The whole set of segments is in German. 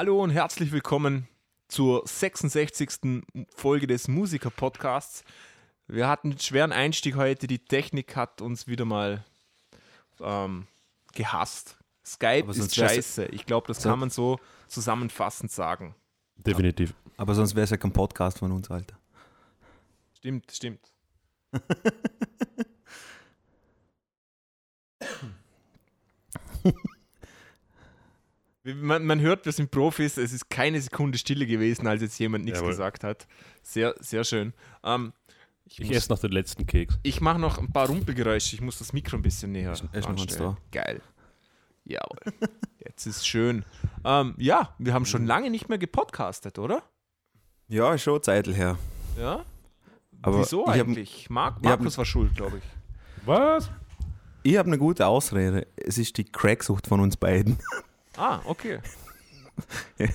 Hallo und herzlich willkommen zur 66. Folge des Musiker-Podcasts. Wir hatten einen schweren Einstieg heute. Die Technik hat uns wieder mal ähm, gehasst. Skype Aber ist scheiße. Ich glaube, das kann man so zusammenfassend sagen. Definitiv. Aber sonst wäre es ja kein Podcast von uns, Alter. Stimmt, stimmt. Man, man hört, wir sind Profis. Es ist keine Sekunde Stille gewesen, als jetzt jemand nichts Jawohl. gesagt hat. Sehr, sehr schön. Ähm, ich Ich muss- esse noch den letzten Keks. Ich mache noch ein paar Rumpelgeräusche. Ich muss das Mikro ein bisschen näher eins ranstellen. Geil. Jawohl. Jetzt ist schön. Ähm, ja, wir haben Mhm. schon lange nicht mehr gepodcastet, oder? Ja, schon eine Zeit her. Ja. Aber Wieso ich hab- eigentlich? Mark, ich hab- Markus war schuld, glaube ich. Was? Ich habe eine gute Ausrede. Es ist die Cracksucht von uns beiden. Ah, okay.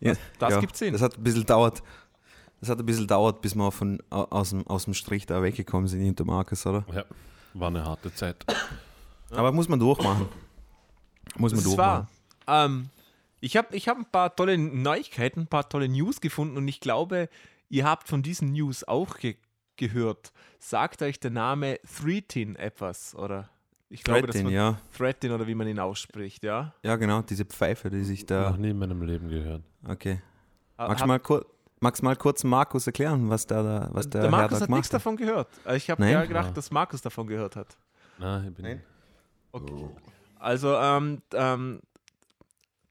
Ja, Das ja, gibt Sinn. Das hat ein bisschen dauert. Das hat ein bisschen dauert, bis wir von, au- aus, dem, aus dem Strich da weggekommen sind hinter Markus, oder? Ja, war eine harte Zeit. Aber muss man durchmachen. Muss Das man ist durchmachen. wahr. Ähm, ich habe ich hab ein paar tolle Neuigkeiten, ein paar tolle News gefunden und ich glaube, ihr habt von diesen News auch ge gehört. Sagt euch der Name Threatin etwas, oder? Ich glaube, das Threatin, war ja. Threatin oder wie man ihn ausspricht, ja? Ja, genau, diese Pfeife, die sich da. Noch nie in meinem Leben gehört. Okay. Ha- Magst du mal, kur magst mal kurz Markus erklären, was der, da, was der, der Herr Markus da hat nichts davon gehört. Äh, Ich habe Nein? ja gedacht, Ah. dass Markus davon gehört hat. Na, ich bin. Nein. Okay. Also, ähm, ähm,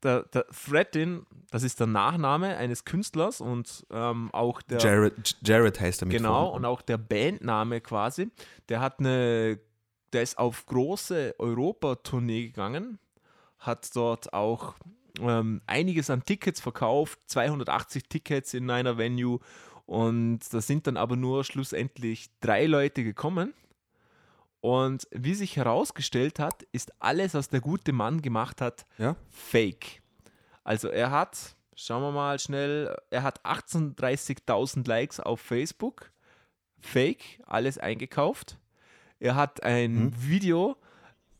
der, der Threatin, das ist der Nachname eines Künstlers und ähm, auch der. Jared, Jared heißt er mit Genau, und Vornamen. auch der Bandname quasi. Der hat eine, der ist auf große Europa-Tournee gegangen, hat dort auch ähm, einiges an Tickets verkauft, 280 Tickets in einer Venue und da sind dann aber nur schlussendlich drei Leute gekommen. Und wie sich herausgestellt hat, ist alles, was der gute Mann gemacht hat, Ja? fake. Also er hat, schauen wir mal schnell, er hat 38.000 Likes auf Facebook. Fake, alles eingekauft. Er hat ein Mhm. Video,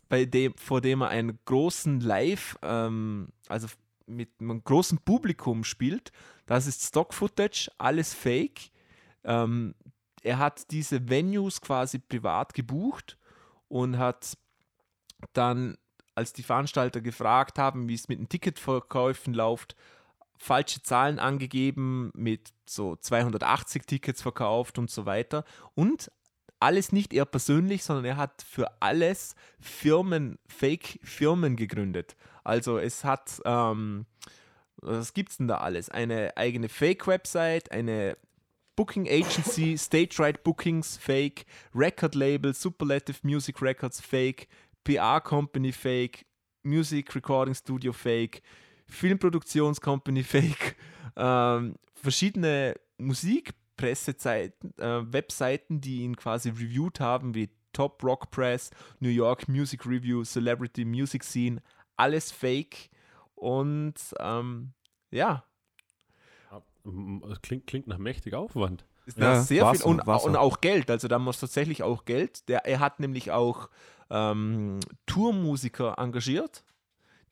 bei dem, vor dem er einen großen Live, ähm, also mit einem großen Publikum spielt. Das ist Stock-Footage, alles Fake. Ähm, er hat diese Venues quasi privat gebucht und hat dann, als die Veranstalter gefragt haben, wie es mit den Ticketverkäufen läuft, falsche Zahlen angegeben, mit so 280 Tickets verkauft und so weiter. Und alles nicht er persönlich, sondern er hat für alles Firmen, Fake-Firmen gegründet. Also es hat, ähm, was gibt's denn da alles? Eine eigene Fake-Website, eine Booking Agency, Stage Right Bookings, Fake, Record Label, Superlative Music Records, Fake, PR Company, Fake, Music Recording Studio, Fake, Filmproduktionscompany, Fake, ähm, verschiedene Musikpressezeiten, äh, Webseiten, die ihn quasi reviewed haben, wie Top Rock Press, New York Music Review, Celebrity Music Scene, alles Fake und ähm, ja, Das klingt, klingt nach mächtig Aufwand. ist Ja, sehr viel und, und auch. auch Geld. Also da muss tatsächlich auch Geld. Der, er hat nämlich auch ähm, Tourmusiker engagiert.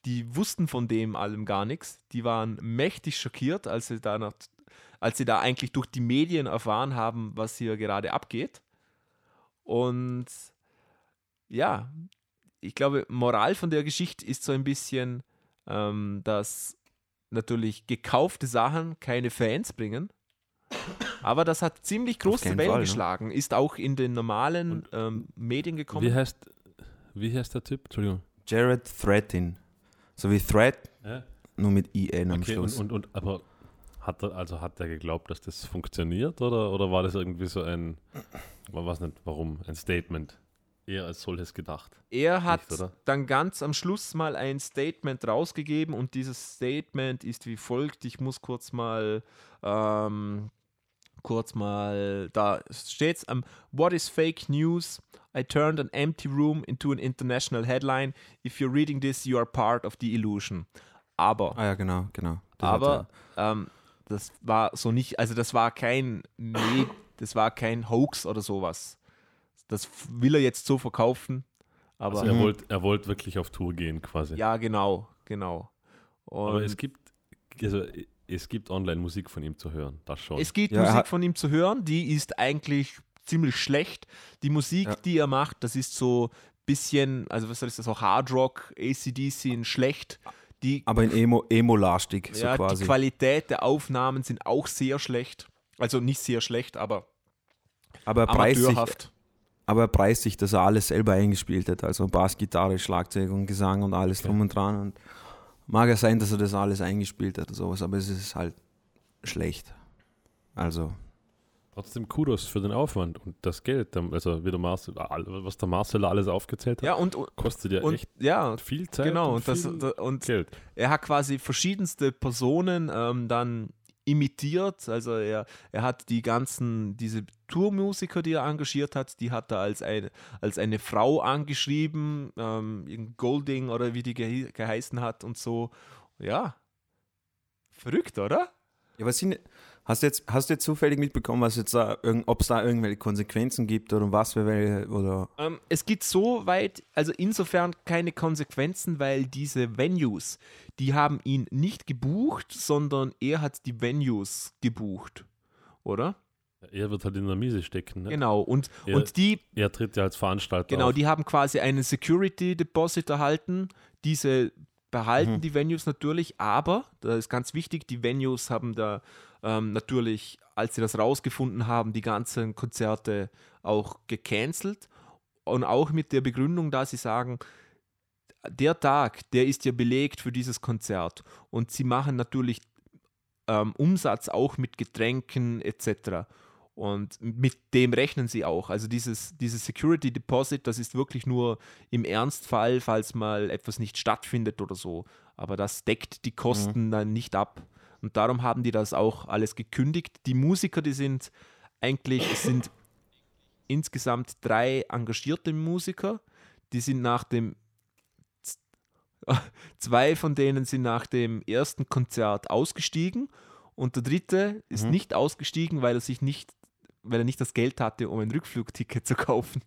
Die wussten von dem allem gar nichts. Die waren mächtig schockiert, als sie da, nach, als sie da eigentlich durch die Medien erfahren haben, was hier gerade abgeht. Und ja, ich glaube, Moral von der Geschichte ist so ein bisschen, ähm, dass natürlich gekaufte Sachen keine Fans bringen. Aber das hat ziemlich große Wellen Fall, ne? geschlagen, ist auch in den normalen ähm, Medien gekommen. Wie heißt, wie heißt der Typ? Entschuldigung. Jared Threatin. So wie Threat, Ja? nur mit IN am Okay, Schluss. und, und, und aber hat er, also hat er geglaubt, dass das funktioniert oder, oder war das irgendwie so ein, man weiß nicht warum, ein Statement? Eher als solches gedacht. Er hat Nicht, dann ganz am Schluss mal ein Statement rausgegeben und dieses Statement ist wie folgt. Ich muss kurz mal, ähm, kurz mal, da steht's. Um, What is fake news? I turned an empty room into an international headline. If you're reading this, you are part of the illusion. Aber ah ja, genau, genau. Das hat aber ähm, das war so nicht, also das war kein Me das war kein Hoax oder sowas. Das will er jetzt so verkaufen, aber Also er Mhm. wollte er wollt wirklich auf Tour gehen quasi. ja, genau, genau. Und Aber es gibt, also, es gibt online Musik von ihm zu hören, das schon. Es gibt Ja, Musik von ihm zu hören, die ist eigentlich ziemlich schlecht. Die Musik, Ja. die er macht, das ist so bisschen, also was soll ich das, so Hard Rock, ACDC sind schlecht. Die, Aber in Emo, Emo-lastig, so ja, die quasi. Qualität der Aufnahmen sind auch sehr schlecht. Also nicht sehr schlecht, aber aber, er amateurhaft. aber er preist sich, dass er alles selber eingespielt hat. Also Bass, Gitarre, Schlagzeug und Gesang und alles drum und dran. Und mag ja sein, dass er das alles eingespielt hat und sowas, aber es ist halt schlecht. Also, Trotzdem Kudos für den Aufwand und das Geld. Also wie der Marcel, all- was der Marcel alles aufgezählt hat, Ja, und, und, kostet ja und echt ja, viel Zeit genau. und, Und, das, und Geld. er hat quasi verschiedenste Personen ähm, dann imitiert. Also er, er hat die ganzen, diese Tourmusiker, die er engagiert hat, die hat er als eine, als eine Frau angeschrieben, ähm, Golding oder wie die gehe geheißen hat und so. Ja. Verrückt, oder? ja, was sind, hast, du jetzt, hast du jetzt zufällig mitbekommen, was jetzt da, ob es da irgendwelche Konsequenzen gibt oder was für welche? Oder Ähm, es gibt so weit, also insofern keine Konsequenzen, weil diese Venues, die haben ihn nicht gebucht, sondern er hat die Venues gebucht, oder? Er wird halt in der Miese stecken. Ne? Genau, und, Ja. und die, Er tritt ja als Veranstalter genau, auf. die haben quasi einen Security Deposit erhalten. Diese behalten Mhm. die Venues natürlich, aber, das ist ganz wichtig, die Venues haben da ähm, natürlich, als sie das rausgefunden haben, die ganzen Konzerte auch gecancelt und auch mit der Begründung, dass sie sagen, der Tag, der ist ja belegt für dieses Konzert und sie machen natürlich ähm, Umsatz auch mit Getränken etc. Und mit dem rechnen sie auch. Also dieses, dieses Security Deposit, das ist wirklich nur im Ernstfall, falls mal etwas nicht stattfindet oder so. Aber das deckt die Kosten dann nicht ab. Und darum haben die das auch alles gekündigt. Die Musiker, die sind eigentlich, es sind insgesamt drei engagierte Musiker. Die sind nach dem Zwei von denen sind nach dem ersten Konzert ausgestiegen und der dritte ist Mhm. nicht ausgestiegen, weil er sich nicht, weil er nicht das Geld hatte, um ein Rückflugticket zu kaufen.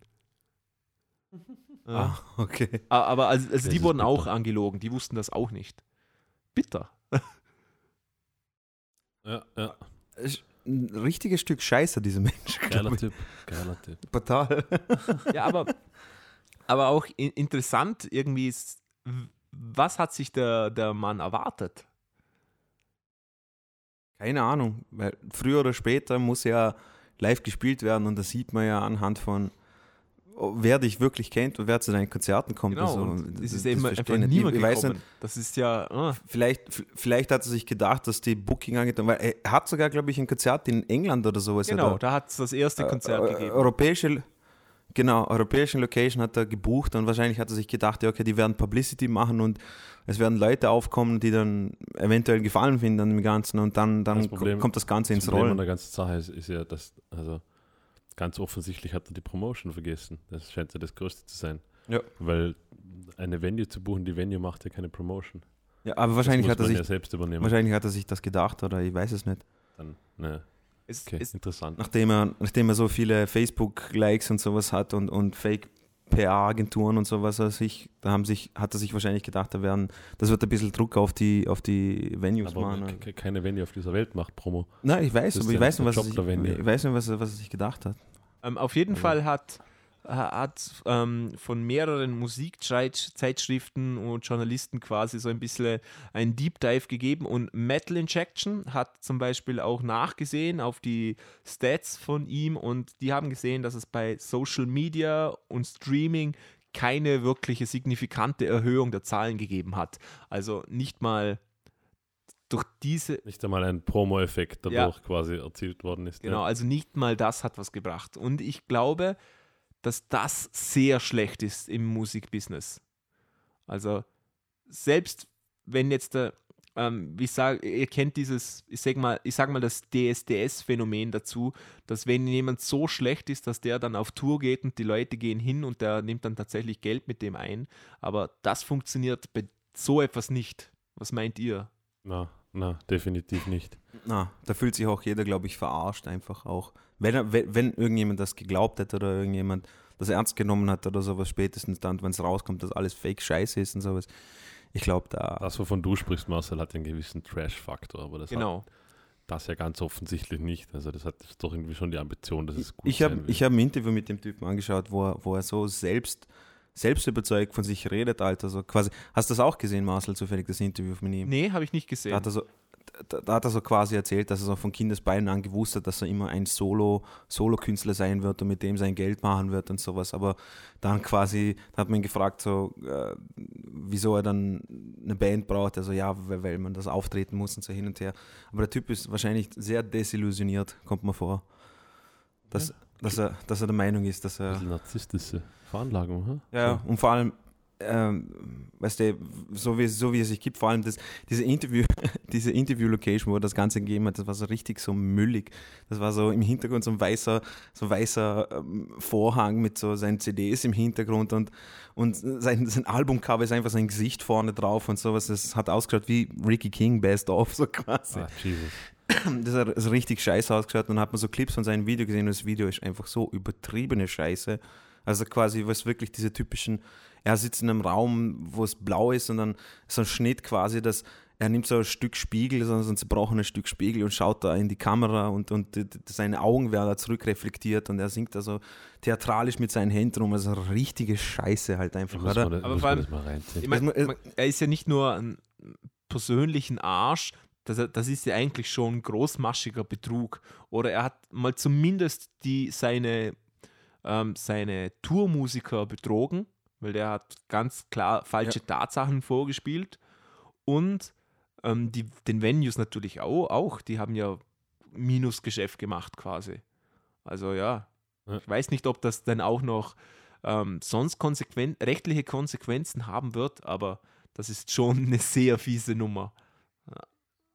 Ja. Ah, okay. Aber also, also die wurden auch bitter. angelogen, die wussten das auch nicht. Bitter. Ja, ja. Ist Ein richtiges Stück Scheiße, diese Menschen. Geiler. Tipp. Geiler Tipp. Total. Ja, aber, aber auch in, interessant irgendwie ist, was hat sich der, der Mann erwartet? Keine Ahnung, weil früher oder später muss ja live gespielt werden und das sieht man ja anhand von, wer dich wirklich kennt und wer zu deinen Konzerten kommt. Genau, und so. und Das- es ist das eben einfach niemand ich weiß gekommen. nicht, Das ist ja, ah, vielleicht, vielleicht hat er sich gedacht, dass die Booking angetan weil er hat sogar, glaube ich, ein Konzert in England oder sowas. genau, oder, da hat es das erste Konzert äh, gegeben. Europäische, genau, europäischen Location hat er gebucht und wahrscheinlich hat er sich gedacht, ja, okay, die werden Publicity machen und es werden Leute aufkommen, die dann eventuell Gefallen finden an dem Ganzen und dann, dann Das Problem- kommt das Ganze ins Das Problem an Rollen. der ganzen Sache ist, ist ja, dass, also ganz offensichtlich hat er die Promotion vergessen. Das scheint ja das Größte zu sein. Ja. Weil eine Venue zu buchen, die Venue macht ja keine Promotion. Ja, aber wahrscheinlich hat, er sich, ja selbst übernehmen. wahrscheinlich hat er sich das gedacht oder ich weiß es nicht. Dann, ne, Es, okay, es, interessant. Nachdem er, nachdem er so viele Facebook-Likes und sowas hat und, und Fake-PR-Agenturen und sowas, er sich, da haben sich, hat er sich wahrscheinlich gedacht, da werden, das wird ein bisschen Druck auf die, auf die Venues Aber machen. ke- keine Venue auf dieser Welt macht Promo. Nein, ich weiß, aber ich weiß nicht, was, er ich weiß nicht, was, was er sich gedacht hat. ähm, auf jeden Also- Fall hat, hat ähm, von mehreren Musikzeitschriften und Journalisten quasi so ein bisschen einen Deep Dive gegeben und Metal Injection hat zum Beispiel auch nachgesehen auf die Stats von ihm und die haben gesehen, dass es bei Social Media und Streaming keine wirkliche signifikante Erhöhung der Zahlen gegeben hat. Also nicht mal durch diese, Nicht einmal ein Promo-Effekt Ja. dadurch quasi erzielt worden ist. Genau, Ja. also nicht mal das hat was gebracht. Und ich glaube, dass das sehr schlecht ist im Musikbusiness. Also selbst wenn jetzt der, ähm, wie ich sage, ihr kennt dieses, ich sag mal, ich sag mal das DSDS-Phänomen dazu, dass wenn jemand so schlecht ist, dass der dann auf Tour geht und die Leute gehen hin und der nimmt dann tatsächlich Geld mit dem ein. Aber das funktioniert bei so etwas nicht. Was meint ihr? Na, na, definitiv nicht. Na, da fühlt sich auch jeder, glaube ich, verarscht einfach auch. Wenn, wenn, wenn irgendjemand das geglaubt hätte oder irgendjemand das ernst genommen hat oder sowas, spätestens dann, wenn es rauskommt, dass alles Fake-Scheiße ist und sowas. ich glaube, da. Das, wovon du sprichst, Marcel, hat einen gewissen Trash-Faktor, aber das Genau. hat das ja ganz offensichtlich nicht. Also das hat doch irgendwie schon die Ambition, dass es gut Ich habe hab ein Interview mit dem Typen angeschaut, wo er, wo er so selbst, selbst überzeugt von sich redet, Alter. So quasi. Hast du das auch gesehen, Marcel, zufällig, das Interview von ihm? Nee, habe ich nicht Da gesehen. hat, er so, da, da hat er so quasi erzählt, dass er so von Kindesbeinen an gewusst hat, dass er immer ein Solo, Solo-Künstler sein wird und mit dem sein Geld machen wird und sowas. Aber dann quasi, da hat man ihn gefragt, so, äh, wieso er dann eine Band braucht. Also ja, weil, weil man das auftreten muss und so hin und her. Aber der Typ ist wahrscheinlich sehr desillusioniert, kommt mir vor. Dass, dass, er, dass er der Meinung ist, dass Ein er. bisschen narzisstische Veranlagung, hm? Ja, und vor allem, ähm, weißt du, so wie, so wie es sich gibt, vor allem das, diese Interview, diese Interview-Location, wo er das Ganze gegeben hat, das war so richtig so müllig. Das war so im Hintergrund so ein weißer, so ein weißer ähm, Vorhang mit so seinen CDs im Hintergrund und, und sein, sein Albumcover ist einfach sein Gesicht vorne drauf und sowas. Das hat ausgeschaut wie Ricky King Best of, so quasi. Ah, Jesus. Das hat so richtig scheiße ausgeschaut und dann hat man so Clips von seinem Video gesehen und das Video ist einfach so übertriebene Scheiße. Also quasi, was wirklich diese typischen, er sitzt in einem Raum, wo es blau ist und dann so ein Schnitt quasi, dass er nimmt so ein Stück Spiegel, so ein zerbrochenes Stück Spiegel und schaut da in die Kamera und, und seine Augen werden da zurückreflektiert und er singt da so theatralisch mit seinen Händen rum. Also richtige Scheiße halt einfach, oder? da- Aber vor allem-. Ich mein, man, er ist ja nicht nur ein persönlichen Arsch, das, das ist ja eigentlich schon großmaschiger Betrug. Oder er hat mal zumindest die, seine, ähm, seine Tourmusiker betrogen, weil der hat ganz klar falsche Tatsachen vorgespielt. Und ähm, die, den Venues natürlich auch, auch, die haben ja Minusgeschäft gemacht quasi. Also ja, Ja. ich weiß nicht, ob das dann auch noch ähm, sonst konsequen rechtliche Konsequenzen haben wird, aber das ist schon eine sehr fiese Nummer.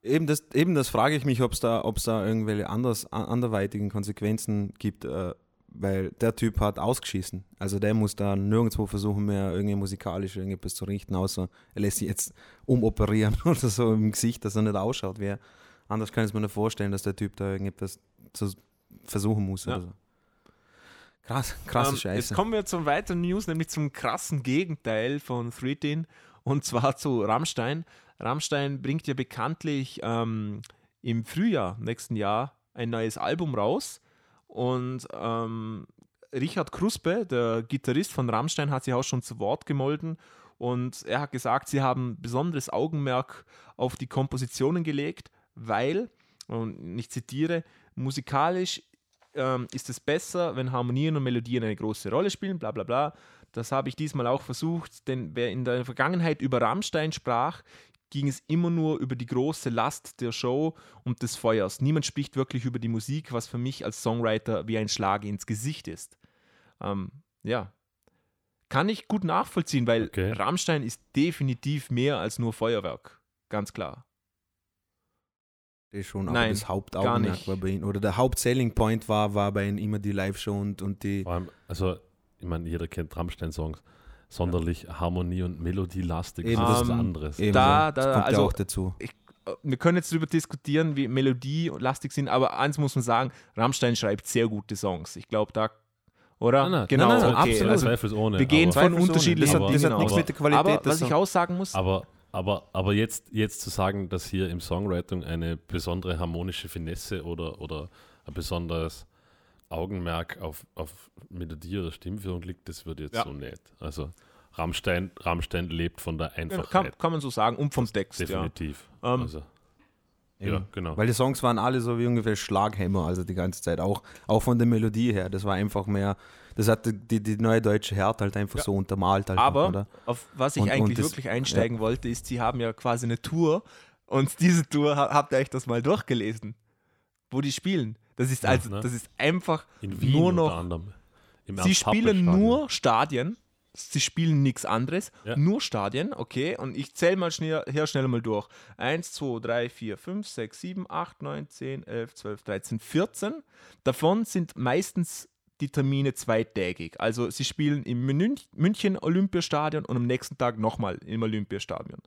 Eben das, eben das frage ich mich, ob es da, ob's da irgendwelche anders, anderweitigen Konsequenzen gibt, äh, weil der Typ hat ausgeschissen. Also der muss da nirgendwo versuchen mehr irgendwie musikalisch irgendetwas zu richten, außer er lässt sich jetzt umoperieren oder so im Gesicht, dass er nicht ausschaut. Wer, anders kann ich mir nicht vorstellen, dass der Typ da irgendetwas zu versuchen muss Ja. oder so. Krass, krasse Ähm, Scheiße. Jetzt kommen wir zum weiteren News, nämlich zum krassen Gegenteil von Threatin und zwar zu Rammstein. Rammstein bringt ja bekanntlich ähm, im Frühjahr nächsten Jahr ein neues Album raus und ähm, Richard Kruspe, der Gitarrist von Rammstein, hat sich auch schon zu Wort gemolden und er hat gesagt, sie haben besonderes Augenmerk auf die Kompositionen gelegt, weil, und ich zitiere, musikalisch ähm, ist es besser, wenn Harmonien und Melodien eine große Rolle spielen, bla bla bla. Das habe ich diesmal auch versucht, denn wer in der Vergangenheit über Rammstein sprach, ging es immer nur über die große Last der Show und des Feuers. Niemand spricht wirklich über die Musik, was für mich als Songwriter wie ein Schlag ins Gesicht ist. Ähm, ja. Kann ich gut nachvollziehen, weil Okay. Rammstein ist definitiv mehr als nur Feuerwerk. Ganz klar. Das ist schon, Nein, das Hauptaugenmerk war bei ihm, oder der Hauptselling Point war, war bei ihm immer die Live-Show und, und die allem, also, ich meine, jeder kennt Rammstein-Songs. Sonderlich Harmonie- und Melodielastig Eben, ist was ähm, anderes. Eben, Da- das da- kommt also- ja auch dazu. Äh, wir können jetzt darüber diskutieren, wie Melodie und lastig sind, aber eins muss man sagen, Rammstein schreibt sehr gute Songs. Ich glaube, da, oder? Nein, nein, genau, nein, nein, okay. absolut. Also, Zweifelsohne. wir gehen aber, von unterschiedlichen das hat, das Dingen hat nichts mit der Qualität Aber was ich Songs- auch sagen muss, aber, aber, aber jetzt, jetzt zu sagen, dass hier im Songwriting eine besondere harmonische Finesse oder, oder ein besonderes Augenmerk auf, auf Melodie oder Stimmführung liegt, das wird jetzt Ja. so nicht. Also Rammstein, Rammstein lebt von der ja, kann, Einfachheit. kann man so sagen, und vom Text, ja. definitiv. Ähm, also, ja, genau. Weil die Songs waren alle so wie ungefähr Schlaghämmer, also die ganze Zeit. Auch, auch von der Melodie her. Das war einfach mehr, das hat die, die neue deutsche Härte halt einfach Ja. so untermalt. Halt Aber oder? auf was ich Und- und eigentlich das- wirklich einsteigen wollte, ist, sie haben ja quasi eine Tour und diese Tour, ha- habt ihr euch das mal durchgelesen? Wo die spielen. Das ist Ja, also, ne? das ist einfach nur noch Sie spielen nur Stadien. Sie spielen nichts anderes. Ja. Nur Stadien, okay. Und ich zähle mal schnell, her schnell mal durch. 1, 2, 3, 4, 5, 6, 7, 8, 9, 10, 11, 12, 13, 14. Davon sind meistens die Termine zweitägig. Also sie spielen im München, München Olympiastadion und am nächsten Tag nochmal im Olympiastadion.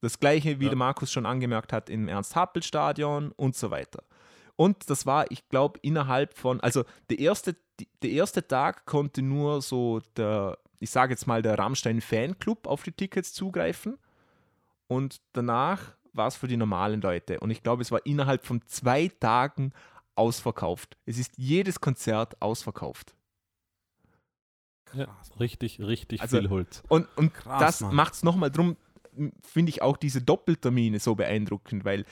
Das gleiche, wie Ja. der Markus schon angemerkt hat, im Ernst-Happel-Stadion und so weiter. Und das war, ich glaube, innerhalb von, also der erste, der erste Tag konnte nur so der, ich sage jetzt mal, der Rammstein-Fanclub auf die Tickets zugreifen. und danach war es für die normalen Leute. Und ich glaube, es war innerhalb von zwei Tagen ausverkauft. Es ist jedes Konzert ausverkauft. Ja, richtig, richtig Also- viel Holz. Und, und Krass, das macht es nochmal drum, finde ich auch diese Doppeltermine so beeindruckend, weil,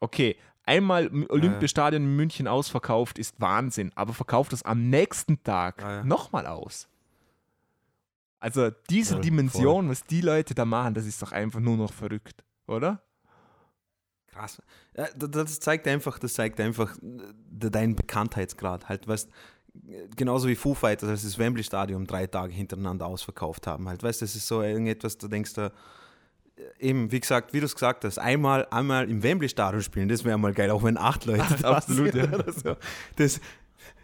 okay, einmal im Olympiastadion in München ausverkauft ist Wahnsinn, aber verkauft das am nächsten Tag Ja, ja. nochmal aus. Also diese Voll, Dimension, was die Leute da machen, das ist doch einfach nur noch verrückt, oder? Krass. Ja, da- das zeigt einfach, das zeigt einfach äh, deinen Bekanntheitsgrad. Halt, weißt, genauso wie Foo Fighters, als das Wembley Stadium drei Tage hintereinander ausverkauft haben. Halt, weißt, das ist so irgendetwas, du denkst da, äh, eben, wie gesagt, wie du es gesagt hast, einmal, einmal im Wembley Stadion spielen, das wäre mal geil, auch wenn acht Leute da Absolut, ja. so. Das,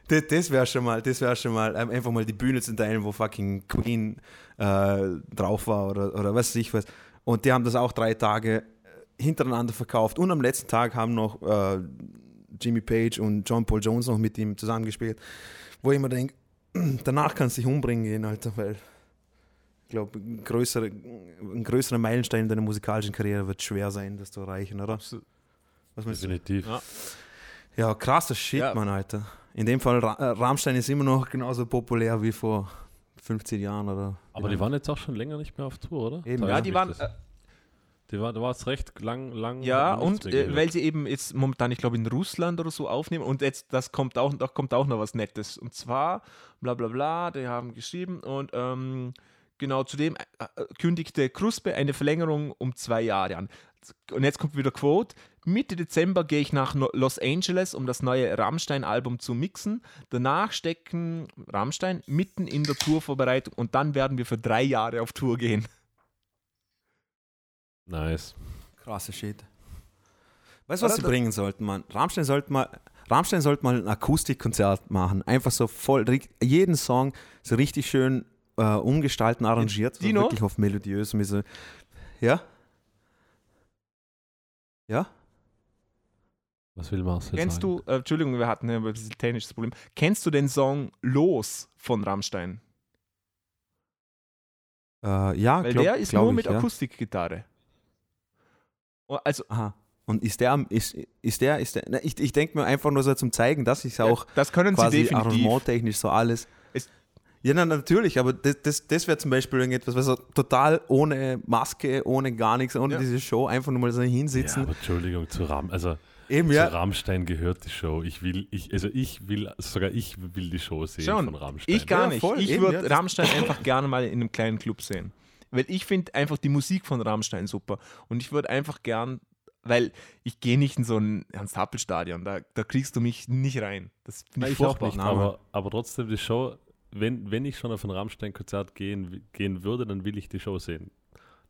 das, das wäre schon mal, das wäre schon mal, ähm, einfach mal die Bühne zu teilen, wo fucking Queen äh, drauf war oder, oder was weiß ich was. Und die haben das auch drei Tage äh, hintereinander verkauft. Und am letzten Tag haben noch äh, Jimmy Page und John Paul Jones noch mit ihm zusammengespielt. Wo ich immer denke, danach kannst du dich umbringen gehen, Alter, weil glaube, ein größerer, ein größerer Meilenstein in deiner musikalischen Karriere wird schwer sein, das zu erreichen, oder? Was? Definitiv. Ja. Ja, krasser Shit, Ja. Mann, Alter. In dem Fall, Ra äh, Rammstein ist immer noch genauso populär wie vor 15 Jahren, oder? Aber die waren jetzt auch schon länger nicht mehr auf Tour, oder? Eben, Ja, die waren, äh, Die war, da war es recht lang, lang. ja, und äh, weil sie eben jetzt momentan, ich glaube, in Russland oder so aufnehmen und jetzt, das kommt auch, da kommt auch noch was Nettes. Und zwar, bla bla bla, die haben geschrieben und ähm, genau zudem äh, äh, kündigte Kruspe eine Verlängerung um zwei Jahre an. Und jetzt kommt wieder Quote. Mitte Dezember gehe ich nach Los Angeles, um das neue Rammstein-Album zu mixen. Danach stecken Rammstein mitten in der Tourvorbereitung und dann werden wir für drei Jahre auf Tour gehen. Nice. Krasser Shit. Weißt du, was sie bringen sollten, Mann? Rammstein sollte mal, Rammstein sollte mal ein Akustikkonzert machen. Einfach so voll, jeden Song so richtig schön äh, umgestalten, arrangiert. Dino? wirklich auf melodiös. So, ja? Ja? Was will Marcel Kennst sagen? du, äh, Entschuldigung, wir hatten ja ein bisschen technisches Problem. Kennst du den Song Los von Rammstein? Äh, ja, Weil glaub, der ist glaub nur ich, mit ja. Akustikgitarre. Oh, Also, Aha. Und ist der, ist, ist der, ist der, na, ich, ich denke mir einfach nur so zum Zeigen, dass ich es auch das können sie quasi definitiv. arrangementtechnisch so alles. Ja, na, natürlich, aber das, das, das wäre zum Beispiel irgendetwas, was total ohne Maske, ohne gar nichts, ohne Ja. diese Show, einfach nur mal so Ja, hinsitzen. aber Entschuldigung, zu Ram, also Eben, zu ja. Rammstein gehört die Show. Ich will, ich, also ich will, sogar ich will die Show sehen Schon, von Rammstein. Ich gar Ja, nicht. voll, ich würde ja, Rammstein einfach gerne mal in einem kleinen Club sehen. Weil ich finde einfach die Musik von Rammstein super. Und ich würde einfach gern, weil ich gehe nicht in so ein Ernst-Happel-Stadion, da, da kriegst du mich nicht rein. Das finde ich ich furchtbar. nicht, aber, aber trotzdem die Show, wenn, wenn ich schon auf ein Rammstein-Konzert gehen, gehen würde, dann will ich die Show sehen.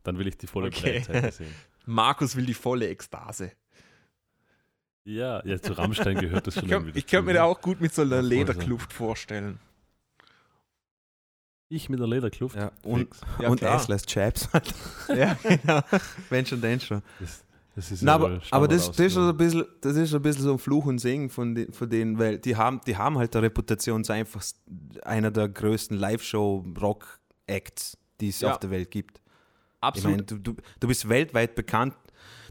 Dann will ich die volle Okay. Breitseite sehen. Markus will die volle Ekstase. Ja, ja, zu Rammstein gehört das schon Ich könnte irgendwie ich könnt mir da auch gut mit so einer. Lederkluft vorstellen. Ich mit der Lederkluft. Ja, und Fix. Ja, und. Assless Chaps. ja, genau. Wenn schon, denn schon. Das, das ist Na, aber, aber das, das, ist ein bisschen, das ist so ein bisschen so ein Fluch und Segen von, den, von denen, weil die haben, die haben halt eine Reputation, so einfach einer der größten Live-Show-Rock-Acts, die es Ja. auf der Welt gibt. Ich Absolut. meine, du, du, du bist weltweit bekannt.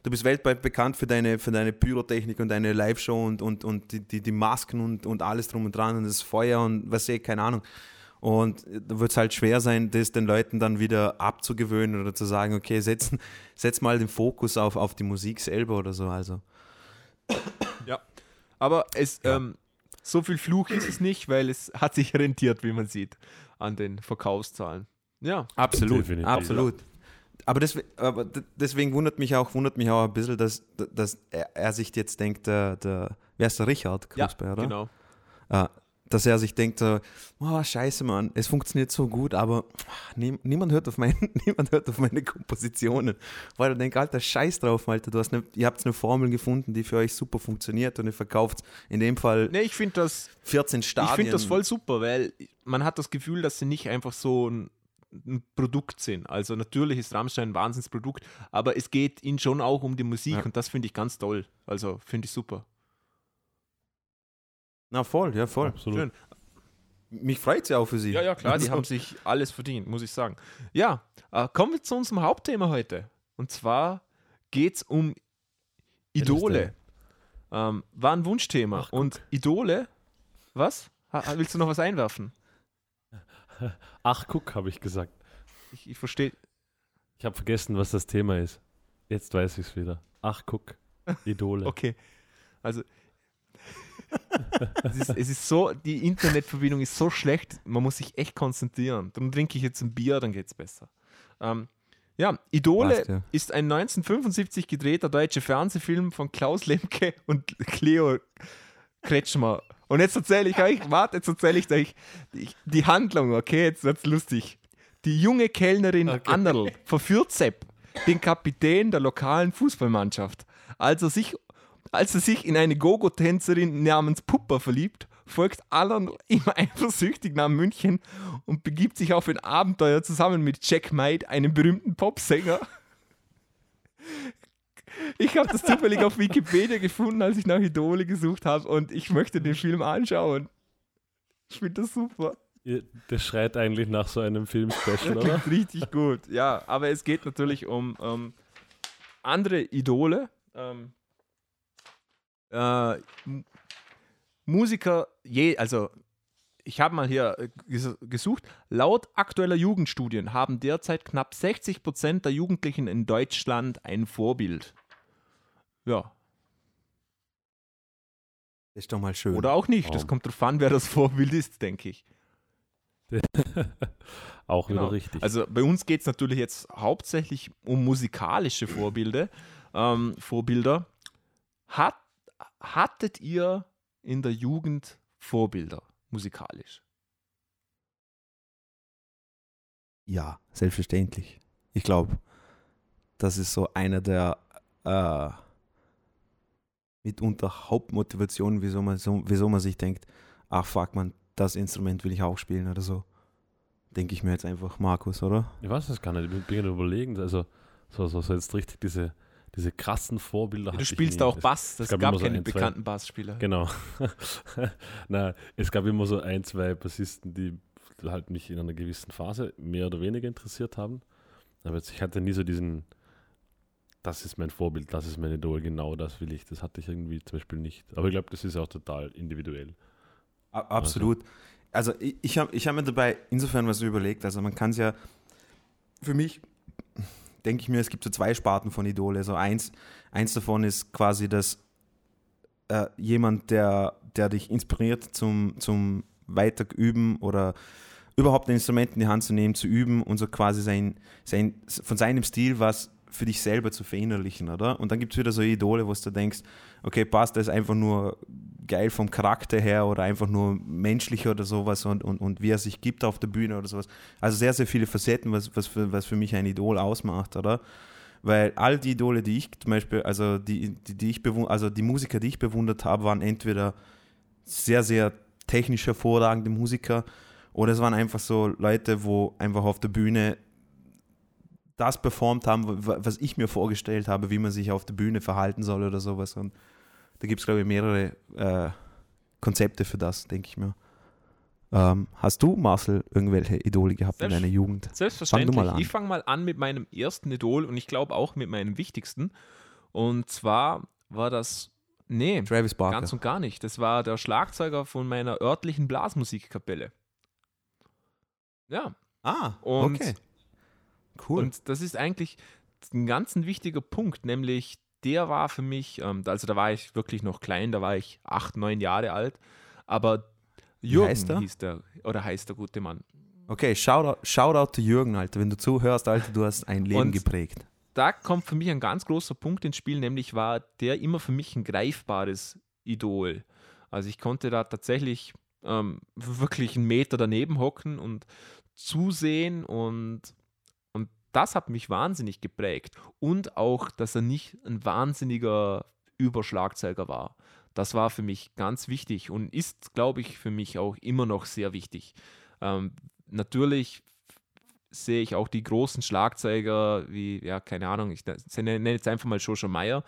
Du bist weltweit bekannt für deine, für deine Pyrotechnik und deine Live-Show und, und, und die, die, die Masken und, und alles drum und dran und das Feuer und was weiß ich, keine Ahnung. Und da wird es halt schwer sein, das den Leuten dann wieder abzugewöhnen oder zu sagen, okay, setzen, setz mal den Fokus auf, auf die Musik selber oder so. Also. Aber es, Ja. ähm, so viel Fluch ist es nicht, weil es hat sich rentiert, wie man sieht, an den Verkaufszahlen. Ja, Absolut, Definitiv. absolut. Aber, deswegen, aber deswegen wundert mich auch, wundert mich auch ein bisschen, dass, dass er, er sich jetzt denkt, der, der, wer ist der Richard ja Kruspe, oder? genau. Äh, dass er sich denkt, so, oh, scheiße, Mann, es funktioniert so gut, aber nie, niemand, hört auf mein, niemand hört auf meine Kompositionen. Weil er denkt, Alter, scheiß drauf, Alter, du hast eine, ihr habt eine Formel gefunden, die für euch super funktioniert und ihr verkauft in dem Fall Nee, ich finde das, 14 Stadien. ich find das voll super, weil man hat das Gefühl, dass sie nicht einfach so ein, ein Produkt sind. Also natürlich ist Rammstein ein Wahnsinnsprodukt, aber es geht ihnen schon auch um die Musik Ja. und das finde ich ganz toll. Also finde ich super. Na voll, ja voll. Absolut. Schön. Mich freut es ja auch für sie. Ja, ja, klar, die haben sich alles verdient, muss ich sagen. Ja, äh, kommen wir zu unserem Hauptthema heute. Und zwar geht es um Idole. Ähm, war ein Wunschthema. Ach, und Idole, was? Ha, willst du noch was einwerfen? Ach, guck, habe ich gesagt. Ich, ich verstehe. Ich habe vergessen, was das Thema ist. Jetzt weiß ich es wieder. Ach, guck, Idole. Okay. Also, es, ist, es ist so, die Internetverbindung ist so schlecht, man muss sich echt konzentrieren. Darum trinke ich jetzt ein Bier, dann geht es besser. Ähm, ja, Idole Passt, ja. ist ein 1975 gedrehter deutscher Fernsehfilm von Klaus Lemke und Cleo Kretschmer. Und jetzt erzähle ich euch, warte, jetzt erzähle ich euch die, die Handlung, okay? Jetzt wird's lustig. Die junge Kellnerin Okay. Annerl verführt Sepp, den Kapitän der lokalen Fußballmannschaft. Als er sich, als er sich in eine Gogo-Tänzerin namens Pupper verliebt, folgt Alan immer eifersüchtig nach München und begibt sich auf ein Abenteuer zusammen mit Jack Might, einem berühmten Popsänger. Ich habe das zufällig auf Wikipedia gefunden, als ich nach Idole gesucht habe und ich möchte den Film anschauen. Ich finde das super. Das schreit eigentlich nach so einem Film-Special, oder? Klingt richtig gut. Ja, aber es geht natürlich um ähm, andere Idole. Ähm, äh, Musiker, je, also ich habe mal hier äh, ges gesucht. Laut aktueller Jugendstudien haben derzeit knapp 60 Prozent der Jugendlichen in Deutschland ein Vorbild. Ja, Das ist doch mal schön. oder auch nicht. Das Warum? kommt drauf an, wer das Vorbild ist, denke ich. Auch Genau. wieder richtig. Also bei uns geht es natürlich jetzt hauptsächlich um musikalische Vorbilder. Ähm, Vorbilder. Hat, hattet ihr in der Jugend Vorbilder musikalisch? Ja, selbstverständlich. Ich glaube, das ist so einer der äh, mitunter Hauptmotivationen, wieso man, so, wieso man sich denkt, ach fuck man, das Instrument will ich auch spielen oder so. Denke ich mir jetzt einfach, Markus, oder? ich weiß es gar nicht. Ich bin gerade überlegen. Also, so, so, so jetzt richtig diese, diese krassen Vorbilder. Du spielst nie. da auch Es- Bass. Das gab gab immer so keine ein, zwei- bekannten Bassspieler. Genau. Na, es gab immer so ein, zwei Bassisten, die halt mich in einer gewissen Phase mehr oder weniger interessiert haben. Aber jetzt, ich hatte nie so diesen, das ist mein Vorbild, das ist mein Idol, genau das will ich. Das hatte ich irgendwie zum Beispiel nicht. Aber ich glaube, das ist auch total individuell. A- Absolut. Also ich, ich habe ich hab mir dabei insofern was überlegt. Also man kann es ja, für mich denke ich mir, es gibt so zwei Sparten von Idole. Also eins, eins davon ist quasi das äh, jemand, der, der dich inspiriert zum, zum Weiterüben oder überhaupt ein Instrument in die Hand zu nehmen, zu üben und so quasi sein, sein, von seinem Stil was für dich selber zu verinnerlichen, oder? Und dann gibt es wieder so Idole, wo du denkst, okay, passt, das ist einfach nur geil vom Charakter her oder einfach nur menschlich oder sowas und, und, und wie er sich gibt auf der Bühne oder sowas. Also sehr, sehr viele Facetten, was, was, für, was für mich ein Idol ausmacht, oder? Weil all die Idole, die ich zum Beispiel, also die, die, die ich bewund- also die Musiker, die ich bewundert habe, waren entweder sehr, sehr technisch hervorragende Musiker oder es waren einfach so Leute, wo einfach auf der Bühne das performt haben, wa- was ich mir vorgestellt habe, wie man sich auf der Bühne verhalten soll oder sowas. Und da gibt es, glaube ich, mehrere äh, Konzepte für das, denke ich mir. Ähm, hast du, Marcel, irgendwelche Idole gehabt in Selbst- deiner Jugend? Selbstverständlich. Fang du mal an. Ich fange mal an mit meinem ersten Idol und ich glaube auch mit meinem wichtigsten. Und zwar war das, nee, Travis Barker. ganz und gar nicht. Das war der Schlagzeuger von meiner örtlichen Blasmusikkapelle. Ja, ah, Und- okay. Cool. Und das ist eigentlich ein ganz ein wichtiger Punkt, nämlich der war für mich, ähm, also da war ich wirklich noch klein, da war ich acht, neun Jahre alt, aber Jürgen heißt hieß der, oder heißt der gute Mann. okay, Shoutout, Shoutout to Jürgen, Alter. Wenn du zuhörst, Alter, du hast ein Leben Und- geprägt. Da kommt für mich ein ganz großer Punkt ins Spiel, nämlich war der immer für mich ein greifbares Idol. Also ich konnte da tatsächlich ähm, wirklich einen Meter daneben hocken und zusehen und das hat mich wahnsinnig geprägt. Und auch, dass er nicht ein wahnsinniger Überschlagzeuger war. Das war für mich ganz wichtig und ist, glaube ich, für mich auch immer noch sehr wichtig. Ähm, natürlich sehe ich auch die großen Schlagzeuger wie, ja, keine Ahnung, ich nenne jetzt einfach mal Joshua Meyer,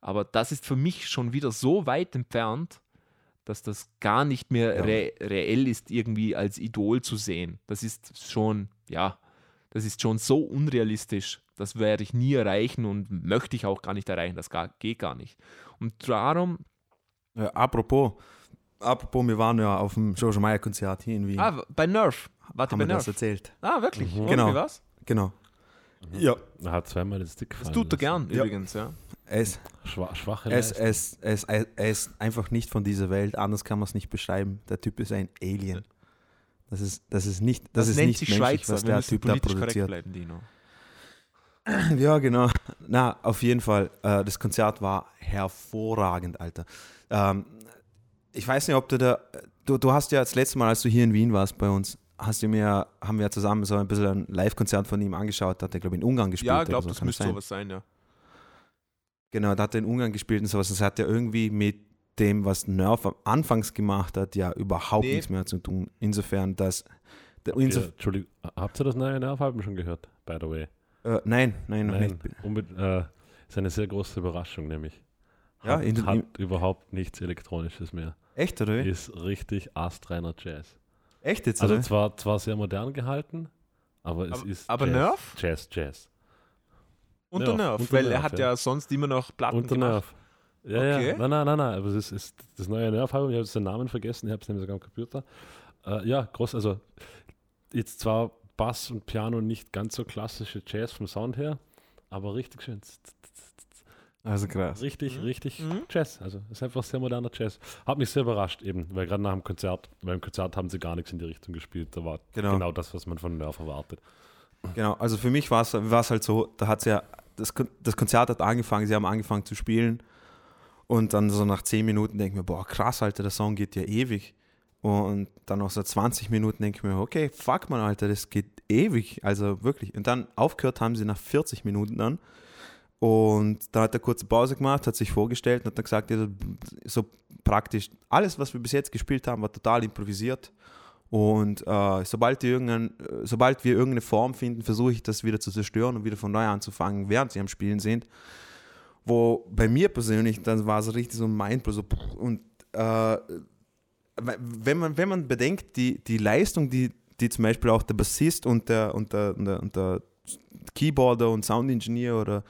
aber das ist für mich schon wieder so weit entfernt, dass das gar nicht mehr re reell ist, irgendwie als Idol zu sehen. Das ist schon, ja, das ist schon so unrealistisch, das werde ich nie erreichen und möchte ich auch gar nicht erreichen, das gar, geht gar nicht. Und darum, Ja, apropos, apropos, wir waren ja auf dem Jojo Meyer Konzert hier in Wien. ah, bei Nerf, warte, haben bei wir das Nerf. erzählt? Ah, wirklich? Mhm. Genau. Wie war's? Genau. Ja, Er hat zweimal den Stick Das fallen tut er gern, Ja. übrigens, ja. es, Schwa schwache es, es, es, er ist einfach nicht von dieser Welt, anders kann man es nicht beschreiben. Der Typ ist ein Alien. Das ist, das ist nicht, das ist nennt nicht sich menschlich, Schweizer, was der Typ da produziert. bleiben, Dino. Ja, genau. Na, auf jeden Fall. Äh, das Konzert war hervorragend, Alter. Ähm, ich weiß nicht, ob du da. Du, du hast ja das letzte Mal, als du hier in Wien warst bei uns, hast du mir, haben wir ja zusammen so ein bisschen ein Live-Konzert von ihm angeschaut. Da hat er, glaube ich, in Ungarn gespielt. Ja, ich glaube, so, das kann müsste sein? sowas sein, ja. Genau, da hat er in Ungarn gespielt und sowas. Das hat ja irgendwie mit dem, was Nerf am Anfangs gemacht hat, ja überhaupt Nee. nichts mehr zu tun. Insofern, dass. Habt ihr, Insof Entschuldigung, habt ihr das neue Nervalbum schon gehört, by the way? äh, nein, nein, noch Nein, nicht. äh, ist eine sehr große Überraschung, nämlich. Ja, Hat, in den- hat überhaupt nichts Elektronisches mehr. Echt, oder? Ist richtig astreiner Jazz. Echt jetzt, Also oder? zwar, zwar sehr modern gehalten, aber es Aber- ist aber Jazz, Nerf? Jazz, Jazz. Unter Nerf, Nerf, weil Nerv, er hat ja. ja. sonst immer noch Platten Unter gemacht. Nerf. Ja, Okay. ja, nein, nein, nein, nein, aber es ist, das neue Nerf-Album, ich habe jetzt den Namen vergessen, ich habe es nämlich sogar am Computer. Äh, ja, groß, also jetzt zwar Bass und Piano nicht ganz so klassische Jazz vom Sound her, aber richtig schön. Also krass. Richtig, Mhm. richtig Mhm. Jazz. Also es ist einfach sehr moderner Jazz. Hat mich sehr überrascht eben, weil gerade nach dem Konzert, beim Konzert haben sie gar nichts in die Richtung gespielt. Da war Genau. genau, das, was man von Nerf erwartet. Genau, also für mich war es halt so, da hat ja, das, das Konzert hat angefangen, sie haben angefangen zu spielen und dann so nach 10 Minuten denke ich mir, boah, krass, Alter, der Song geht ja ewig. Und dann nach so 20 Minuten denke ich mir, okay, fuck man, Alter, das geht ewig, also wirklich. Und dann aufgehört haben sie nach 40 Minuten dann und da hat er kurze Pause gemacht, hat sich vorgestellt und hat dann gesagt, ja, so praktisch alles, was wir bis jetzt gespielt haben, war total improvisiert. Und äh, sobald, irgendein, sobald wir irgendeine Form finden, versuche ich das wieder zu zerstören und wieder von neu anzufangen, während sie am Spielen sind. Wo bei mir persönlich, dann war es richtig so ein Mindblow. So, und äh, wenn, man, wenn man bedenkt, die, die Leistung, die, die zum Beispiel auch der Bassist und der, und der, und der, und der Keyboarder und Soundingenieur oder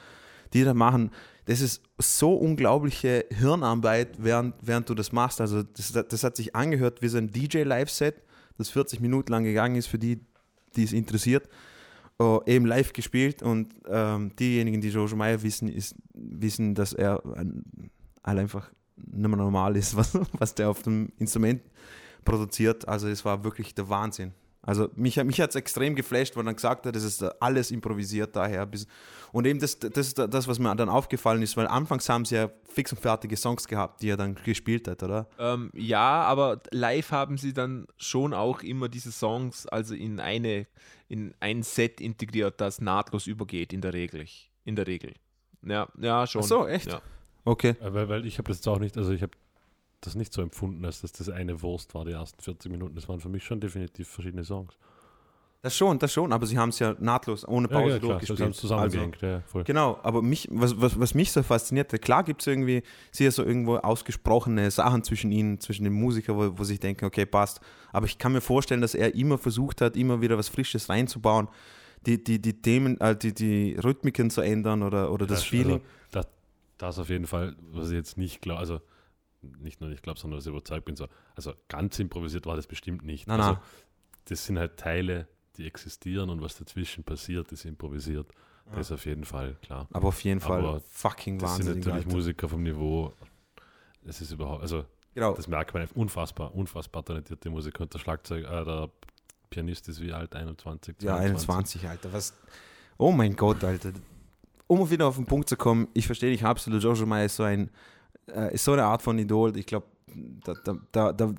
die da machen, das ist so unglaubliche Hirnarbeit, während, während du das machst. Also das, das hat sich angehört wie so ein DJ-Live-Set, das 40 Minuten lang gegangen ist für die, die es interessiert. Oh, eben live gespielt und ähm, diejenigen, die Jojo Meyer wissen, ist, wissen, dass er ein, halt einfach nicht mehr normal ist, was, was der auf dem Instrument produziert. Also es war wirklich der Wahnsinn. Also mich, mich hat es extrem geflasht, weil er dann gesagt hat, das ist alles improvisiert daher. Bis, und eben das, das ist das, was mir dann aufgefallen ist, weil anfangs haben sie ja fix und fertige Songs gehabt, die er dann gespielt hat, oder? Ähm, ja, aber live haben sie dann schon auch immer diese Songs also in eine in ein Set integriert, das nahtlos übergeht in der Regel. In der Regel. Ja, ja, schon. Ach so, echt? Ja. Okay. Weil, weil ich habe das jetzt auch nicht, also ich habe das nicht so empfunden, als dass das eine Wurst war, die ersten 40 Minuten. Das waren für mich schon definitiv verschiedene Songs. Das schon, das schon, aber sie haben es ja nahtlos, ohne Pause ja, ja, klar, durchgespielt. das haben sie Also, zusammengehängt, ja, voll. Genau, aber mich, was, was, was mich so fasziniert, klar gibt es irgendwie, sehe so irgendwo ausgesprochene Sachen zwischen ihnen, zwischen den Musikern, wo, wo ich denke, okay, passt. Aber ich kann mir vorstellen, dass er immer versucht hat, immer wieder was Frisches reinzubauen, die, die, die Themen, äh, die, die Rhythmiken zu ändern oder, oder das Ja, Feeling. Also, das, das auf jeden Fall, was ich jetzt nicht glaube, also nicht nur nicht glaube, sondern dass ich überzeugt bin, so, also ganz improvisiert war das bestimmt nicht. Nein, also, nein. Das sind halt Teile, die existieren und was dazwischen passiert, ist improvisiert. Das ist auf jeden Fall klar. aber auf jeden Fall Aber fucking Das sind wahnsinnig. natürlich Alter. Musiker vom Niveau. Es ist überhaupt, also Genau. das merkt man, unfassbar, unfassbar talentierte Musiker. Und der Schlagzeug, äh, der Pianist ist wie alt, 21, Ja, 22. 21, Alter. Was? Oh mein Gott, Alter. Um wieder auf den Punkt zu kommen, ich verstehe dich absolut. Jojo Meyer ist so ein, äh, ist so eine Art von Idol. Ich glaube, da, da, da,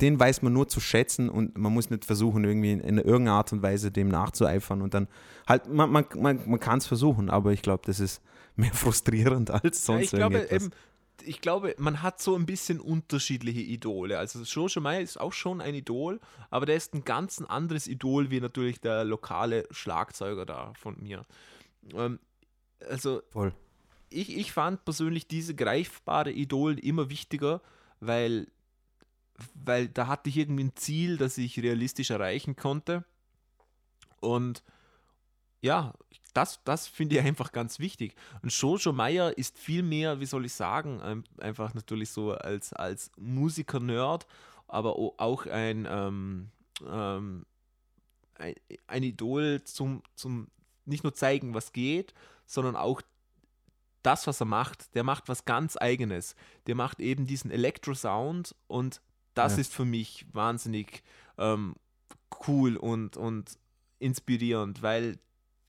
den weiß man nur zu schätzen und man muss nicht versuchen, irgendwie in, in irgendeiner Art und Weise dem nachzueifern. Und dann halt, man, man, man, man kann es versuchen, aber ich glaube, das ist mehr frustrierend als Ja, sonst ich glaube irgendetwas. eben, ich glaube, man hat so ein bisschen unterschiedliche Idole. Also Jojo Meyer ist auch schon ein Idol, aber der ist ein ganz anderes Idol wie natürlich der lokale Schlagzeuger da von mir. Ähm, also Voll. Ich, ich fand persönlich diese greifbare Idol immer wichtiger, weil, weil da hatte ich irgendwie ein Ziel, das ich realistisch erreichen konnte. Und, ja, das, das finde ich einfach ganz wichtig. Und Jojo Meyer ist viel mehr, wie soll ich sagen, einfach natürlich so als, als Musiker-Nerd, aber auch ein, ähm, ähm, ein, ein, Idol zum, zum nicht nur zeigen, was geht, sondern auch das, was er macht. Der macht was ganz Eigenes. Der macht eben diesen Elektro-Sound und das ja. ist für mich wahnsinnig ähm, cool und, und inspirierend, weil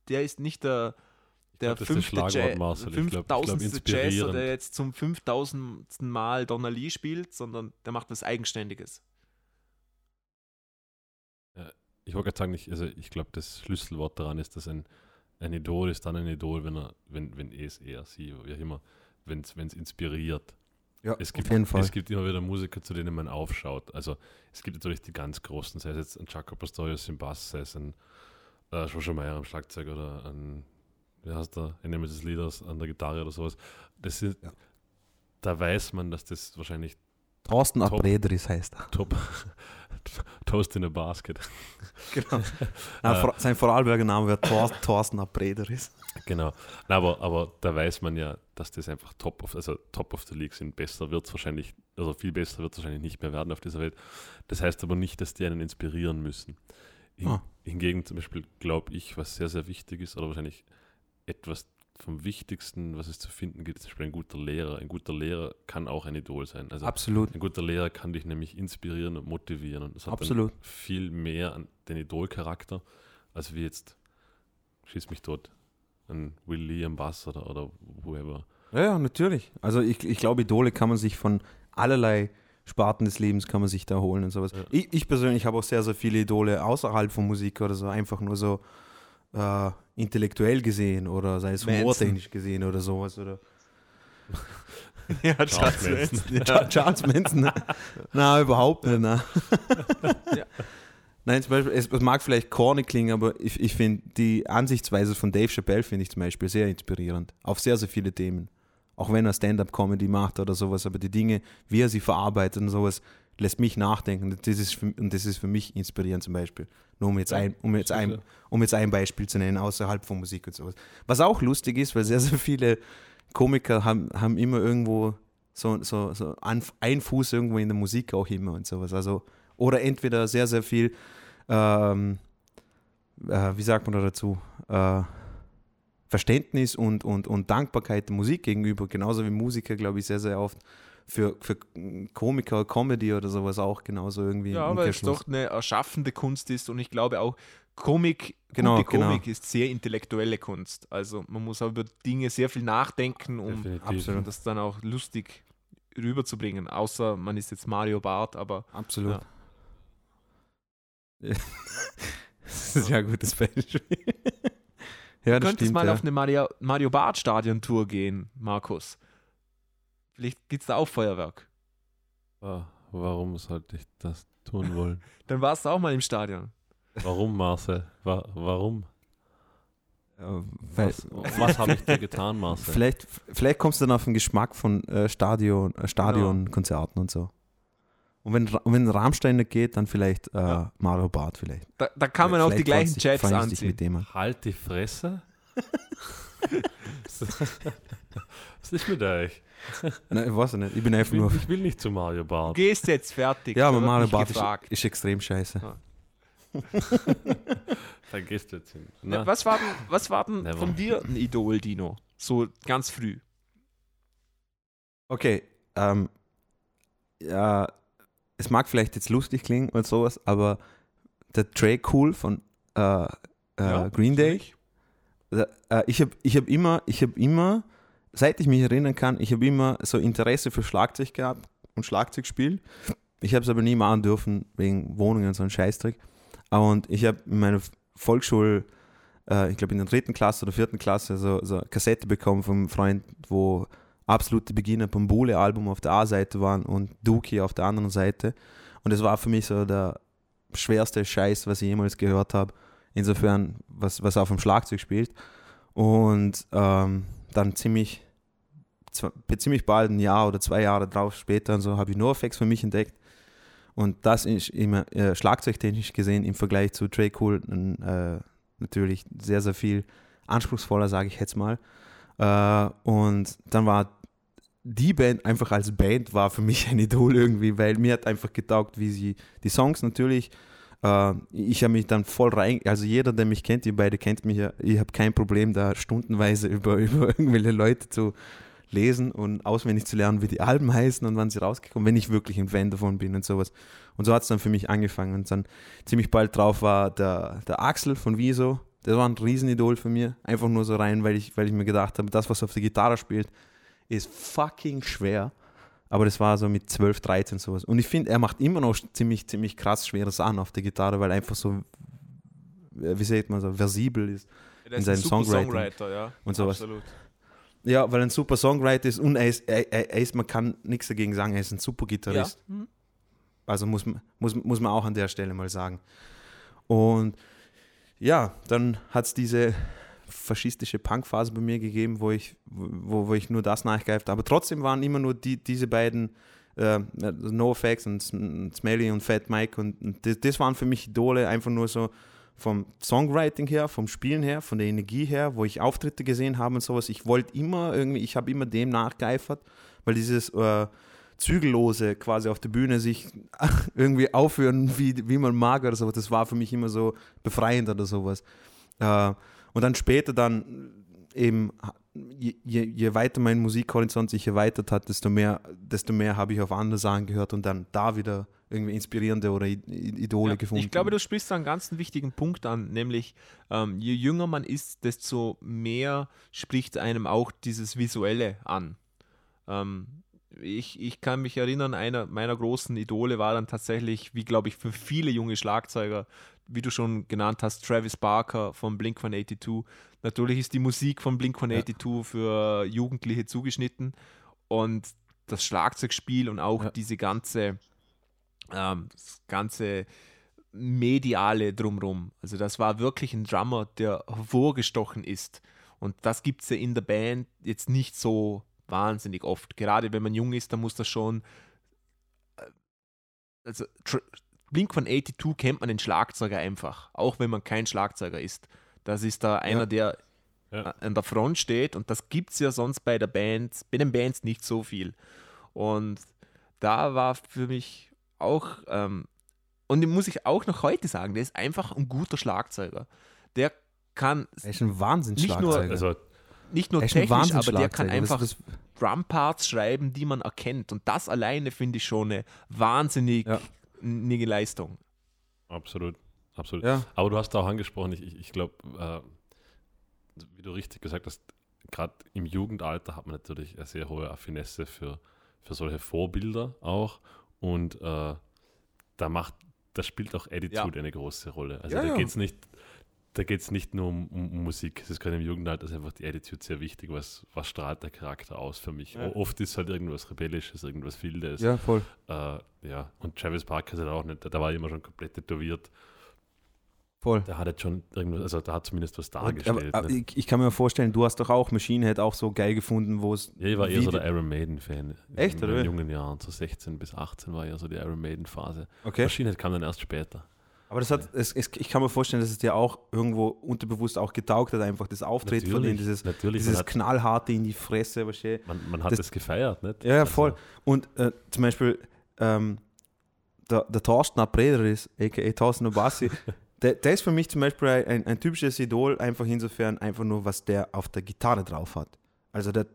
der ist nicht der, der glaub, fünfte Jazz, 5000. Jazzer, der jetzt zum 5000. Mal Donna Lee spielt, sondern der macht was Eigenständiges. Ja, ich wollte gerade sagen, ich, also ich glaube, das Schlüsselwort daran ist, dass ein, ein Idol ist dann ein Idol, wenn er, wenn, wenn es, er, sie, wie auch immer, wenn es inspiriert. Ja, es gibt, auf jeden Fall. Es gibt immer wieder Musiker, zu denen man aufschaut. Also es gibt natürlich die ganz großen, sei es jetzt ein Jaco Pastorius im Bass, sei es ein äh, Joshua Meyer am Schlagzeug oder ein, wie heißt der, einer des Leaders an der Gitarre oder sowas. Das sind, ja. Da weiß man, dass das wahrscheinlich Thorsten Apredris heißt er. Top. Toast in a Basket. Genau. Nein, sein Vorarlberger Name wird Thorsten Apredris. Genau. Nein, aber, aber da weiß man ja, dass das einfach top of, also top of the league sind. Besser wird es wahrscheinlich, also viel besser wird es wahrscheinlich nicht mehr werden auf dieser Welt. Das heißt aber nicht, dass die einen inspirieren müssen. Hin, ah. Hingegen zum Beispiel glaube ich, was sehr, sehr wichtig ist, oder wahrscheinlich etwas vom Wichtigsten, was es zu finden gibt, zum Beispiel ein guter Lehrer. Ein guter Lehrer kann auch ein Idol sein. Also Absolut. Ein guter Lehrer kann dich nämlich inspirieren und motivieren. Und das hat Absolut. viel mehr an den Idol-Charakter, als wie jetzt, schieß mich tot, ein Will Lee am Bass oder, oder whoever. Ja, ja, natürlich. Also ich, ich glaube, Idole kann man sich von allerlei Sparten des Lebens kann man sich da holen und sowas. Ja. Ich, ich, persönlich habe auch sehr, sehr viele Idole außerhalb von Musik oder so, einfach nur so äh, intellektuell gesehen oder sei es humortechnisch gesehen oder sowas. Oder ja, Charles Manson. Ja. Charles Manson. Nein, überhaupt nicht. Nein. ja. Nein, zum Beispiel, es, es, mag vielleicht corny klingen, aber ich, ich finde die Ansichtsweise von Dave Chappelle finde ich zum Beispiel sehr inspirierend. Auf sehr, sehr viele Themen auch wenn er Stand-up-Comedy macht oder sowas, aber die Dinge, wie er sie verarbeitet und sowas, lässt mich nachdenken. Das ist für, und das ist für mich inspirierend zum Beispiel. Nur um jetzt, ein, um, jetzt ein, um jetzt ein Beispiel zu nennen, außerhalb von Musik und sowas. Was auch lustig ist, weil sehr, sehr viele Komiker haben, haben immer irgendwo so, so, so ein Fuß irgendwo in der Musik auch immer und sowas. Also, oder entweder sehr, sehr viel, ähm, äh, wie sagt man da dazu? Äh, Verständnis und, und, und Dankbarkeit der Musik gegenüber, genauso wie Musiker, glaube ich, sehr, sehr oft für, für Komiker, Comedy oder sowas auch genauso irgendwie. Ja, weil es doch eine erschaffende Kunst ist und ich glaube auch, Komik, genau, gute Komik genau. ist sehr intellektuelle Kunst. Also man muss auch über Dinge sehr viel nachdenken, um Definitiv. das dann auch lustig rüberzubringen. Außer man ist jetzt Mario Barth, aber. Absolut. Ja. das ist ja ein gutes Beispiel. Ja, du könntest stimmt, mal ja. auf eine Mario, Mario Bart Stadion Tour gehen, Markus. Vielleicht gibt es da auch Feuerwerk. Ah, warum sollte ich das tun wollen? dann warst du auch mal im Stadion. Warum, Marcel? Wa warum? Was, was habe ich dir getan, Marcel? Vielleicht, vielleicht kommst du dann auf den Geschmack von äh, Stadion, äh, Stadionkonzerten genau. und so. Und wenn, wenn Rammstein nicht geht, dann vielleicht äh, ja. Mario Barth vielleicht. Da, da kann man auch die gleichen Chats anziehen. Mit dem halt die Fresse. Was ist mit euch? Nein, ich weiß nicht. Ich bin einfach ich will, nur. Ich will nicht zu Mario Barth. Gehst jetzt fertig. Ja, aber Mario Barth ist, ist, extrem scheiße. Ja. da gehst du jetzt hin. Na. Was war denn, was war denn von dir ein Idol, Dino? So ganz früh. Okay, ähm, ja, es mag vielleicht jetzt lustig klingen oder sowas, aber der Trey Cool von äh, äh, ja, Green Day, äh, ich habe ich hab immer, ich habe immer, seit ich mich erinnern kann, ich habe immer so Interesse für Schlagzeug gehabt und Schlagzeugspiel. Ich habe es aber nie machen dürfen, wegen Wohnungen und so ein Scheißdreck. Und ich habe in meiner Volksschule, äh, ich glaube in der dritten Klasse oder vierten Klasse, so, so eine Kassette bekommen einem Freund, wo absolute Beginner beim Bole-Album auf der A-Seite waren und Dookie auf der anderen Seite. Und es war für mich so der schwerste Scheiß, was ich jemals gehört habe. Insofern, was, was auf dem Schlagzeug spielt. Und ähm, dann ziemlich, ziemlich bald ein Jahr oder zwei Jahre drauf später und so habe ich NoFX für mich entdeckt. Und das ist immer äh, schlagzeugtechnisch gesehen im Vergleich zu Trey Cool äh, natürlich sehr, sehr viel anspruchsvoller, sage ich jetzt mal. Äh, und dann war die Band einfach als Band war für mich ein Idol irgendwie, weil mir hat einfach getaugt, wie sie die Songs natürlich. Äh, ich habe mich dann voll rein, also jeder, der mich kennt, ihr beide kennt mich ja, ich habe kein Problem, da stundenweise über, über irgendwelche Leute zu lesen und auswendig zu lernen, wie die Alben heißen und wann sie rausgekommen, wenn ich wirklich ein Fan davon bin und sowas. Und so hat es dann für mich angefangen. Und dann ziemlich bald drauf war der, der Axel von Wieso, der war ein Riesenidol für mich. Einfach nur so rein, weil ich, weil ich mir gedacht habe, das, was auf der Gitarre spielt, ist fucking schwer. Aber das war so mit 12, 13 sowas. Und ich finde, er macht immer noch ziemlich, ziemlich krass schwere Sachen auf der Gitarre, weil er einfach so, wie sagt man so, versibel ist Ja, in seinem Songwriting Songwriter, ja. und sowas. Absolut. Ja, weil er ein super Songwriter ist und er ist, er, er er ist man kann nichts dagegen sagen, er ist ein super Gitarrist. Ja. Mhm. Also muss, man- muss, muss man auch an der Stelle mal sagen. Und ja, dann hat es diese faschistische Punkphase bei mir gegeben, wo ich, wo, wo ich nur das nachgeeift habe. Aber trotzdem waren immer nur die, diese beiden, äh, NoFX und Sm- Smelly und Fat Mike und, und das, das waren für mich Idole, einfach nur so vom Songwriting her, vom Spielen her, von der Energie her, wo ich Auftritte gesehen habe und sowas. Ich wollte immer irgendwie, ich habe immer dem nachgeeifert, weil dieses äh, Zügellose quasi auf der Bühne sich irgendwie aufhören, wie, wie man mag oder sowas, das war für mich immer so befreiend oder sowas. Äh, und dann später dann eben, je, je, je weiter mein Musikhorizont sich erweitert hat, desto mehr, desto mehr habe ich auf andere Sachen gehört und dann da wieder irgendwie inspirierende oder Idole Ja, gefunden. Ich glaube, du sprichst da einen ganz wichtigen Punkt an, nämlich ähm, je jünger man ist, desto mehr spricht einem auch dieses Visuelle an. Ähm, ich, ich kann mich erinnern, einer meiner großen Idole war dann tatsächlich, wie glaube ich, für viele junge Schlagzeuger, wie du schon genannt hast, Travis Barker von Blink 182. Natürlich ist die Musik von Blink 182 für Jugendliche zugeschnitten und das Schlagzeugspiel und auch Ja. diese ganze, ähm, ganze Mediale drumrum. Also das war wirklich ein Drummer, der hervorgestochen ist. Und das gibt es ja in der Band jetzt nicht so wahnsinnig oft. Gerade wenn man jung ist, dann muss das schon. äh, Also Blink von 82 kennt man den Schlagzeuger einfach, auch wenn man kein Schlagzeuger ist. Das ist da einer, der Ja. an der Front steht und das gibt es ja sonst bei der Band, bei den Bands nicht so viel. Und da war für mich auch, ähm, und den muss ich auch noch heute sagen, der ist einfach ein guter Schlagzeuger. Der kann er ist ein Wahnsinns Nicht nur- Schlagzeuger. Also nicht nur technisch, aber der kann einfach Das, das, Drumparts schreiben, die man erkennt. Und das alleine finde ich schon eine wahnsinnig Ja. Nige Leistung. absolut, absolut. ja, Aber du hast auch angesprochen, ich, ich, ich glaube, äh, wie du richtig gesagt hast, gerade im Jugendalter hat man natürlich eine sehr hohe Affinesse für, für solche Vorbilder auch. Und äh, da macht, da spielt auch Attitude Ja. eine große Rolle. Also Ja, da ja. geht es nicht, da geht's nicht nur um, um, um Musik. Es ist gerade im Jugendalter ist einfach die Attitude sehr wichtig. Was, was strahlt der Charakter aus für mich? Ja. Oft ist halt irgendwas Rebellisches, irgendwas Wildes. ja, voll. Äh, ja. Und Travis Parker ist halt auch nicht, da war immer schon komplett tätowiert. voll. Der hat jetzt schon irgendwas, also der hat zumindest was Und, dargestellt. aber, aber ne? ich, ich kann mir vorstellen, du hast doch auch Machine Head auch so geil gefunden, wo es. ja, ich war eher so der Iron Maiden-Fan. Echt, in oder wie? jungen Jahren, so 16 bis 18 war ja so die Iron Maiden-Phase. Okay. Maschine kam dann erst später. Aber das hat, es, es, ich kann mir vorstellen, dass es dir auch irgendwo unterbewusst auch getaugt hat, einfach das Auftreten von denen, dieses, natürlich dieses hat, knallharte in die Fresse, du? man, man hat das- es gefeiert, nicht? Ja, ja, Also, voll. Und äh, zum Beispiel ähm, der, der Thorsten Aprederis, a.k.a. Thorsten Obassi, der, der ist für mich zum Beispiel ein, ein typisches Idol, einfach insofern einfach nur, was der auf der Gitarre drauf hat. Also der,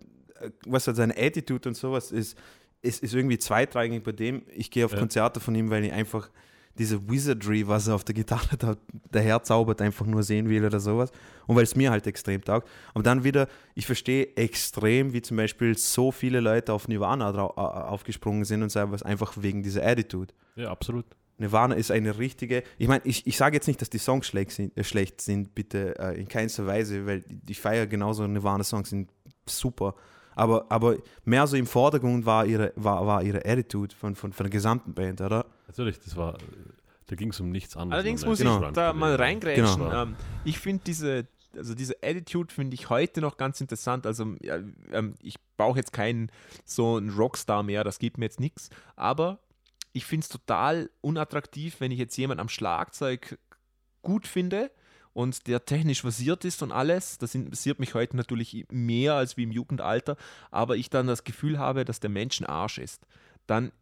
äh, was hat seine Attitude und sowas ist, ist, ist irgendwie zweitrangig bei dem. Ich gehe auf Ja. Konzerte von ihm, weil ich einfach diese Wizardry, was er auf der Gitarre da, daherzaubert, einfach nur sehen will oder sowas. Und weil es mir halt extrem taugt. Und dann wieder, ich verstehe extrem, wie zum Beispiel so viele Leute auf Nirvana aufgesprungen sind und sagen, was einfach wegen dieser Attitude. Ja, absolut. Nirvana ist eine richtige, ich meine, ich, ich sage jetzt nicht, dass die Songs schlecht sind, äh, schlecht sind bitte äh, in keinster Weise, weil ich feiere genauso Nirvana-Songs sind super. Aber, aber mehr so im Vordergrund war ihre, war, war ihre Attitude von, von, von der gesamten Band, oder? Natürlich, das war, da ging es um nichts anderes. Allerdings muss eine Genau. ich da mal reingrätschen. Genau. Ähm, ich finde diese, also diese Attitude finde ich heute noch ganz interessant. Also ähm, ich brauche jetzt keinen so einen Rockstar mehr, das gibt mir jetzt nichts. Aber ich finde es total unattraktiv, wenn ich jetzt jemanden am Schlagzeug gut finde und der technisch versiert ist und alles, das interessiert mich heute natürlich mehr als wie im Jugendalter, aber ich dann das Gefühl habe, dass der Mensch ein Arsch ist, dann,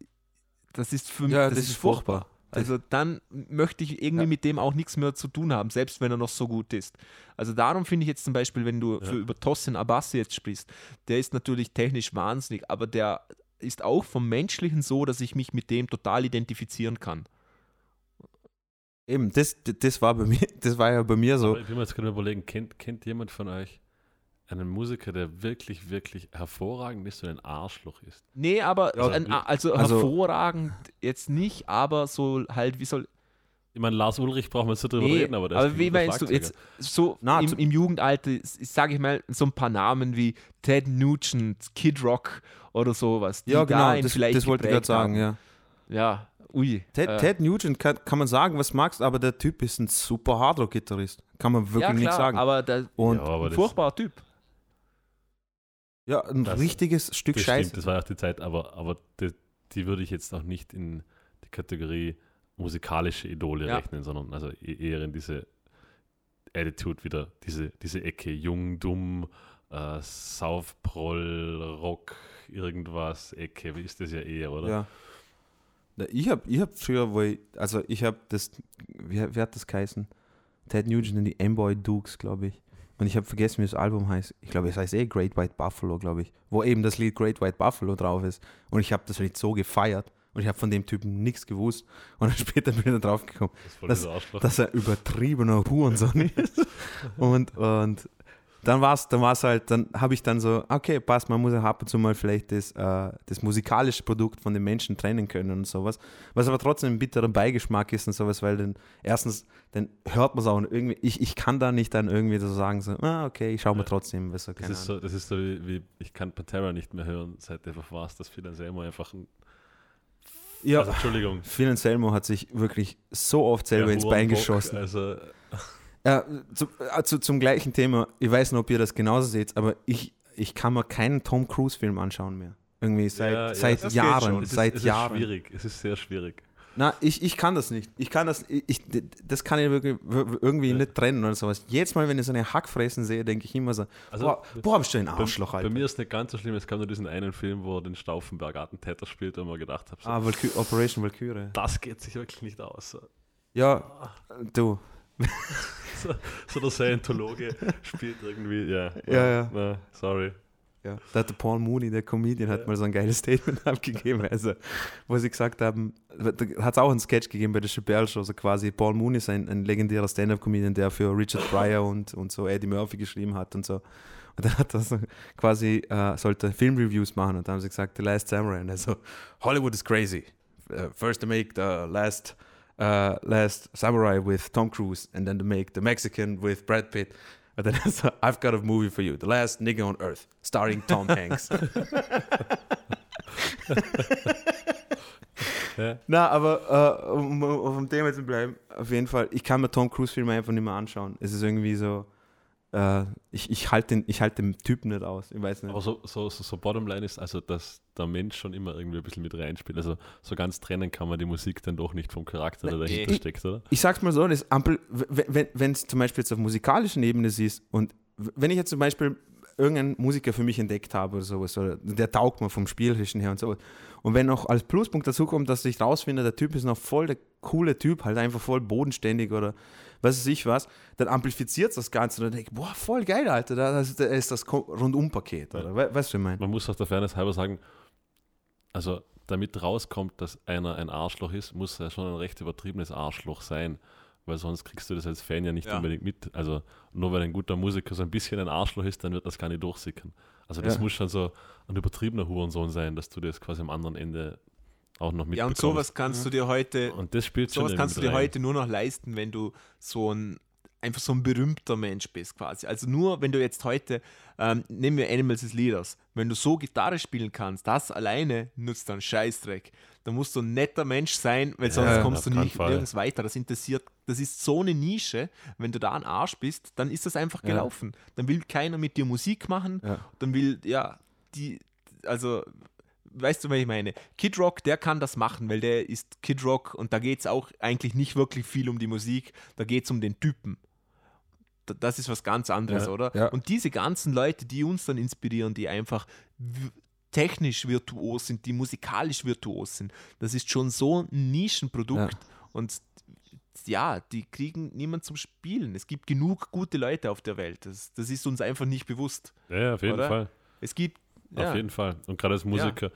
das ist für mich, Ja, das, ist furchtbar. Also dann möchte ich irgendwie Ja. mit dem auch nichts mehr zu tun haben, selbst wenn er noch so gut ist. Also darum finde ich jetzt zum Beispiel, wenn du Ja. für über Tossin Abassi jetzt sprichst, der ist natürlich technisch wahnsinnig, aber der ist auch vom Menschlichen so, dass ich mich mit dem total identifizieren kann. Eben, das, das war bei mir, das war ja bei mir so. Aber ich will mir jetzt gerade überlegen, kennt, kennt jemand von euch einen Musiker, der wirklich, wirklich hervorragend ist und ein Arschloch ist? Nee, aber Ja, ein, also, also- hervorragend jetzt nicht, aber so halt, wie soll. Ich meine, Lars Ulrich wir jetzt nicht drüber Nee, reden, aber der aber wie meinst du jetzt so Na, im, im Jugendalter, sage ich mal, so ein paar Namen wie Ted Nugent, Kid Rock oder sowas. die Ja, da genau, ihn das, vielleicht das wollte ich gerade sagen, ja. Ja, ui. Ted, äh, Ted Nugent kann, kann man sagen, was magst, aber der Typ ist ein super Hardrock-Gitarrist. Kann man wirklich ja, nicht klar, sagen. aber der, Und Ja, aber ein das- furchtbarer Typ. Ja, ein Das- richtiges Stück Das Scheiße. stimmt, das war auch die Zeit, aber, aber die, die würde ich jetzt auch nicht in die Kategorie musikalische Idole Ja. rechnen, sondern also e- eher in diese Attitude wieder, diese, diese Ecke, jung, dumm, äh, Saufproll, Rock, irgendwas, Ecke, wie ist das ja eher, oder? Ja. Ich habe ich hab früher, wo ich, also ich habe das, wie, wie hat das geheißen? Ted Nugent und die Amboy Dukes, glaube ich. Und ich habe vergessen, wie das Album heißt. Ich glaube, es heißt eh Great White Buffalo, glaube ich. Wo eben das Lied Great White Buffalo drauf ist. Und ich habe das Lied so gefeiert. Und ich habe von dem Typen nichts gewusst. Und dann später bin ich da drauf gekommen, Das ist voll Das- dieser Arschloch. dass er übertriebener Hurensohn ist. Und, und dann war es dann war's halt, dann habe ich dann so, okay, passt, man muss ja ab und zu mal vielleicht das, äh, das musikalische Produkt von den Menschen trennen können und sowas. Was aber trotzdem ein bitterer Beigeschmack ist und sowas, weil dann erstens, dann hört man es auch und irgendwie, ich, ich kann da nicht dann irgendwie so sagen, so, ah, okay, ich schaue mir Ja. trotzdem, was so, Das ist, Ahnung. so, das ist so wie, wie, ich kann Pantera nicht mehr hören, seit der war es, dass Phil Anselmo einfach ein, Ja, also Entschuldigung, Phil Anselmo hat sich wirklich so oft selber der ins Bein geschossen. Also, Zu, äh, zu, zum gleichen Thema. Ich weiß nicht, ob ihr das genauso seht, aber ich, ich kann mir keinen Tom Cruise-Film anschauen mehr. Irgendwie seit, Ja, ja, seit Jahren. ist, Seit es Jahren. ist schwierig, es ist sehr schwierig. Na, ich, ich kann das nicht. Ich kann das, ich, das kann ich wirklich irgendwie Ja. nicht trennen oder sowas. Jedes Mal, wenn ich so eine Hackfressen sehe, denke ich immer so, Also, boah, boah, bist du ein Bei, Arschloch, bei Alter. mir ist es nicht ganz so schlimm, es gab nur diesen einen Film, wo er den Stauffenberg Attentäter spielt und mir gedacht habe, so, Ah, Valky Operation Valkyrie. das geht sich wirklich nicht aus. So, Ja, du. so der Scientologe spielt irgendwie, ja. Ja, ja. Na, sorry. Ja, da hat der Paul Mooney, der Comedian, hat Ja. mal so ein geiles Statement abgegeben. Also, wo sie gesagt haben, da hat es auch einen Sketch gegeben bei der Chappelle Show, so quasi Paul Mooney ist ein, ein legendärer Stand-Up-Comedian, der für Richard Pryor und, und so Eddie Murphy geschrieben hat und so. Und dann hat er so quasi, äh, sollte Filmreviews machen und dann haben sie gesagt, The Last Samurai. Und er so, Hollywood is crazy. Uh, first they make the last, uh, last Samurai with Tom Cruise and then they make the Mexican with Brad Pitt. Und dann so, I've got a movie for you, The Last Nigga on Earth, starring Tom Hanks. Ja. Na, aber äh, um, um auf dem Thema zu bleiben, auf jeden Fall, ich kann mir Tom Cruise-Filme einfach nicht mehr anschauen. Es ist irgendwie so, äh, ich, ich halte den, ich halt den Typen nicht aus. Ich weiß nicht. Aber so, so, so, so Bottomline ist also, dass der Mensch schon immer irgendwie ein bisschen mit reinspielt. Also so ganz trennen kann man die Musik dann doch nicht vom Charakter, der dahinter steckt, oder? ich sag's mal so, das Ampel, wenn es zum Beispiel jetzt auf musikalischen Ebene siehst und wenn ich jetzt zum Beispiel irgendeinen Musiker für mich entdeckt habe oder sowas, oder der taugt mir vom Spielerischen her und sowas. Und wenn noch als Pluspunkt dazu kommt, dass ich rausfinde, der Typ ist noch voll der coole Typ, halt einfach voll bodenständig oder was weiß ich was, dann amplifiziert das Ganze und dann denke ich, boah, voll geil, Alter, da ist das Rundum-Paket, oder? We- Weißt du, ich meine? Man muss auch der Fairness halber sagen, also damit rauskommt, dass einer ein Arschloch ist, muss er schon ein recht übertriebenes Arschloch sein. Weil sonst kriegst du das als Fan ja nicht Ja. unbedingt mit. Also nur weil ein guter Musiker so ein bisschen ein Arschloch ist, dann wird das gar nicht durchsickern. Also das Ja. muss schon so ein übertriebener Hurensohn sein, dass du das quasi am anderen Ende auch noch Ja, mitbekommst. und sowas kannst du dir heute, Und das spielt schon sowas kannst du dir rein. heute nur noch leisten, wenn du so ein einfach so ein berühmter Mensch bist quasi. Also nur, wenn du jetzt heute, ähm, nehmen wir Animals as Leaders, wenn du so Gitarre spielen kannst, das alleine nutzt dann Scheißdreck. Da musst du ein netter Mensch sein, weil sonst Ja, kommst du nicht Fall. nirgends weiter. Das interessiert, das ist so eine Nische. Wenn du da ein Arsch bist, dann ist das einfach Ja. gelaufen. Dann will keiner mit dir Musik machen, Ja. dann will, ja, die, also weißt du, was ich meine? Kid Rock, der kann das machen, weil der ist Kid Rock und da geht es auch eigentlich nicht wirklich viel um die Musik, da geht es um den Typen. das ist was ganz anderes, Ja, oder? ja. Und diese ganzen Leute, die uns dann inspirieren, die einfach technisch virtuos sind, die musikalisch virtuos sind, das ist schon so ein Nischenprodukt und ja, die kriegen niemand zum Spielen. Es gibt genug gute Leute auf der Welt. Das, das ist uns einfach nicht bewusst. Ja, ja, auf jeden Oder? Fall. Es gibt Auf ja, jeden Fall. Und gerade als Musiker,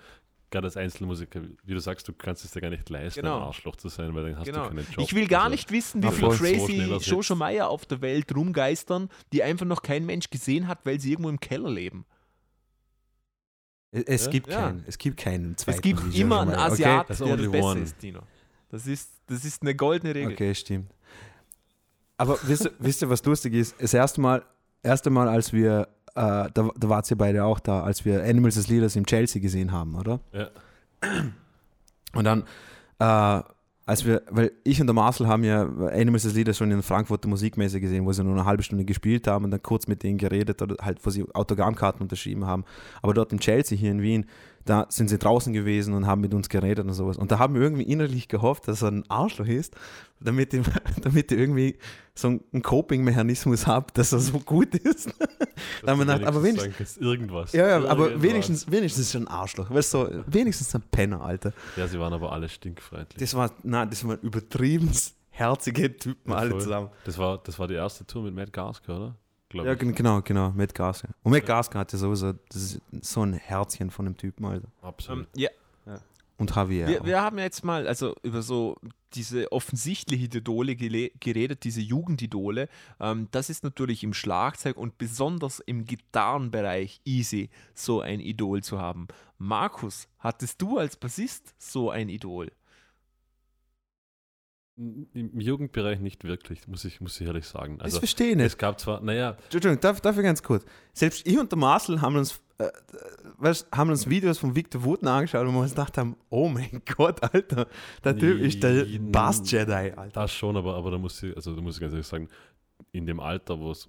gerade als Einzelmusiker, wie du sagst, du kannst es dir gar nicht leisten, Genau. ein Arschloch zu sein, weil dann hast Genau. du keinen Job. Ich will gar Also, nicht wissen, wie Ja, viele. So crazy. Jojo Meier auf der Welt rumgeistern, die einfach noch kein Mensch gesehen hat, weil sie irgendwo im Keller leben. Es, es Ja? gibt Ja. keinen, es gibt keinen zweiten. es gibt immer einen Maier. Asiat, That's der besser one. ist, Tino. Das ist, das ist eine goldene Okay, Regel. okay stimmt. Aber wisst ihr, wisst ihr, was lustig ist? Das erste Mal, erste Mal als wir, da, da wart ihr beide auch da, als wir Animals as Leaders im Chelsea gesehen haben, oder? Ja. Und dann, äh, als wir, weil ich und der Marcel haben ja Animals as Leaders schon in der Frankfurter Musikmesse gesehen, wo sie nur eine halbe Stunde gespielt haben und dann kurz mit denen geredet oder halt, wo sie Autogrammkarten unterschrieben haben. Aber dort im Chelsea hier in Wien, da sind sie draußen gewesen und haben mit uns geredet und sowas. Und da haben wir irgendwie innerlich gehofft, dass er ein Arschloch ist, damit ihr, damit ihr irgendwie so einen Coping-Mechanismus habt, dass er so gut ist. Da haben wir gedacht, aber wenigstens, irgendwas. ja, ja, aber Irgendwas. wenigstens, wenigstens schon ein Arschloch. Weißt du, so, wenigstens ein Penner, Alter. Ja, sie waren aber alle stinkfreundlich. Das war, nein, das waren übertrieben herzige Typen, Ja, alle zusammen. Das war, das war die erste Tour mit Matt Gasker, oder? Glaub Ja, ich. gen- genau, genau, Matt Gasker. Und Matt Gasker hatte sowieso, das ist so ein Herzchen von dem Typen, Alter. Absolut. Ähm, ja, Und Javier. wir, wir haben jetzt mal also über so diese offensichtliche Idole geredet, diese Jugendidole. Ähm, das ist natürlich im Schlagzeug und besonders im Gitarrenbereich easy, so ein Idol zu haben. Markus, hattest du als Bassist so ein Idol? Im Jugendbereich nicht wirklich, muss ich, muss ich ehrlich sagen. Also, verstehe ich nicht. es gab zwar, naja, Entschuldigung, darf, darf ich ganz kurz. Selbst ich und der Marcel haben uns, äh, weißt, haben uns Videos von Victor Wooten angeschaut und wir uns gedacht haben, oh mein Gott, Alter, der Typ ist der Bass-Jedi, Alter. das schon, aber, aber da muss ich, also da muss ich ganz ehrlich sagen, in dem Alter, wo es,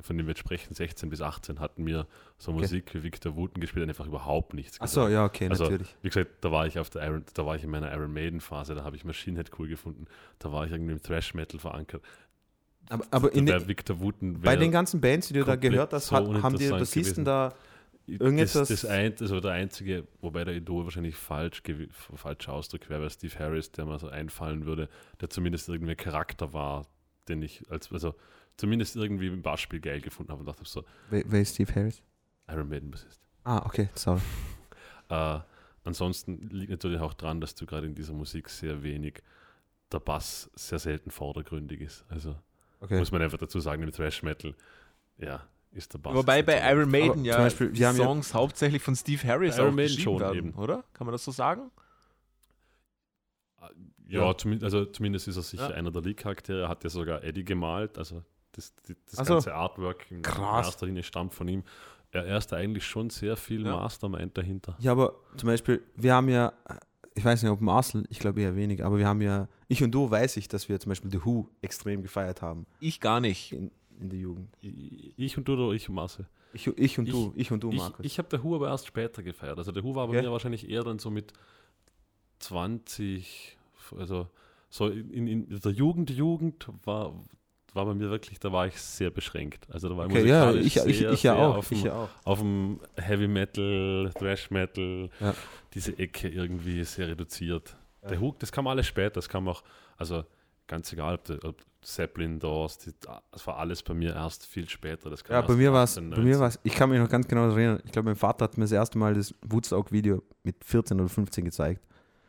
von dem wir jetzt sprechen, 16 bis 18, hatten wir so Okay. Musik wie Victor Wooten gespielt, einfach überhaupt nichts. Achso, ja, okay, Also, natürlich. Wie gesagt, da war ich auf der Iron, da war ich in meiner Iron Maiden Phase, da habe ich Machine Head cool gefunden, da war ich irgendwie im Thrash Metal verankert. Aber, aber in Victor Wooten bei den ganzen Bands, die du da gehört hast, so haben die Bassisten gewesen. da das, irgendetwas- das ein, also der einzige, wobei der Idol wahrscheinlich falsch, falscher Ausdruck wäre, wäre Steve Harris, der mir so einfallen würde, der zumindest irgendwie Charakter war, den ich als, also zumindest irgendwie im Bassspiel geil gefunden habe und dachte so, Wer, wer ist Steve Harris? Iron Maiden Bassist. Ah, okay, sorry. Äh, ansonsten liegt natürlich auch dran, dass du gerade in dieser Musik sehr wenig, der Bass sehr selten vordergründig ist. Also Okay. muss man einfach dazu sagen, im Thrash Metal, ja, ist der Bass. Wobei bei Iron Maiden zum ja Beispiel, haben ja- Songs hauptsächlich von Steve Harris Iron auch Maiden geschrieben schon werden, eben. oder? Kann man das so sagen? Ja, Ja. Zumindest, also zumindest ist er sicher Ja. einer der Lead-Charaktere. Er hat ja sogar Eddie gemalt. Also das, das Ach so. ganze Artwork in Krass. erster Linie stammt von ihm. Er, er ist da eigentlich schon sehr viel Ja. Mastermind dahinter. Ja, aber zum Beispiel, wir haben ja, ich weiß nicht, ob Marcel, ich glaube eher wenig, aber wir haben ja, ich und du weiß ich, dass wir zum Beispiel The Who extrem gefeiert haben Ich gar nicht. in, in der Jugend. Ich ich und du oder ich und Marcel? Ich, ich und Ich- du, ich und du, Ich, Markus. ich habe der Who aber erst später gefeiert. Also der Who war bei Okay. mir wahrscheinlich eher dann so mit 20, also so in, in der Jugend, Jugend war, war bei mir wirklich, da war ich sehr beschränkt. Also da war okay, ja, ich, ich, sehr, ich ja sehr auch. Auf Ich dem, ja auch. auf dem Heavy Metal, Thrash Metal, Ja. diese Ecke irgendwie sehr reduziert. Ja. Der Hook, das kam alles später, das kam auch, also ganz egal, ob, der, ob Zeppelin, Doors, die, das war alles bei mir erst viel später. Das Ja, bei mir war es, 18, bei mir 19. war es, ich kann mich noch ganz genau erinnern, ich glaube, mein Vater hat mir das erste Mal das Woodstock-Video mit 14 oder 15 gezeigt.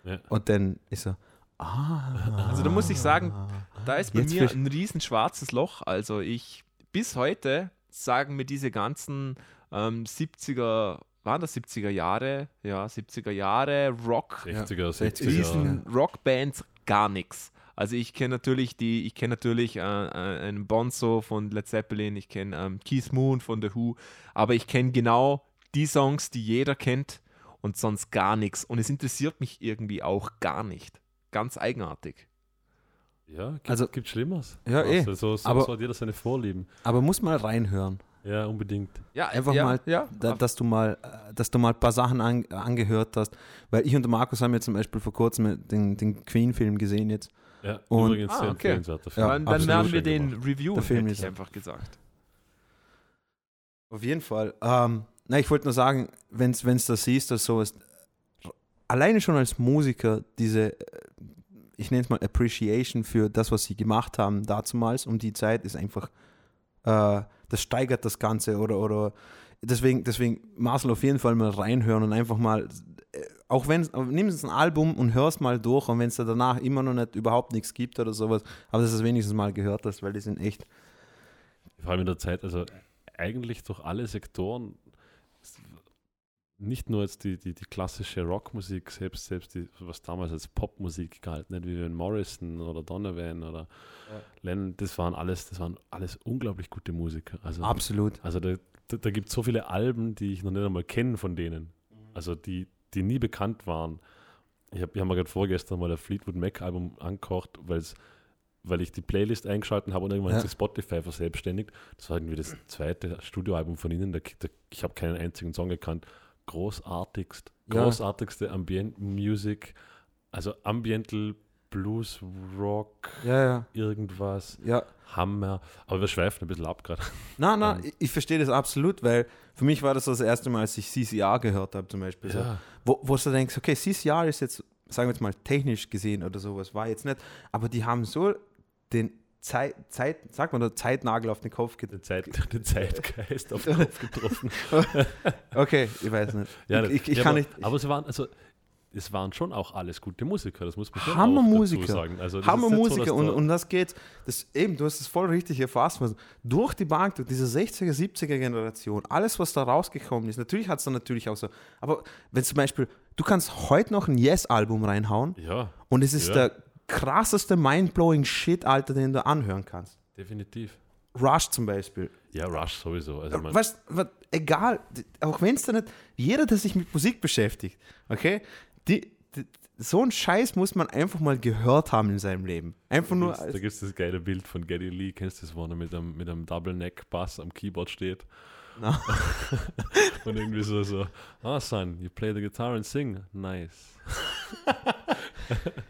Ja. Und dann ist er, ah. Also da muss ich sagen, Da ist bei mir ein riesen schwarzes Loch. Also ich, bis heute sagen mir diese ganzen ähm, 70er, waren das 70er Jahre? Ja, 70er Jahre Rock, 60er, 60er. riesen Rockbands gar nichts. Also ich kenne natürlich die, ich kenne natürlich äh, äh, einen Bonzo von Led Zeppelin, ich kenne ähm, Keith Moon von The Who, aber ich kenne genau die Songs, die jeder kennt und sonst gar nichts. Und es interessiert mich irgendwie auch gar nicht. Ganz eigenartig. Ja, gibt, Also- gibt Schlimmeres. Ja, eh. Also, so, so, Aber- so hat jeder seine Vorlieben. Aber muss mal reinhören. Ja, unbedingt. Ja, Einfach ja, mal, ja, da, dass du mal, äh, dass du mal ein paar Sachen an, angehört hast. Weil ich und der Markus haben jetzt zum Beispiel vor kurzem den, den Queen-Film gesehen jetzt. Ja, Und- übrigens Ah, sehr okay. empfehlenswerter Film. Ja, dann, werden wir den gemacht. reviewen, Der Film hätte ist- ich einfach gesagt. Auf jeden Fall. Ähm, na, ich wollte nur sagen, wenn es da siehst, dass sowas, alleine schon als Musiker, diese, äh, ich nenne es mal Appreciation für das, was sie gemacht haben dazumals. Um die Zeit, ist einfach, äh, das steigert das Ganze oder, oder deswegen, deswegen Marcel auf jeden Fall mal reinhören und einfach mal, äh, auch wenn, nimm es ein Album und hör es mal durch. Und wenn es da danach immer noch nicht überhaupt nichts gibt oder sowas, aber dass es wenigstens mal gehört hast, weil die sind echt, Vor allem in der Zeit, also eigentlich durch alle Sektoren, nicht nur jetzt die, die, die klassische Rockmusik, selbst, selbst die, was damals als Popmusik galt, nicht wie Van Morrison oder Donovan oder Lennon, das waren alles, das waren alles unglaublich gute Musiker. Also, absolut. also da, da, da gibt es so viele Alben, die ich noch nicht einmal kenne von denen. Also die, die nie bekannt waren. Ich habe ich hab mir gerade vorgestern mal ein Fleetwood Mac Album angekocht, weil's, weil ich die Playlist eingeschalten habe und irgendwann Ja. hat sich Spotify verselbstständigt. Das war irgendwie das zweite Studioalbum von ihnen. Da, da, ich habe keinen einzigen Song gekannt. Großartigst, Ja. großartigste Ambient Music, also Ambiental Blues Rock, Ja, ja, irgendwas, ja. Hammer. Aber wir schweifen ein bisschen ab gerade. Na, na, Ähm, ich, ich verstehe das absolut, weil für mich war das das erste Mal, als ich CCR gehört habe, zum Beispiel. So, Ja. wo, wo du denkst, okay, CCR ist jetzt, sagen wir jetzt mal, technisch gesehen oder sowas, war jetzt nicht, aber die haben so den Zeit, Zeit sagt man da, Zeitnagel auf den Kopf getroffen. Zeit, den Zeitgeist auf den Kopf getroffen. Okay, ich weiß nicht. Ja, ich, ich, ich ja, kann aber, nicht. Aber sie waren, also, es waren schon auch alles gute Musiker, das muss man schon Hammermusiker. auch dazu sagen. Also, Hammermusiker nicht so, und, und das geht, das eben, du hast es voll richtig erfasst, durch die Bank, durch diese 60er, 70er Generation, alles, was da rausgekommen ist, natürlich hat es dann natürlich auch so, aber wenn zum Beispiel, du kannst heute noch ein Yes-Album reinhauen ja, und es ist Ja. der krasseste mindblowing Shit, Alter, den du anhören kannst. definitiv. Rush zum Beispiel. Ja, Rush sowieso. Also, man, Weißt, was, egal, auch wenn es da nicht, jeder, der sich mit Musik beschäftigt, okay, die, die, so einen Scheiß muss man einfach mal gehört haben in seinem Leben. Einfach nur da als, gibt es das geile Bild von Geddy Lee, kennst du das, wo er mit einem, mit einem Double Neck Bass am Keyboard steht Na. und irgendwie so, so, ah son, you play the guitar and sing, nice.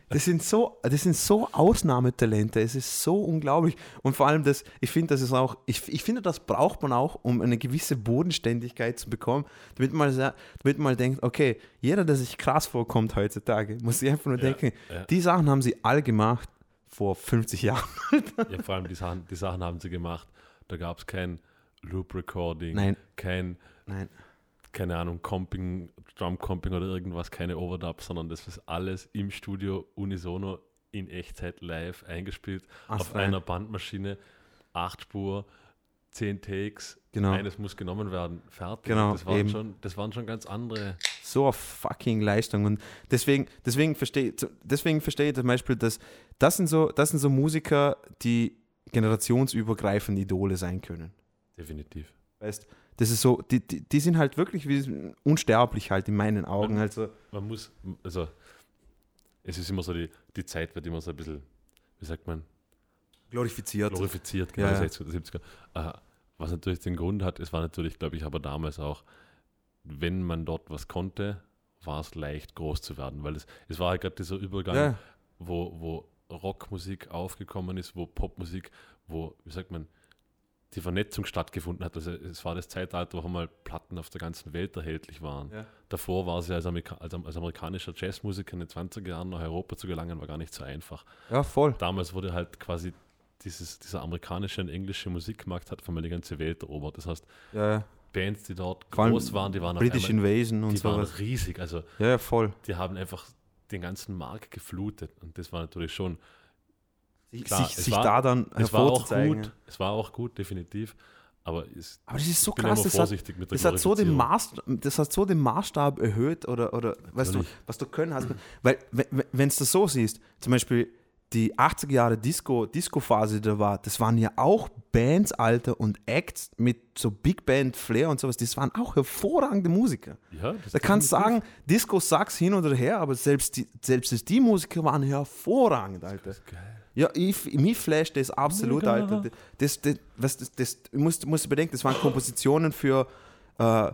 Das sind so, das sind so Ausnahmetalente. Es ist so unglaublich. Und vor allem das, ich finde, das ist auch, ich, ich finde, das braucht man auch, um eine gewisse Bodenständigkeit zu bekommen, damit man, damit man denkt, okay, jeder, der sich krass vorkommt heutzutage, muss sich einfach nur Ja, denken, ja. die Sachen haben sie alle gemacht vor 50 Jahren. Ja, vor allem die Sachen, die Sachen haben sie gemacht. Da gab es kein Loop Recording, Nein. kein, Nein. Keine Ahnung, Comping, Drum Comping oder irgendwas, keine Overdub, sondern das ist alles im Studio unisono in Echtzeit live eingespielt auf Astrein. einer Bandmaschine, acht Spur, zehn Takes, Genau. eines muss genommen werden, fertig. Genau, das, waren eben. schon, das waren schon ganz andere. so eine fucking Leistung. Und deswegen, deswegen verstehe deswegen verstehe ich zum Beispiel, dass das sind so, das sind so Musiker, die generationsübergreifend Idole sein können. Definitiv. Weißt, das ist so, die, die, die sind halt wirklich wie unsterblich halt in meinen Augen. Mhm. Also, Man muss, also es ist immer so, die, die Zeit wird immer so ein bisschen, wie sagt man, glorifiziert. glorifiziert, genau, Ja, ja. 60er, 70er. Äh, was natürlich den Grund hat, es war natürlich, glaube ich, aber damals auch, wenn man dort was konnte, war es leicht groß zu werden, weil es, es war halt gerade dieser Übergang, Ja, wo, wo Rockmusik aufgekommen ist, wo Popmusik, wo, wie sagt man, die Vernetzung stattgefunden hat. Also es war das Zeitalter, wo einmal Platten auf der ganzen Welt erhältlich waren. Ja. Davor war es ja als, Amerika als, als amerikanischer Jazzmusiker in den 20er Jahren nach Europa zu gelangen, war gar nicht so einfach. ja, voll. Damals wurde halt quasi dieses, dieser amerikanische und englische Musikmarkt hat auf einmal die ganze Welt erobert. Das heißt, Ja. Bands, die dort Vor groß waren, die waren British einmal, Invasion und die waren sowas. riesig. Also ja, voll. die haben einfach den ganzen Markt geflutet. Und das war natürlich schon Sich, Klar, sich, es sich war- da dann Es war auch gut. Es war auch gut, definitiv. Aber es, Aber das ist so krass, das hat, das hat, so den Glorifizierung. Maß, das hat so den Maßstab erhöht oder, oder weißt du, was du können hast. Weil, wenn du das so siehst, zum Beispiel die 80er Jahre Disco, Disco-Phase, die da war, das waren ja auch Bands, Alter, und Acts mit so Big Band, Flair und sowas, das waren auch hervorragende Musiker. Ja, Da kannst du sagen, Disco sucks hin oder her, aber selbst die, selbst die Musiker waren hervorragend, Alter. Das ist geil. Ja, ich, mich flasht das absolut, Mega. Alter. Das, das, was, das, das, du musst, musst bedenken, das waren Kompositionen für äh,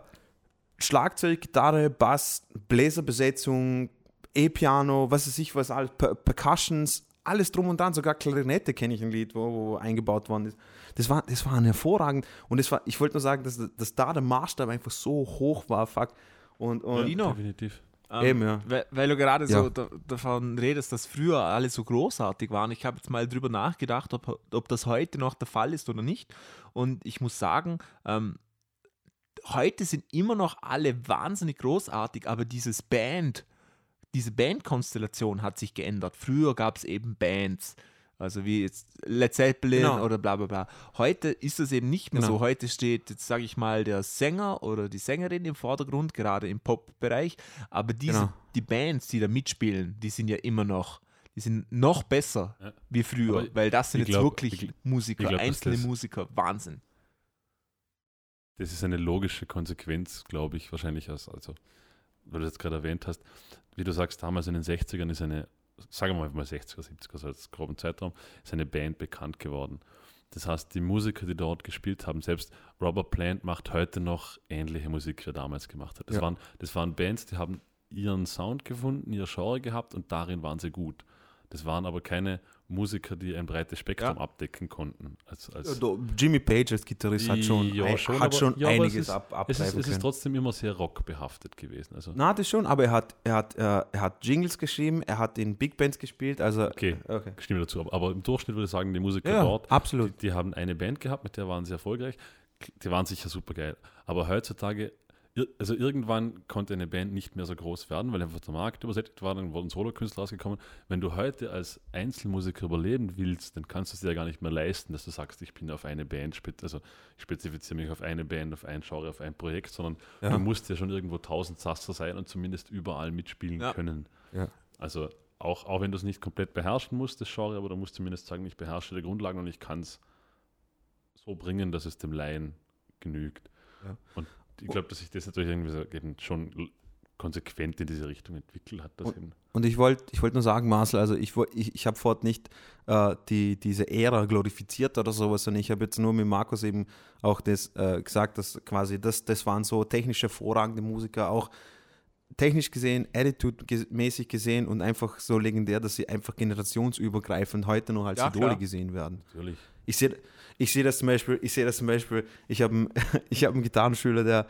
Schlagzeug, Gitarre, Bass, Bläserbesetzung, E-Piano, was weiß ich was, alles, per Percussions, alles drum und dran, sogar Klarinette kenne ich ein Lied, wo, wo eingebaut worden ist. Das war, das war hervorragend und das war, ich wollte nur sagen, dass, dass da der Maßstab einfach so hoch war, fuck. Und, und Lino, Definitiv. Ähm, Eben, ja. weil, weil du gerade Ja. so da, davon redest, dass früher alle so großartig waren. Ich habe jetzt mal drüber nachgedacht, ob, ob das heute noch der Fall ist oder nicht. Und ich muss sagen, ähm, heute sind immer noch alle wahnsinnig großartig, aber dieses Band, diese Bandkonstellation hat sich geändert. Früher gab es eben Bands, also wie jetzt Led Zeppelin Genau. oder bla bla bla. Heute ist das eben nicht mehr Genau. so. Heute steht, jetzt sage ich mal, der Sänger oder die Sängerin im Vordergrund, gerade im Pop-Bereich. Aber diese, Genau. die Bands, die da mitspielen, die sind ja immer noch, die sind noch besser Ja. wie früher, Aber weil das sind jetzt glaub- wirklich ich- Musiker, ich glaub, einzelne Musiker, Wahnsinn. Das ist eine logische Konsequenz, glaube ich, wahrscheinlich, aus, also, weil du das gerade erwähnt hast. Wie du sagst, damals in den 60ern ist eine, sagen wir mal 60er, 70er, so als groben Zeitraum, ist eine Band bekannt geworden. Das heißt, die Musiker, die dort gespielt haben, selbst Robert Plant macht heute noch ähnliche Musik, wie er damals gemacht hat. Das, Ja. waren, das waren Bands, die haben ihren Sound gefunden, ihr Genre gehabt und darin waren sie gut. Das waren aber keine Musiker, die ein breites Spektrum Ja. abdecken konnten. Als, als Ja, Jimmy Page als Gitarrist hat schon, Ja, ein- schon, hat aber- schon ja, einiges es ist- ab, es ist, es ist trotzdem immer sehr rockbehaftet gewesen. Also, Na, das schon, aber er hat, er hat, äh, er hat Jingles geschrieben, er hat in Big Bands gespielt, also okay, okay. stimme dazu. Aber, aber im Durchschnitt würde ich sagen, die Musiker dort, absolut. die, die haben eine Band gehabt, mit der waren sie erfolgreich. Die waren sicher super geil. Aber heutzutage, also irgendwann konnte eine Band nicht mehr so groß werden, weil einfach der Markt übersättigt war, dann wurden Solokünstler rausgekommen. Wenn du heute als Einzelmusiker überleben willst, dann kannst du es dir ja gar nicht mehr leisten, dass du sagst, ich bin auf eine Band, also ich spezifiziere mich auf eine Band, auf ein Genre, auf ein Projekt, sondern Ja. du musst ja schon irgendwo tausend Sasser sein und zumindest überall mitspielen Ja. können. Ja. Also auch, auch wenn du es nicht komplett beherrschen musst, das Genre, aber du musst zumindest sagen, ich beherrsche die Grundlagen und ich kann es so bringen, dass es dem Laien genügt. Ja. Und ich glaube, dass sich das natürlich irgendwie so eben schon konsequent in diese Richtung entwickelt hat. Dass Und- eben, Und ich wollte ich wollt nur sagen, Marcel, also ich, ich, ich habe fort nicht äh, die, diese Ära glorifiziert oder sowas, sondern ich habe jetzt nur mit Markus eben auch das äh, gesagt, dass quasi das, das waren so technisch hervorragende Musiker, auch technisch gesehen, attitude-mäßig gesehen und einfach so legendär, dass sie einfach generationsübergreifend heute noch als Ja, Idole klar. gesehen werden. natürlich. Ich sehe ich seh das zum Beispiel, ich sehe das zum Beispiel, ich habe einen, ich hab einen Gitarrenschüler, der,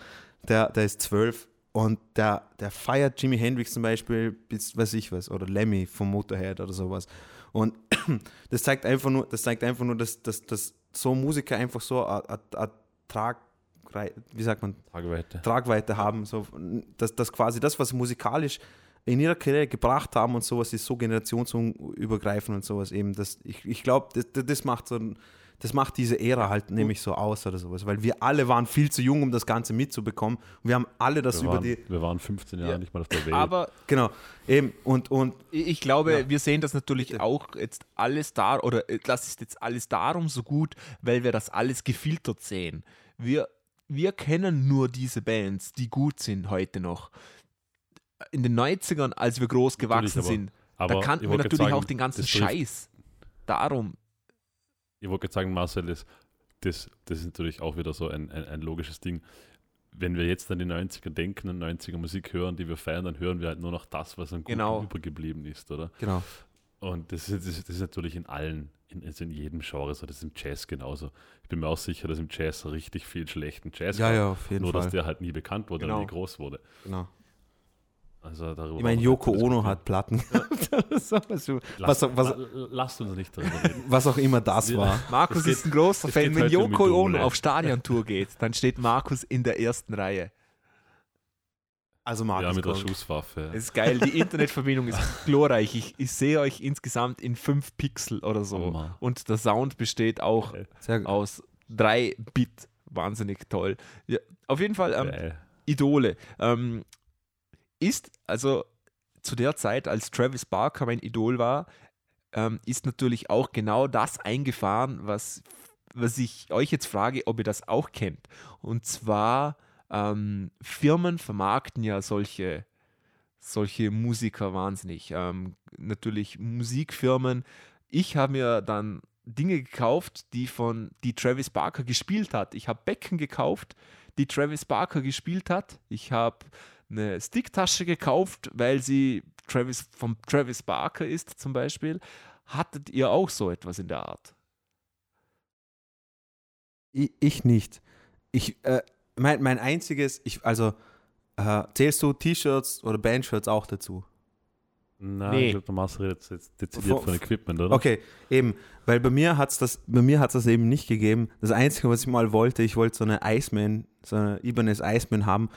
der, der ist zwölf und der, der feiert Jimi Hendrix zum Beispiel bis weiß ich was, oder Lemmy vom Motorhead oder sowas. Und das zeigt einfach nur, das zeigt einfach nur, dass, dass, dass so Musiker einfach so eine, Trag, wie sagt man, Tragweite. Tragweite haben, so, dass, dass quasi das, was sie musikalisch in ihrer Karriere gebracht haben und sowas, ist so generationsübergreifend und sowas eben. Das, ich ich glaube, das, das- das macht so ein- das macht diese Ära halt nämlich so aus oder sowas, weil wir alle waren viel zu jung, um das Ganze mitzubekommen. Und wir haben alle das Wir über waren, die, wir waren 15 Jahre Ja. nicht mal auf der Welt. Aber genau, eben, und, und Ich glaube, Ja. wir sehen das natürlich auch jetzt alles da, oder äh, das ist jetzt alles darum so gut, weil wir das alles gefiltert sehen. Wir, wir kennen nur diese Bands, die gut sind heute noch. In den 90ern, als wir groß gewachsen aber- sind, aber da kannten wir natürlich sagen, auch den ganzen Scheiß. Darum, Ich wollte gerade sagen, Marcel, das, das, das ist natürlich auch wieder so ein, ein, ein logisches Ding. Wenn wir jetzt an die 90er denken und 90er Musik hören, die wir feiern, dann hören wir halt nur noch das, was an Genau. übergeblieben ist, oder? genau. Und das ist, das ist, natürlich in allen, in, also in jedem Genre so. Das ist im Jazz genauso. Ich bin mir auch sicher, dass im Jazz richtig viel schlechten Jazz Ja, gab, ja, auf jeden nur dass Fall. der halt nie bekannt wurde Genau. nie groß wurde. Genau. Also darüber Ich meine, Yoko Ono hat Platten. was, was, was, la- lasst uns nicht darüber reden. was auch immer das war. Markus geht- ist ein großer Fan. Wenn Yoko Ono auf Stadiontour geht, dann steht Markus in der ersten Reihe. Also Markus Ja, mit der Gold. Schusswaffe. Es ist geil, die Internetverbindung ist glorreich. Ich, ich sehe euch insgesamt in 5 Pixel oder so. Hammer. Und der Sound besteht auch gut. aus 3 Bit. Wahnsinnig toll. Ja, auf jeden Fall ähm. Idole. Ähm, ist, also zu der Zeit, als Travis Barker mein Idol war, ähm, ist natürlich auch genau das eingefahren, was, was ich euch jetzt frage, ob ihr das auch kennt. Und zwar, ähm, Firmen vermarkten ja solche, solche Musiker wahnsinnig. Ähm, natürlich Musikfirmen. ich habe mir dann Dinge gekauft, die von die Travis Barker gespielt hat. Ich habe Becken gekauft, die Travis Barker gespielt hat. Ich habe eine Sticktasche gekauft, weil sie Travis vom Travis Barker ist zum Beispiel. Hattet ihr auch so etwas in der Art? Ich, ich nicht. Ich, äh, mein, mein einziges, ich, also äh, zählst du T-Shirts oder Bandshirts auch dazu? Nein, Nee. ich glaube, der Marcel redet jetzt dezidiert Vor- von Equipment, oder? Okay, eben, weil bei mir hat es das, bei mir hat's das eben nicht gegeben. Das Einzige, was ich mal wollte, ich wollte so eine Iceman, so eine Ibanez Iceman haben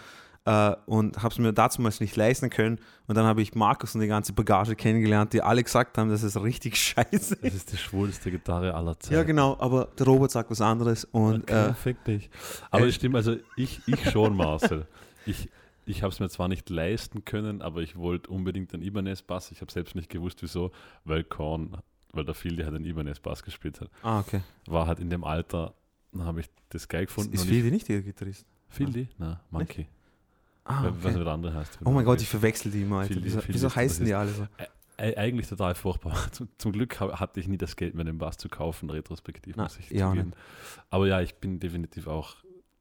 äh, und habe es mir damals nicht leisten können. Und dann habe ich Markus und die ganze Bagage kennengelernt, die alle gesagt haben, das ist richtig scheiße. Das ist die schwulste Gitarre aller Zeiten. Ja, genau, aber der Robert sagt was anderes und Okay, äh, fick dich. Aber äh, es stimmt, also ich, ich schon, Marcel. Ich, ich habe es mir zwar nicht leisten können, aber ich wollte unbedingt einen Ibanez-Bass. Ich habe selbst nicht gewusst, wieso, weil Korn, weil der der halt einen Ibanez-Bass gespielt hat, ah, okay. war halt in dem Alter, dann habe ich das geil Ist, gefunden. ist Phil nicht der Gitarrist? ich, Philly? Na, Monkey. Ah, Was okay. nicht der andere heißt. Oh mein Gott, ich verwechsel die immer. Phil- Wieso, wieso heißen die alle so? Eigentlich total furchtbar. Zum, zum Glück ha- hatte ich nie das Geld, mir den Bass zu kaufen, retrospektiv, Na, muss ich ja, zugeben. Aber ja, ich bin definitiv auch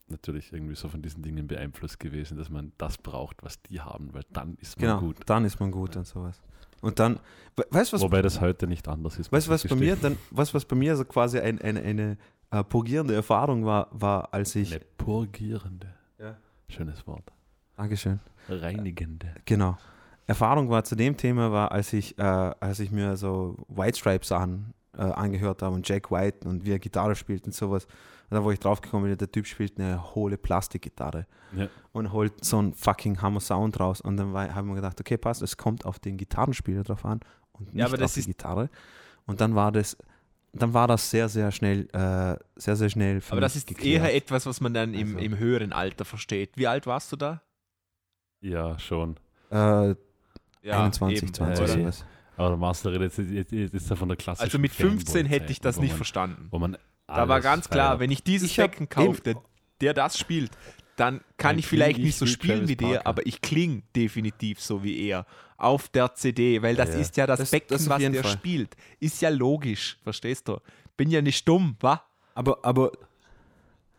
natürlich irgendwie so von diesen Dingen beeinflusst gewesen, dass man das braucht, was die haben, weil dann ist man Genau, gut. dann ist man gut und sowas. Und dann, we- weißt was Wobei das heute nicht anders ist. Weißt was bei mir dann, was, was bei mir so quasi ein, eine, eine äh, purgierende Erfahrung war, war, als ich. Eine purgierende. Ja. Schönes Wort. Dankeschön. Reinigende. Genau. Erfahrung war zu dem Thema, war, als ich, äh, als ich mir so White Stripes an, äh, angehört habe und Jack White und wie er Gitarre spielt und sowas. Und da wo ich draufgekommen bin, der Typ spielt eine hohle Plastikgitarre Ja. und holt so einen fucking Hammer Sound raus. Und dann habe ich mir gedacht, okay, passt, es kommt auf den Gitarrenspieler drauf an und nicht Ja, auf die Gitarre. Und dann war das, dann war das sehr, sehr schnell, äh, sehr, sehr schnell Aber das ist geklärt. eher etwas, was man dann im, Also. im höheren Alter versteht. Wie alt warst du da? Ja, schon. äh, 21, eben, 20, oder? sowas. Aber der Master redet jetzt, jetzt, ist er von der klassischen Also mit 15 hätte ich das nicht man- verstanden. Wo man Da war ganz klar, feiert. wenn ich dieses Ich Becken kaufe, der, der das spielt, dann kann ich vielleicht nicht ich so spielen wie der, aber ich klinge definitiv so wie er auf der CD, weil das Ja, ja. ist ja das, Das- Becken, das was der Fall. spielt. Ist ja logisch, verstehst du? Bin ja nicht dumm, wa? Aber, aber,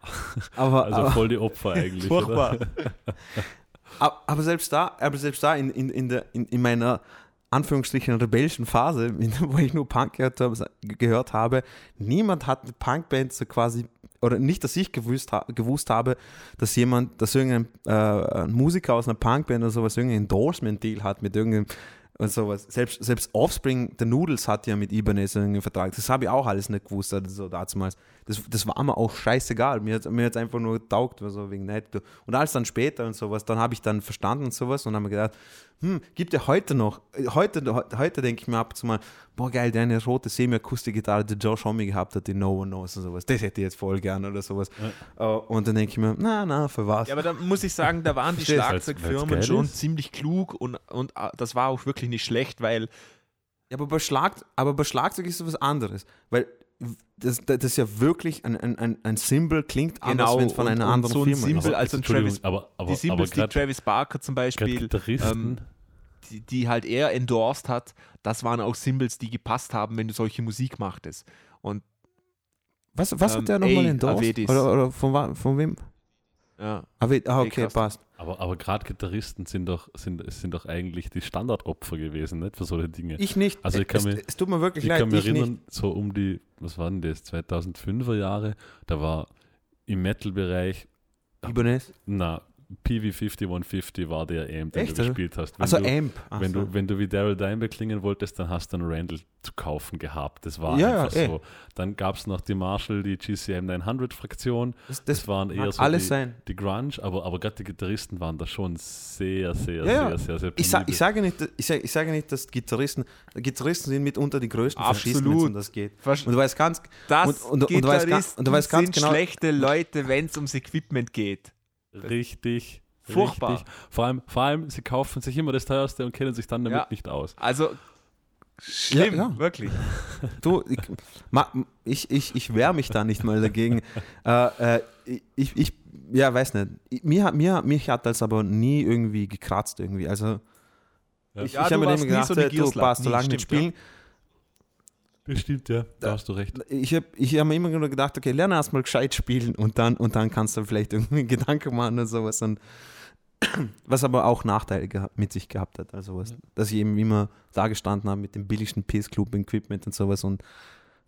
aber, Also aber, voll die Opfer eigentlich. Furchtbar. Aber, selbst da, aber selbst da in, in, in, der, in, in meiner Anführungsstrichen rebellischen Phase, wo ich nur Punk gehört habe, gehört habe, niemand hat eine Punkband so quasi, oder nicht, dass ich gewusst, gewusst habe, dass jemand, dass irgendein äh, Musiker aus einer Punkband oder sowas irgendein Endorsement-Deal hat mit irgendeinem und sowas. Selbst, selbst Offspring, der Noodles hat ja mit Ibanez einen Vertrag. Das habe ich auch alles nicht gewusst, also so damals. Das, das war mir auch scheißegal. Mir hat mir jetzt einfach nur getaugt, so wegen Neid. Und alles dann später und sowas, dann habe ich dann verstanden und sowas und habe mir gedacht, hm, gibt ja heute noch, heute, heute denke ich mir ab und zu mal, boah geil, deine rote Semi-Akustik-Gitarre, die Josh Homme gehabt hat, die No One Knows und sowas, das hätte ich jetzt voll gern oder sowas. Äh, Und dann denke ich mir, na, na, für was? Ja, aber da muss ich sagen, da waren die Schlagzeugfirmen schon ist? ziemlich klug und, und äh, das war auch wirklich nicht schlecht, weil Ja, aber bei, Schlag, aber bei Schlagzeug ist es was anderes, weil das, das ist ja wirklich ein, ein, ein, ein Symbol, klingt anders, Genau, wenn es von und- einer und anderen so ein Firma Symbol ist. als ein Entschuldigung, Travis- aber, aber, die aber Symbols, die Travis Barker zum Beispiel, ähm, die, die halt er endorsed hat, das waren auch Symbols, die gepasst haben, wenn du solche Musik machtest. Und Was, was ähm, hat der nochmal endorsed? Oder, oder von, von wem? ja, Aved, ah, okay, passt. Aber, aber gerade Gitarristen sind doch, sind, sind doch eigentlich die Standardopfer gewesen, nicht für solche Dinge. Ich nicht. Also ich kann es, mich- es tut mir wirklich Ich leid, kann mich ich nicht. erinnern, so um die, was waren das, 2005er Jahre, da war im Metal-Bereich, Ibanez. na, PV 5150 war der Amp, den Echt, du gespielt hast. Wenn Also du, Amp. Ach wenn, so. du, wenn du wie Daryl Dimebag klingen wolltest, dann hast du einen Randall zu kaufen gehabt. Das war Ja, einfach ja, eh. so. Dann gab es noch die Marshall, die GCM 900 Fraktion. das, Das, das waren eher so alles die, sein. die Grunge, aber, aber gerade die Gitarristen waren da schon sehr, sehr, Ja, ja. sehr, sehr, sehr Ich, sa ich, sage nicht, ich, sage, ich sage nicht, dass Gitarristen, Gitarristen sind mitunter die größten Faschisten, wenn es Absolut. um das geht. Und du weißt ganz, das Und- und- und du weißt und du weißt ganz sind genau- schlechte Leute, wenn es ums Equipment geht. Richtig. Furchtbar. Richtig. Vor allem, vor allem, sie kaufen sich immer das teuerste und kennen sich dann damit Ja. nicht aus. Also schlimm, Ja, ja. wirklich. du, ich, ich, ich, ich wehre mich da nicht mal dagegen. äh, äh, ich, ich, ja, weiß nicht. Ich- Mir, mir, mich hat das aber nie irgendwie gekratzt irgendwie. Also Ja. ich, Ja, ich habe mir warst gedacht, so äh, du passt, Nie, solange nicht spielen. Das stimmt, ja. Da hast du recht. Ich habe ich hab mir immer nur gedacht, okay, lerne erstmal gescheit spielen und dann, und dann kannst du vielleicht irgendwie einen Gedanken machen oder sowas. Und was aber auch Nachteile mit sich gehabt hat. Also was, dass ich eben immer da gestanden habe mit dem billigsten PS Club Equipment und sowas und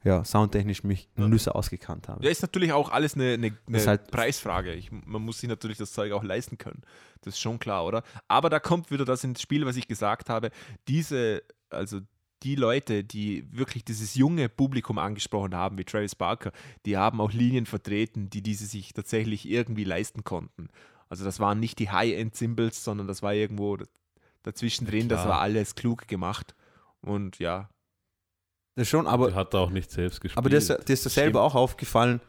ja, soundtechnisch mich Ja. Nüsse ausgekannt habe. Ja, ist natürlich auch alles eine, eine, eine halt- Preisfrage. Ich, man muss sich natürlich das Zeug auch leisten können. Das ist schon klar, oder? Aber da kommt wieder das ins Spiel, was ich gesagt habe. Diese, also die Leute, die wirklich dieses junge Publikum angesprochen haben, wie Travis Barker, die haben auch Linien vertreten, die diese sich tatsächlich irgendwie leisten konnten. Also das waren nicht die High-End-Symbols, sondern das war irgendwo dazwischen drin, das war alles klug gemacht. Und ja, Das schon, Aber aber, hat er auch nicht selbst gespielt. aber dir ist, dir ist das selber auch aufgefallen,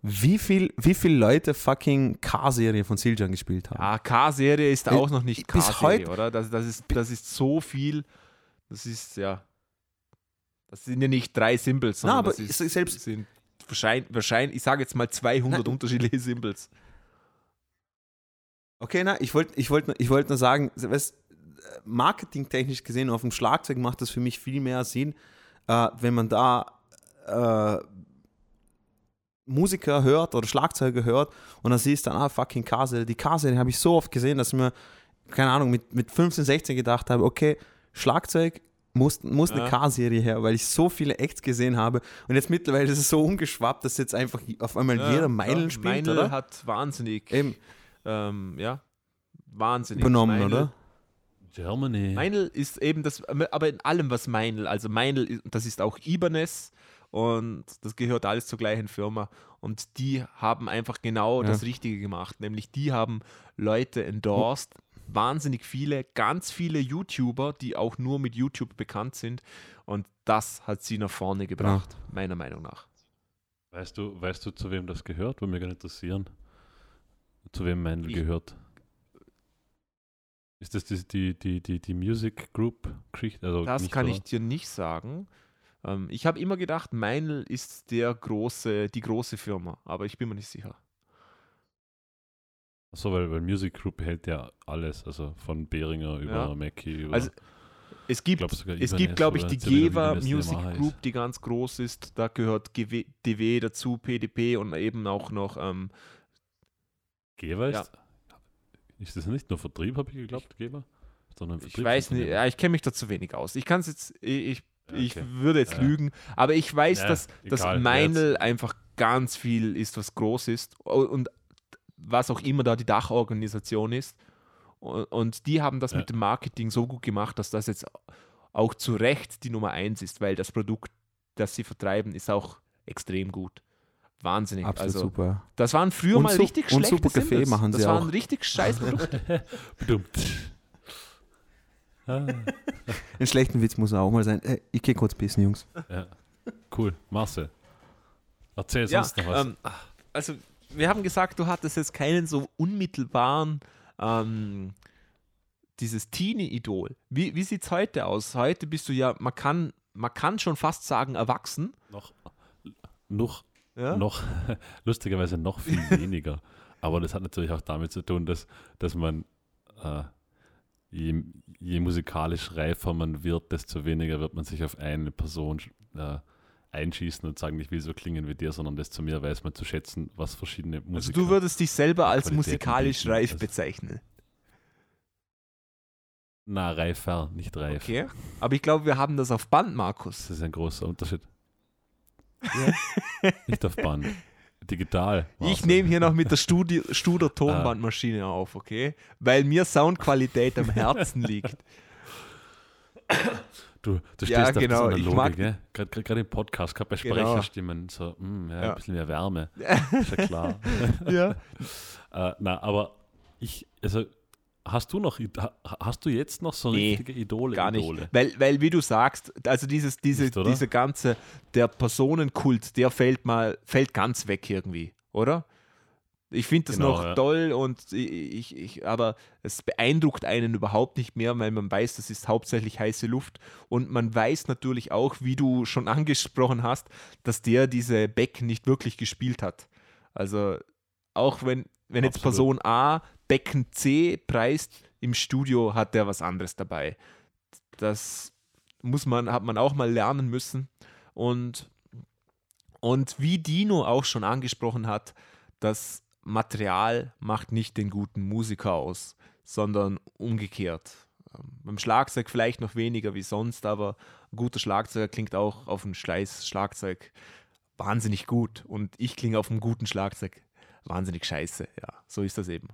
wie viel, wie viele Leute fucking K-Serie von Siljan gespielt haben. Ja, K-Serie ist Bis- auch noch nicht bis K-Serie, oder? Das, das, ist, das ist so viel. Das ist, ja. Das sind ja nicht drei Symbols, sondern aber das ist, se- selbst- sind wahrscheinlich, wahrscheinlich, ich sage jetzt mal 200 Nein. unterschiedliche Symbols. Okay, na, ich wollte ich wollt, ich wollt nur sagen, weißt, marketingtechnisch gesehen, auf dem Schlagzeug macht das für mich viel mehr Sinn, äh, wenn man da äh, Musiker hört oder Schlagzeuger hört und dann siehst du dann, ah, fucking K-Serie. Die K-Serie habe ich so oft gesehen, dass ich mir, keine Ahnung, mit, mit 15, 16 gedacht habe, okay, Schlagzeug muss, muss eine Ja. K-Serie her, weil ich so viele Acts gesehen habe und jetzt mittlerweile ist es so umgeschwappt, dass jetzt einfach auf einmal jeder Meilen spielt, Meinl oder? hat wahnsinnig, Eben, ähm, ja, wahnsinnig. übernommen, Meinl- oder? Germany. Meinl ist eben das, aber in allem, was Meinl, also Meinl, das ist auch Ibanez und das gehört alles zur gleichen Firma und die haben einfach genau Ja. das Richtige gemacht, nämlich die haben Leute endorsed, wahnsinnig viele, ganz viele YouTuber, die auch nur mit YouTube bekannt sind und das hat sie nach vorne gebracht, meiner Meinung nach. Weißt du, weißt du, zu wem das gehört? Würde mich gerne interessieren. Zu wem Mendel gehört? Ist das die, die, die, die, die Music Group Geschichte? Also Das nicht, kann oder? ich dir nicht sagen. Ähm, ich habe immer gedacht, Meinl ist der große, die große Firma, aber ich bin mir nicht sicher. Achso, weil, weil Music Group hält ja alles, also von Behringer über Ja. Mackie über. Also, Es gibt, glaub es gibt glaube ich, die Geva Music ist. Group, die ganz groß ist. Da gehört GW, DW dazu, PDP und eben auch noch. Ähm, Geber ja. ist. Ist das nicht nur Vertrieb, habe ich geglaubt? Sondern ich weiß nicht, ja, ich kenne mich da zu wenig aus. Ich kann es jetzt, ich, ich Okay. würde jetzt Ja. lügen, aber ich weiß, dass, dass Meinl einfach ganz viel ist, was groß ist und was auch immer da die Dachorganisation ist. Und, die haben das Ja. mit dem Marketing so gut gemacht, dass das jetzt auch zu Recht die Nummer eins ist, weil das Produkt, das sie vertreiben, ist auch extrem gut. Wahnsinnig. Absolut also, super. das waren früher Und mal su- richtig und schlechte super Kaffee Symbols. machen Das sie waren auch. richtig scheiß Produkte. Einen schlechten Witz muss auch mal sein. Äh, ich geh kurz pissen, Jungs. ja. Cool. Marcel. Erzähl Ja, sonst noch was. ähm, also wir haben gesagt, du hattest jetzt keinen so unmittelbaren ähm, dieses Teenie-Idol. Wie, wie sieht es heute aus? Heute bist du ja, man kann, man kann schon fast sagen, erwachsen. noch, noch, Ja? noch, lustigerweise noch viel weniger. Aber das hat natürlich auch damit zu tun, dass, dass man, äh, je, je musikalisch reifer man wird, desto weniger wird man sich auf eine Person äh, einschießen und sagen, ich will so klingen wie dir, sondern desto mehr weiß man zu schätzen, was verschiedene Musiker... Also du würdest dich selber als Qualitäten musikalisch bieten. reif Also- bezeichnen. Na, reifer, nicht reif. Okay. Aber ich glaube, wir haben das auf Band, Markus. Das ist ein großer Unterschied. nicht auf Band. Digital. Ich nehme hier noch mit der Studi Studer Tonbandmaschine auf, okay? Weil mir Soundqualität am Herzen liegt. Du, du stehst Ja, auf genau, ich Analoge, mag- gell? Gerade gerade im Podcast, gerade bei Genau. Sprecherstimmen, so, mm, ja, Ja. ein bisschen mehr Wärme. Ist ja klar. ja. äh, na, aber ich, also, hast du noch, ha- hast du jetzt noch so Nee, richtige Idole? Gar nicht. Idole? Weil, weil, wie du sagst, also dieses, diese, Nicht, oder? dieser ganze, der Personenkult, der fällt mal, fällt ganz weg irgendwie, oder? Ich finde das Genau, noch ja. toll und ich, ich, aber es beeindruckt einen überhaupt nicht mehr, weil man weiß, das ist hauptsächlich heiße Luft und man weiß natürlich auch, wie du schon angesprochen hast, dass der diese Becken nicht wirklich gespielt hat. Also auch wenn, wenn jetzt Absolut. Person A Becken C preist, im Studio hat der was anderes dabei. Das muss man, hat man auch mal lernen müssen. Und, und wie Dino auch schon angesprochen hat, das Material macht nicht den guten Musiker aus, sondern umgekehrt. Ähm, beim Schlagzeug vielleicht noch weniger wie sonst, aber ein guter Schlagzeuger klingt auch auf einem Schleiß-Schlagzeug wahnsinnig gut. Und ich klinge auf einem guten Schlagzeug wahnsinnig scheiße. Ja, so ist das eben.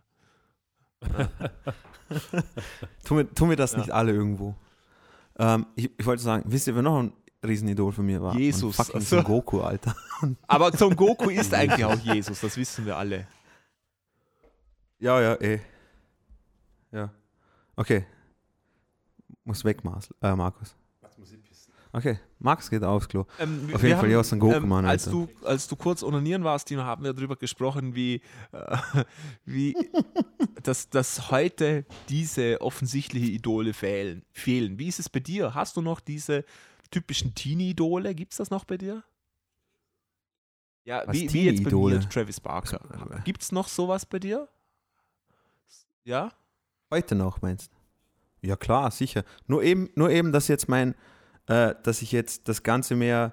tun, wir, tun wir das ja. nicht alle irgendwo? Ähm, ich, ich, wollte sagen, wisst ihr, wer noch ein Riesenidol von mir war? Jesus. Fucking also. Son Goku, Alter. Aber Son Goku ist eigentlich auch Jesus, das wissen wir alle. Ja, ja, eh. Ja. Okay. Muss weg, äh, Markus. Okay, Max geht aufs Klo. Ähm, Auf jeden Fall, ja, Son Goku, ähm, Mann. Als du, als du kurz onanieren warst, Dino, haben wir darüber gesprochen, wie, äh, wie dass, dass heute diese offensichtlichen Idole fehlen, fehlen. Wie ist es bei dir? Hast du noch diese typischen Teenie-Idole? Gibt es das noch bei dir? Ja, wie, wie, jetzt bei mir, Travis Barker. Gibt es noch sowas bei dir? Ja? Heute noch, meinst du? Ja, klar, sicher. Nur eben, nur eben, dass jetzt mein äh, dass ich jetzt das Ganze mehr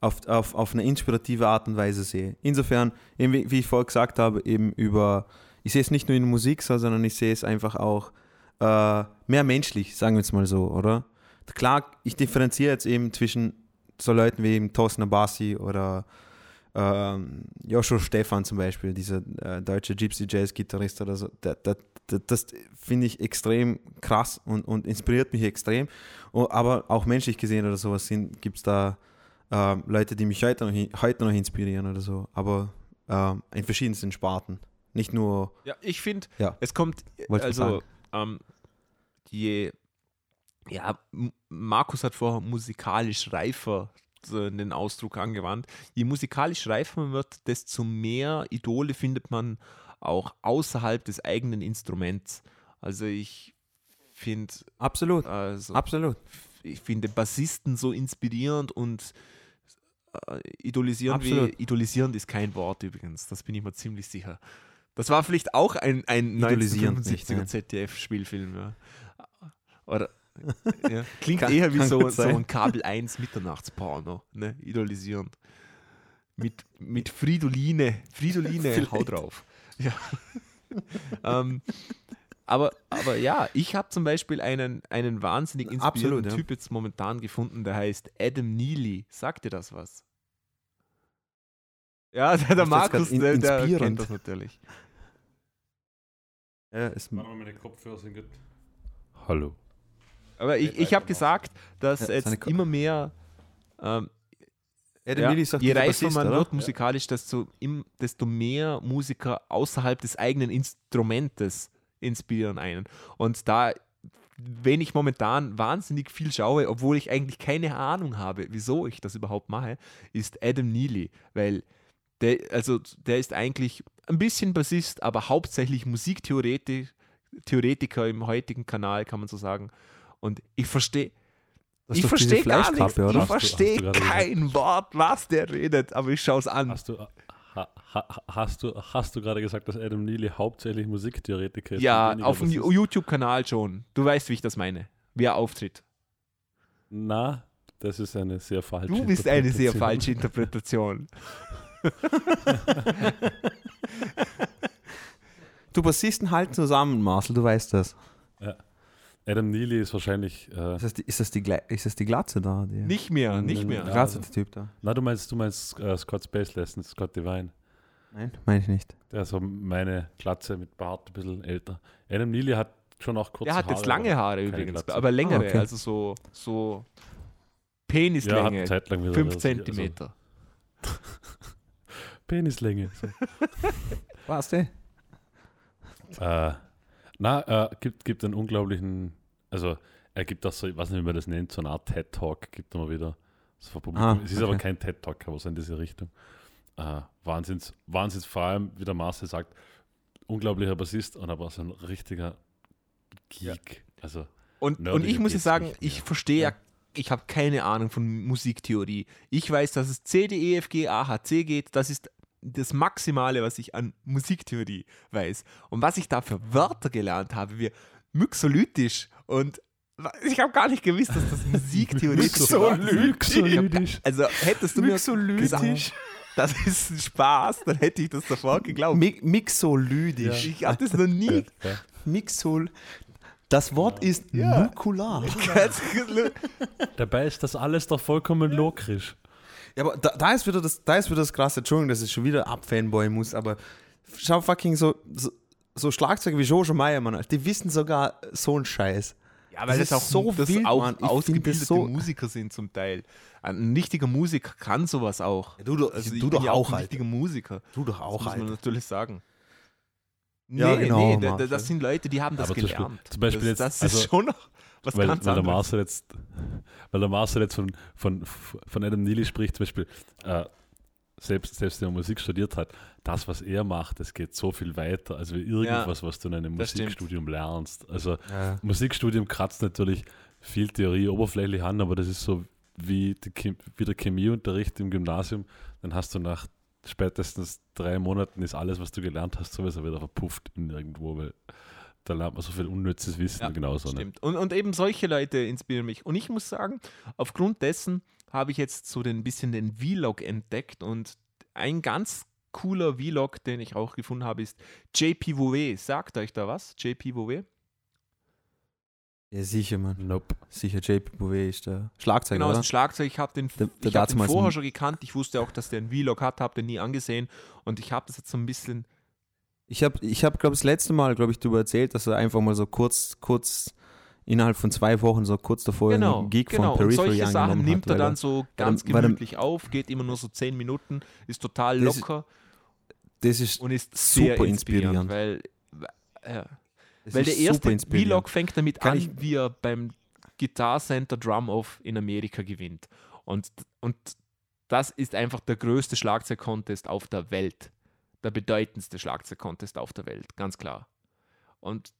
auf, auf, auf eine inspirative Art und Weise sehe. Insofern, eben wie, wie ich vorher gesagt habe, eben über, ich sehe es nicht nur in Musik, sondern ich sehe es einfach auch äh, mehr menschlich, sagen wir es mal so, oder? Klar, ich differenziere jetzt eben zwischen so Leuten wie eben Thorsten Abassi oder ähm, Joshua Stefan zum Beispiel, dieser äh, deutsche Gypsy Jazz Gitarrist oder so, der, der, das finde ich extrem krass und, und inspiriert mich extrem. Aber auch menschlich gesehen oder sowas gibt es da äh, Leute, die mich heute noch, heute noch inspirieren oder so, aber äh, in verschiedensten Sparten. Nicht nur. Ja, ich finde, ja. es kommt, also, ähm, je, ja, Markus hat vorher musikalisch reifer den Ausdruck angewandt. Je musikalisch reifer man wird, desto mehr Idole findet man auch außerhalb des eigenen Instruments. Also ich finde absolut, also, absolut. Ich finde Bassisten so inspirierend und äh, idolisierend. Wie, idolisierend ist kein Wort übrigens. Das bin ich mir ziemlich sicher. Das war vielleicht auch ein, ein 1975er ZDF-Spielfilm. Ja. Oder ja. Klingt kann, eher wie so, so, ein Kabel 1 Mitternachtsporno, ne? Idolisierend. Mit, mit Fridoline. Fridoline, hau drauf. Ja. ähm, aber, aber ja, ich habe zum Beispiel einen, einen wahnsinnig inspirierenden Absolut, ja. Typ jetzt momentan gefunden, der heißt Adam Neely. Sagt dir das was? Ja, der, der Markus, in, der, der kennt das natürlich. Ja, ist meine Kopfhörer sind gut. Hallo. Aber ich, ich habe gesagt, dass ja, jetzt immer mehr ähm, ja, je reifer man wird musikalisch, desto, im, desto mehr Musiker außerhalb des eigenen Instrumentes inspirieren einen. Und da, wenn ich momentan wahnsinnig viel schaue, obwohl ich eigentlich keine Ahnung habe, wieso ich das überhaupt mache, ist Adam Neely, weil der, also der ist eigentlich ein bisschen Bassist, aber hauptsächlich Musiktheoretiker im heutigen Kanal, kann man so sagen. Und ich verstehe. Ich verstehe gar nichts. Ich verstehe kein Wort, was der redet, aber ich schaue es an. Hast du, ha, ha, hast du, hast du gerade gesagt, dass Adam Neely hauptsächlich Musiktheoretiker ist? Ja, auf dem YouTube-Kanal schon. Du weißt, wie ich das meine. Wie er auftritt. Na, das ist eine sehr falsche Du bist eine sehr falsche Interpretation. du Bassisten halten zusammen, Marcel, du weißt das. Adam Neely ist wahrscheinlich. Äh, ist, das die, ist, das die, ist das die Glatze da? Die nicht mehr, nicht mehr. Der Glatze Typ da. Na, du meinst, du meinst uh, Scott Space Lesson, Scott Divine. Nein, meine ich nicht. Der ist so meine Glatze mit Bart, ein bisschen älter. Adam Neely hat schon auch kurze Haare. Der hat jetzt lange Haare übrigens, Glatze. aber längere, ah, okay. also so, so Penislänge. Ja, 5 Zentimeter. Also. Penislänge. So. Was denn? Äh, na, äh, gibt, gibt einen unglaublichen, also er gibt auch so, ich weiß nicht, wie man das nennt, so eine Art TED-Talk gibt er mal wieder. So ah, es ist okay. aber kein TED-Talk, aber so in diese Richtung. Äh, Wahnsinns, Wahnsinns, vor allem, wie der Marcel sagt, unglaublicher Bassist und aber so ein richtiger Geek. Ja. Also und, und ich muss sagen, nicht, ich verstehe ja. ich habe keine Ahnung von Musiktheorie. Ich weiß, dass es C, D, E, F, G, A, H, C geht. Das ist das Maximale, was ich an Musiktheorie weiß. Und was ich da für Wörter gelernt habe, wie myxolytisch und Ich habe gar nicht gewusst, dass das Musik theoretisch war. Mixolydisch. Also hättest du mir gesagt, das ist ein Spaß, dann hätte ich das sofort geglaubt. Mi Mixolydisch. Ich habe das noch nie. Ja. Mixol. Das Wort ist Ja. nukular. Dabei ist das alles doch vollkommen logisch. Ja, aber da, da ist wieder das, da ist wieder das krasse, Entschuldigung, dass ich schon wieder abfanboy muss, aber schau fucking so, so, so Schlagzeuger wie Jojo Meiermann, die wissen sogar so einen Scheiß. Ja, weil Das das, ist auch so das wild, auch Mann. Ausgebildete das so- Musiker sind zum Teil. Ein richtiger Musiker kann sowas auch. Ja, du doch- also du doch auch, ein Alter. richtiger Musiker. Du doch Das auch, muss man Alter. natürlich sagen. Nee, Ja, genau, nee, da, da, Marcel. das sind Leute, die haben das Aber zum Beispiel- gelernt. zum Beispiel das, jetzt- das ist also- schon noch was weil, ganz weil der. Marcel jetzt, weil der Marcel jetzt von, von, von Adam Neely spricht, zum Beispiel, äh, selbst, selbst wenn er Musik studiert hat, das, was er macht, das geht so viel weiter, als irgendwas, was du in einem das stimmt. Musikstudium lernst. Also Ja. Musikstudium kratzt natürlich viel Theorie oberflächlich an, aber das ist so wie, die wie der Chemieunterricht im Gymnasium. Dann hast du nach spätestens drei Monaten ist alles, was du gelernt hast, sowieso wieder verpufft in irgendwo, weil da lernt man so viel unnützes Wissen Ja, genauso. Ne? Stimmt. Und, und eben solche Leute inspirieren mich. Und ich muss sagen, aufgrund dessen habe ich jetzt so ein bisschen den Vlog entdeckt und ein ganz cooler Vlog, den ich auch gefunden habe, ist JP Vouet. Sagt euch da was? JP Vouet? ja, sicher, Mann. Nope. Sicher, JP Bouvet ist der Schlagzeuger, Genau, ist oder? ein Schlagzeug. Ich habe den, Der- der ich hab den vorher schon gekannt. Ich wusste auch, dass der einen Vlog hat, habe den nie angesehen. Und ich habe das jetzt so ein bisschen. Ich habe, ich hab, glaube das letzte Mal, glaube ich, darüber erzählt, dass er einfach mal so kurz, kurz, innerhalb von zwei Wochen, so kurz davor Genau, einen Gig genau. von Und Periphery solche Sachen nimmt hat. er weil dann so ganz weil gemütlich auf, geht immer nur so zehn Minuten, ist total Das ist locker Das ist, und ist super inspirierend, inspirierend. weil, äh, weil ist der erste. Vlog fängt damit Kann an, ich- wie er beim Guitar Center Drum Off in Amerika gewinnt. Und, und das ist einfach der größte Schlagzeug-Contest auf der Welt. Der bedeutendste Schlagzeug-Contest auf der Welt, ganz klar. Und,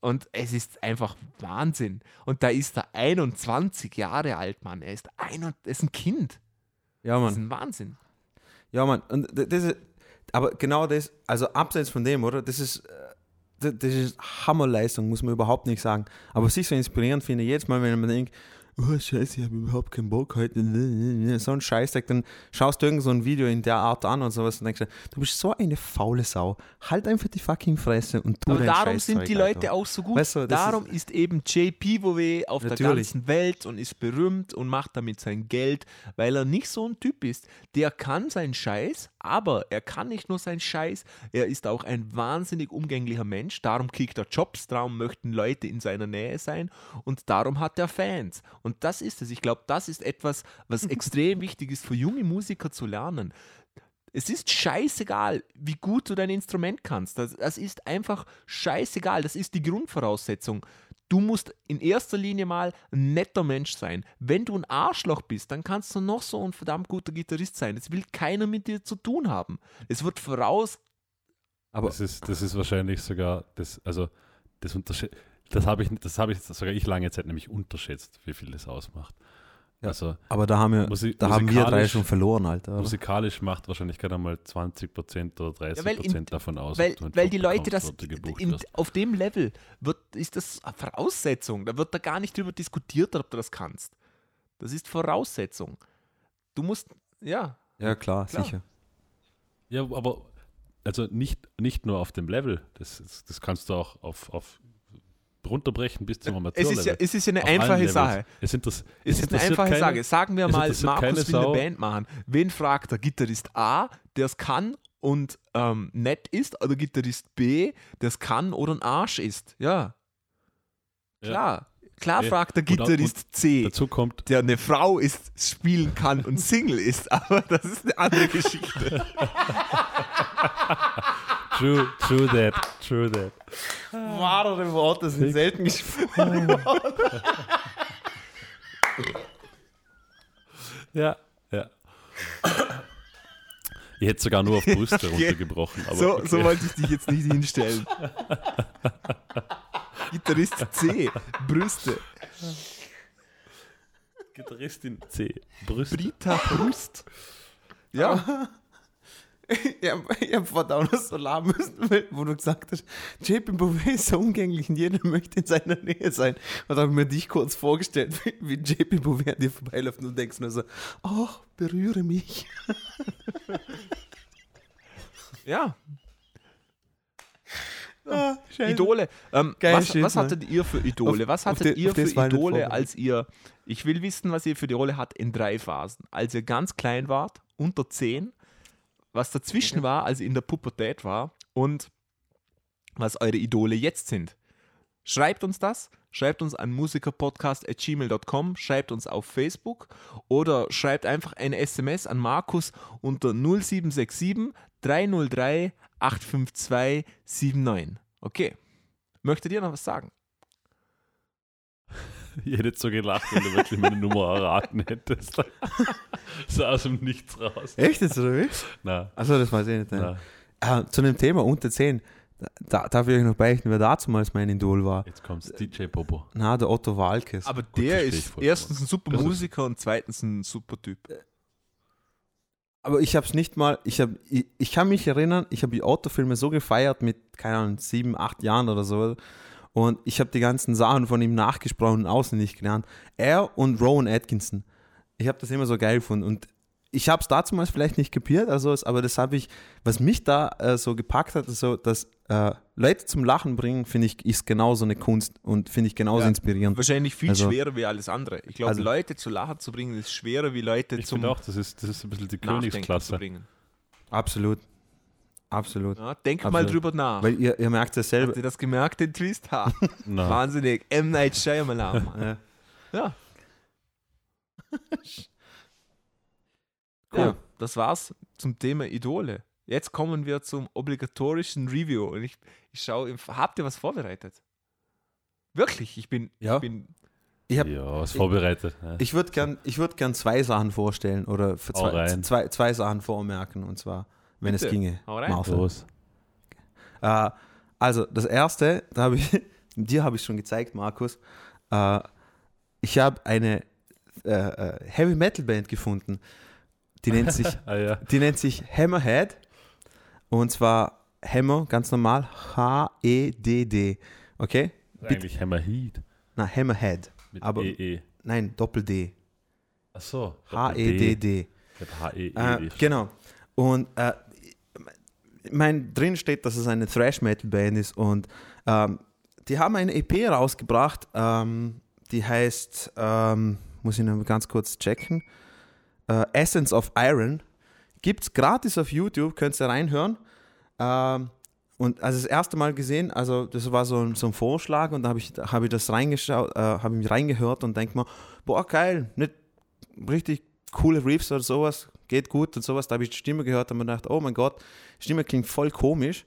und es ist einfach Wahnsinn. Und da ist er 21 Jahre alt, Mann. Er ist ein, er ist ein Kind. Ja, Das ist Mann. ein Wahnsinn. Ja, Mann. Und das ist, aber genau das, also abseits von dem, oder? Das ist, äh, das ist Hammerleistung, muss man überhaupt nicht sagen. Aber was ich so inspirierend finde, jedes Mal, wenn man denkt, oh Scheiße, ich habe überhaupt keinen Bock heute, so ein Scheißdreck, dann schaust du irgend so ein Video in der Art an und sowas und denkst, dir, du bist so eine faule Sau. Halt einfach die fucking Fresse und tu Aber darum sind die Leute Alter. auch so gut. Weißt du, darum ist, eben JP Bouvet auf der Natürlich. ganzen Welt und ist berühmt und macht damit sein Geld, weil er nicht so ein Typ ist. Der kann seinen Scheiß, aber er kann nicht nur seinen Scheiß, er ist auch ein wahnsinnig umgänglicher Mensch. Darum kriegt er Jobs, darum möchten Leute in seiner Nähe sein und darum hat er Fans. Und das ist es. Ich glaube, das ist etwas, was extrem wichtig ist für junge Musiker zu lernen. Es ist scheißegal, wie gut du dein Instrument kannst. Das, das ist einfach scheißegal. Das ist die Grundvoraussetzung. Du musst in erster Linie mal ein netter Mensch sein. Wenn du ein Arschloch bist, dann kannst du noch so ein verdammt guter Gitarrist sein. Das will keiner mit dir zu tun haben. Es wird voraus. Aber Das ist, das ist wahrscheinlich sogar, das, also das das habe ich, das habe ich sogar ich lange Zeit nämlich unterschätzt, wie viel das ausmacht. Ja. Also Aber da haben wir, Musi- da haben wir drei musikalisch- schon verloren, Alter. oder? musikalisch macht wahrscheinlich gerade einmal 20% oder 30% Ja, weil in- davon aus. Weil, weil die Leute das in, auf dem Level wird, ist das eine Voraussetzung. Da wird da gar nicht drüber diskutiert, ob du das kannst. Das ist Voraussetzung. Du musst, ja, Ja, klar, Klar. sicher. Ja, aber also nicht, nicht nur auf dem Level, das, das, das kannst du auch auf, auf runterbrechen bis zum es Amateurlevel. ist ja, es ist ja eine Auf einfache. Sache. Es, interess, Es ist eine einfache keine- Sache. Sagen wir es mal, Markus will eine Sau. Band machen. Wen fragt der Gitarrist A, der es kann und ähm, nett ist, oder Gitarrist B, der es kann oder ein Arsch ist? Ja, Ja. klar. Klar Ja. fragt der Und Gitarrist C, Dazu kommt, der eine Frau ist, spielen kann und Single ist, aber das ist eine andere Geschichte. true, true that, true that. Wahre Worte sind selten gesprochen. Ja, ja. Ich hätte sogar nur auf Brüste runtergebrochen. So, okay. so wollte ich dich jetzt nicht hinstellen. Gitarrist C, Brüste. Gitarristin C. Brüste. Brita Brust. Ja. ich habe hab verdammt so lachen müssen, wo du gesagt hast, JP Bouvet ist so umgänglich und jeder möchte in seiner Nähe sein. Und da habe ich mir dich kurz vorgestellt, wie, wie JP Bouvet an dir vorbeiläuft und du denkst nur so, ach, berühre mich. Ja, Ah. Idole. Ähm, Geil, was, shit, was hattet ihr für Idole? Auf- was hattet die- ihr für Idole, als ihr, ich will wissen, was ihr für Idole hat in drei Phasen. Als ihr ganz klein wart, unter 10, was dazwischen war, als ihr in der Pubertät war und was eure Idole jetzt sind. Schreibt uns das, schreibt uns an musikerpodcast.gmail.com, schreibt uns auf Facebook oder schreibt einfach eine SMS an Markus unter 0767 303 852 79. Okay. Möchtet ihr noch was sagen? Ich hätte jetzt so gelacht, wenn du wirklich meine Nummer erraten hättest. so aus dem Nichts raus. Echt jetzt, oder wie? Na, Achso, das weiß ich nicht. na, Ah, zu dem Thema unter 10, da, darf ich euch noch beichten, wer damals mein Idol war. jetzt kommt's DJ Popo. Na, der Otto Walkes. Aber verstehe der ist erstens ein super Das ist- Musiker und zweitens ein super Typ. Aber ich habe es nicht mal, ich, hab, ich, ich kann mich erinnern, ich habe die Otto-Filme so gefeiert mit, keine Ahnung, sieben, acht Jahren oder so. Und ich habe die ganzen Sachen von ihm nachgesprochen und auswendig gelernt. Er und Rowan Atkinson. Ich habe das immer so geil gefunden. Und ich habe es damals vielleicht nicht kapiert, also, aber das habe ich, was mich da äh, so gepackt hat, ist so, dass äh, Leute zum Lachen bringen, finde ich, ist genauso eine Kunst und finde ich genauso Ja. inspirierend. Wahrscheinlich viel Also- schwerer wie alles andere. Ich glaube, Also- Leute zu lachen zu bringen, ist schwerer wie Leute Ich zum finde auch, das ist, das ist ein bisschen die Nachdenken zu Königsklasse. bringen. Absolut. Absolut. Ja, denk mal Absolut. drüber nach. Weil ihr, ihr merkt es ja Habt selber. ihr das gemerkt, den Twist? Ha, wahnsinnig. M. Night Shyamalan. Ja. Ja, Ja. cool. Das war's zum Thema Idole. Jetzt kommen wir zum obligatorischen Review. Und ich, ich schaue, habt ihr was vorbereitet? Wirklich, ich bin, Ja. ich bin Ich hab- ja, was vorbereitet. Ja. Ich würde gern, ich würd gern zwei Sachen vorstellen oder zwei, zwei, zwei Sachen vormerken und zwar, wenn Bitte, es ginge. hau rein. Marcel. Los. Äh, also das erste, da habe ich, dir habe ich schon gezeigt, Markus. Äh, ich habe eine äh, äh, Heavy Metal Band gefunden. Die nennt sich, Ah, ja. die nennt sich Hammerhead und zwar Hammer, ganz normal, H-E-D-D. Okay? Eigentlich Hammer Heat. Na, Hammerhead. Mit Aber- EE. Nein, Doppel-D. Achso. H-E-D-D. H-E-E. Äh, genau. Und äh, mein, drin steht, dass es eine Thrash-Metal-Band ist und ähm, die haben eine EP rausgebracht, ähm, die heißt, ähm, muss ich noch ganz kurz checken, äh, Essence of Iron. Gibt es gratis auf YouTube, könnt ihr reinhören. Ähm, und also das erste Mal gesehen, also das war so ein, so ein Vorschlag und da habe ich, hab ich das reingeschaut, äh, habe ich reingehört und denke mir, boah geil, nicht richtig coole Riffs oder sowas, geht gut und sowas. Da habe ich die Stimme gehört und mir gedacht, oh mein Gott, die Stimme klingt voll komisch.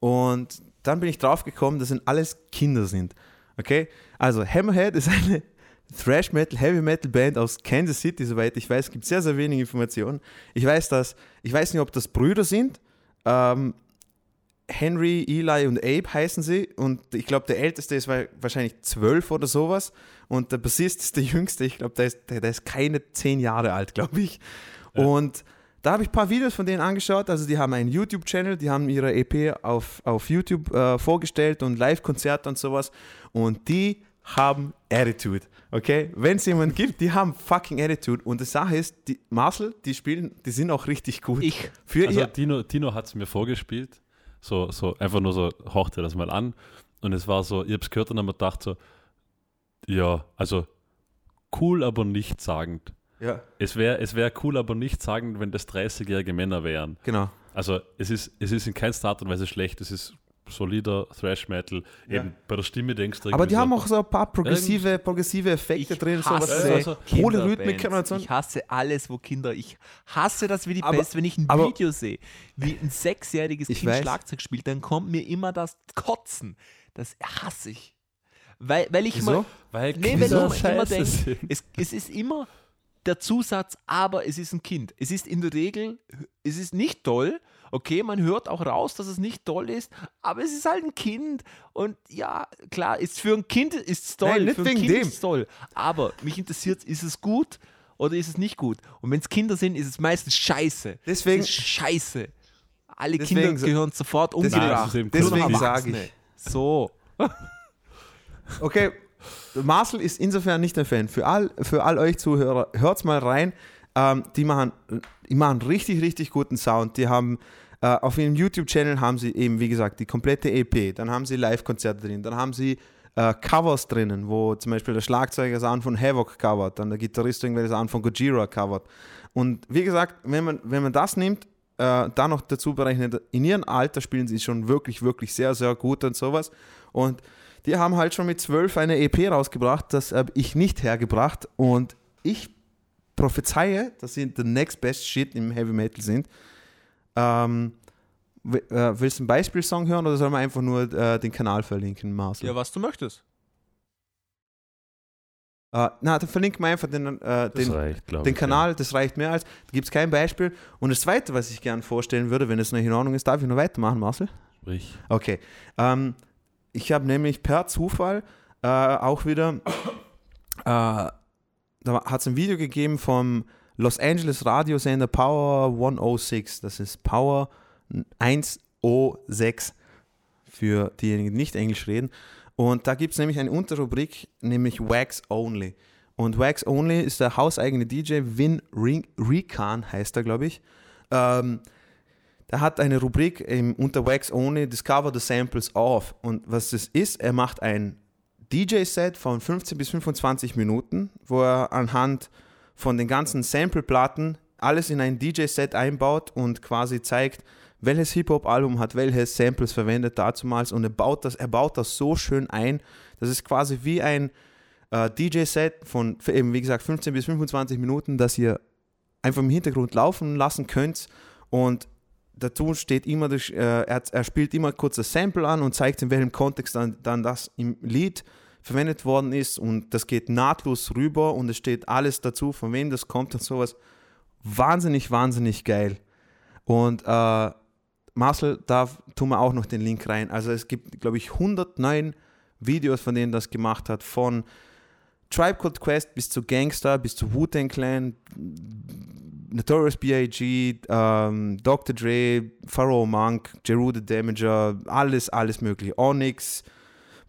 Und dann bin ich drauf gekommen, dass sind alles Kinder sind. Okay? Also Hammerhead ist eine Thrash Metal, Heavy Metal Band aus Kansas City, soweit ich weiß. Es gibt sehr, sehr wenig Informationen. Ich weiß, dass, ich weiß nicht, ob das Brüder sind. Ähm, Henry, Eli und Abe heißen sie. Und ich glaube, der älteste ist wa- wahrscheinlich zwölf oder sowas. Und der Bassist ist der jüngste. Ich glaube, der ist, der, der ist keine zehn Jahre alt, glaube ich. Ja. Und da habe ich ein paar Videos von denen angeschaut. Also die haben einen YouTube-Channel, die haben ihre EP auf, auf YouTube äh, vorgestellt und Live-Konzerte und sowas. Und die haben Attitude. Okay? Wenn es jemanden gibt, die haben fucking Attitude. Und die Sache ist, die Marcel, die spielen, die sind auch richtig gut. ich. Für Also ihr, Dino, Dino hat es mir vorgespielt. So, so einfach nur so, hauchte das mal an. Und es war so, ich habe es gehört und habe mir gedacht so, ja, also cool, aber nicht sagend. Ja, Es wäre es wär cool, aber nicht sagend, wenn das 30-jährige Männer wären. genau. Also es ist, es ist in keinster Art und Weise schlecht, es ist solider Thrash Metal. Eben bei der Stimme denkst du Aber die haben so, auch so ein paar progressive, progressive Effekte Ich drin, sowas. hasse also hohle Kinderbands. Rhythmiken und so. Ich hasse alles, wo Kinder. Ich hasse das wie die Aber- Pest. Wenn ich ein aber- Video sehe, wie ein sechsjähriges Kind weiß. Schlagzeug spielt, dann kommt mir immer das Kotzen. Das hasse ich. Weil, weil ich Wieso? immer. weil Nee, Kinder ich immer denke, es, es ist immer der Zusatz, aber es ist ein Kind. Es ist in der Regel, es ist nicht toll. Okay, man hört auch raus, dass es nicht toll ist, aber es ist halt ein Kind. Und ja, klar, ist für ein Kind ist es toll. Nein, nicht für ein kind dem. ist es toll. Aber mich interessiert, ist es gut oder ist es nicht gut? Und wenn es Kinder sind, ist es meistens scheiße. Deswegen- scheiße. alle Deswegen Kinder gehören sofort Deswegen- umgebracht. noch deswegen sage ich. So. Okay, Marcel ist insofern nicht ein Fan. Für all, für all euch Zuhörer, hört's mal rein. Ähm, die, machen, die machen richtig, richtig guten Sound. Die haben äh, auf ihrem YouTube-Channel haben sie eben, wie gesagt, die komplette EP. Dann haben sie Live-Konzerte drin. Dann haben sie äh, Covers drinnen, wo zum Beispiel der Schlagzeuger Sound von Havoc covert, dann der Gitarrist irgendwelche Sound von Gojira covert. Und wie gesagt, wenn man, wenn man das nimmt, äh, dann noch dazu berechnet, in ihrem Alter spielen sie schon wirklich, wirklich sehr, sehr gut und sowas. Und die haben halt schon mit zwölf eine EP rausgebracht, das habe ich nicht hergebracht. Und ich prophezeie, dass sie the next best shit im Heavy Metal sind. Ähm, äh, willst du einen Beispielsong hören oder soll man einfach nur äh, den Kanal verlinken, Marcel? Ja, was du möchtest. Äh, na, dann verlinken wir einfach den, äh, Das den, reicht, glaube den ich. Kanal, das reicht mehr als. Da gibt es kein Beispiel. Und das Zweite, was ich gerne vorstellen würde, wenn es noch in Ordnung ist, darf ich noch weitermachen, Marcel? Ja. Sprich. Okay. Ähm, ich habe nämlich per Zufall äh, auch wieder, äh, da hat es ein Video gegeben vom Los Angeles Radiosender Power 106. Das ist Power 106 für diejenigen, die nicht Englisch reden. Und da gibt es nämlich eine Unterrubrik, nämlich Wax Only. Und Wax Only ist der hauseigene DJ, Vin Rekan heißt er, glaube ich. Ähm, der hat eine Rubrik im, unter Wax Only, Discover the Samples of. Und was das ist, er macht ein DJ-Set von 15 bis 25 Minuten, wo er anhand von den ganzen Sampleplatten alles in ein DJ-Set einbaut und quasi zeigt, welches Hip-Hop-Album hat welche Samples verwendet dazumals und er baut das, er baut das so schön ein, das ist quasi wie ein äh, DJ-Set von eben wie gesagt 15 bis 25 Minuten, das ihr einfach im Hintergrund laufen lassen könnt und dazu steht immer, das, äh, er, er spielt immer kurz das Sample an und zeigt, in welchem Kontext dann, dann das im Lied verwendet worden ist und das geht nahtlos rüber und es steht alles dazu, von wem das kommt und sowas. Wahnsinnig, wahnsinnig geil. Und äh, Marcel, da tun wir auch noch den Link rein. Also es gibt, glaube ich, 109 Videos, von denen das gemacht hat, von Tribe Called Quest bis zu Gangster, bis zu Wu-Tang Clan, Notorious B.I.G., ähm, Dr. Dre, Pharaoh Monk, Jeru the Damager, alles, alles mögliche. Onyx,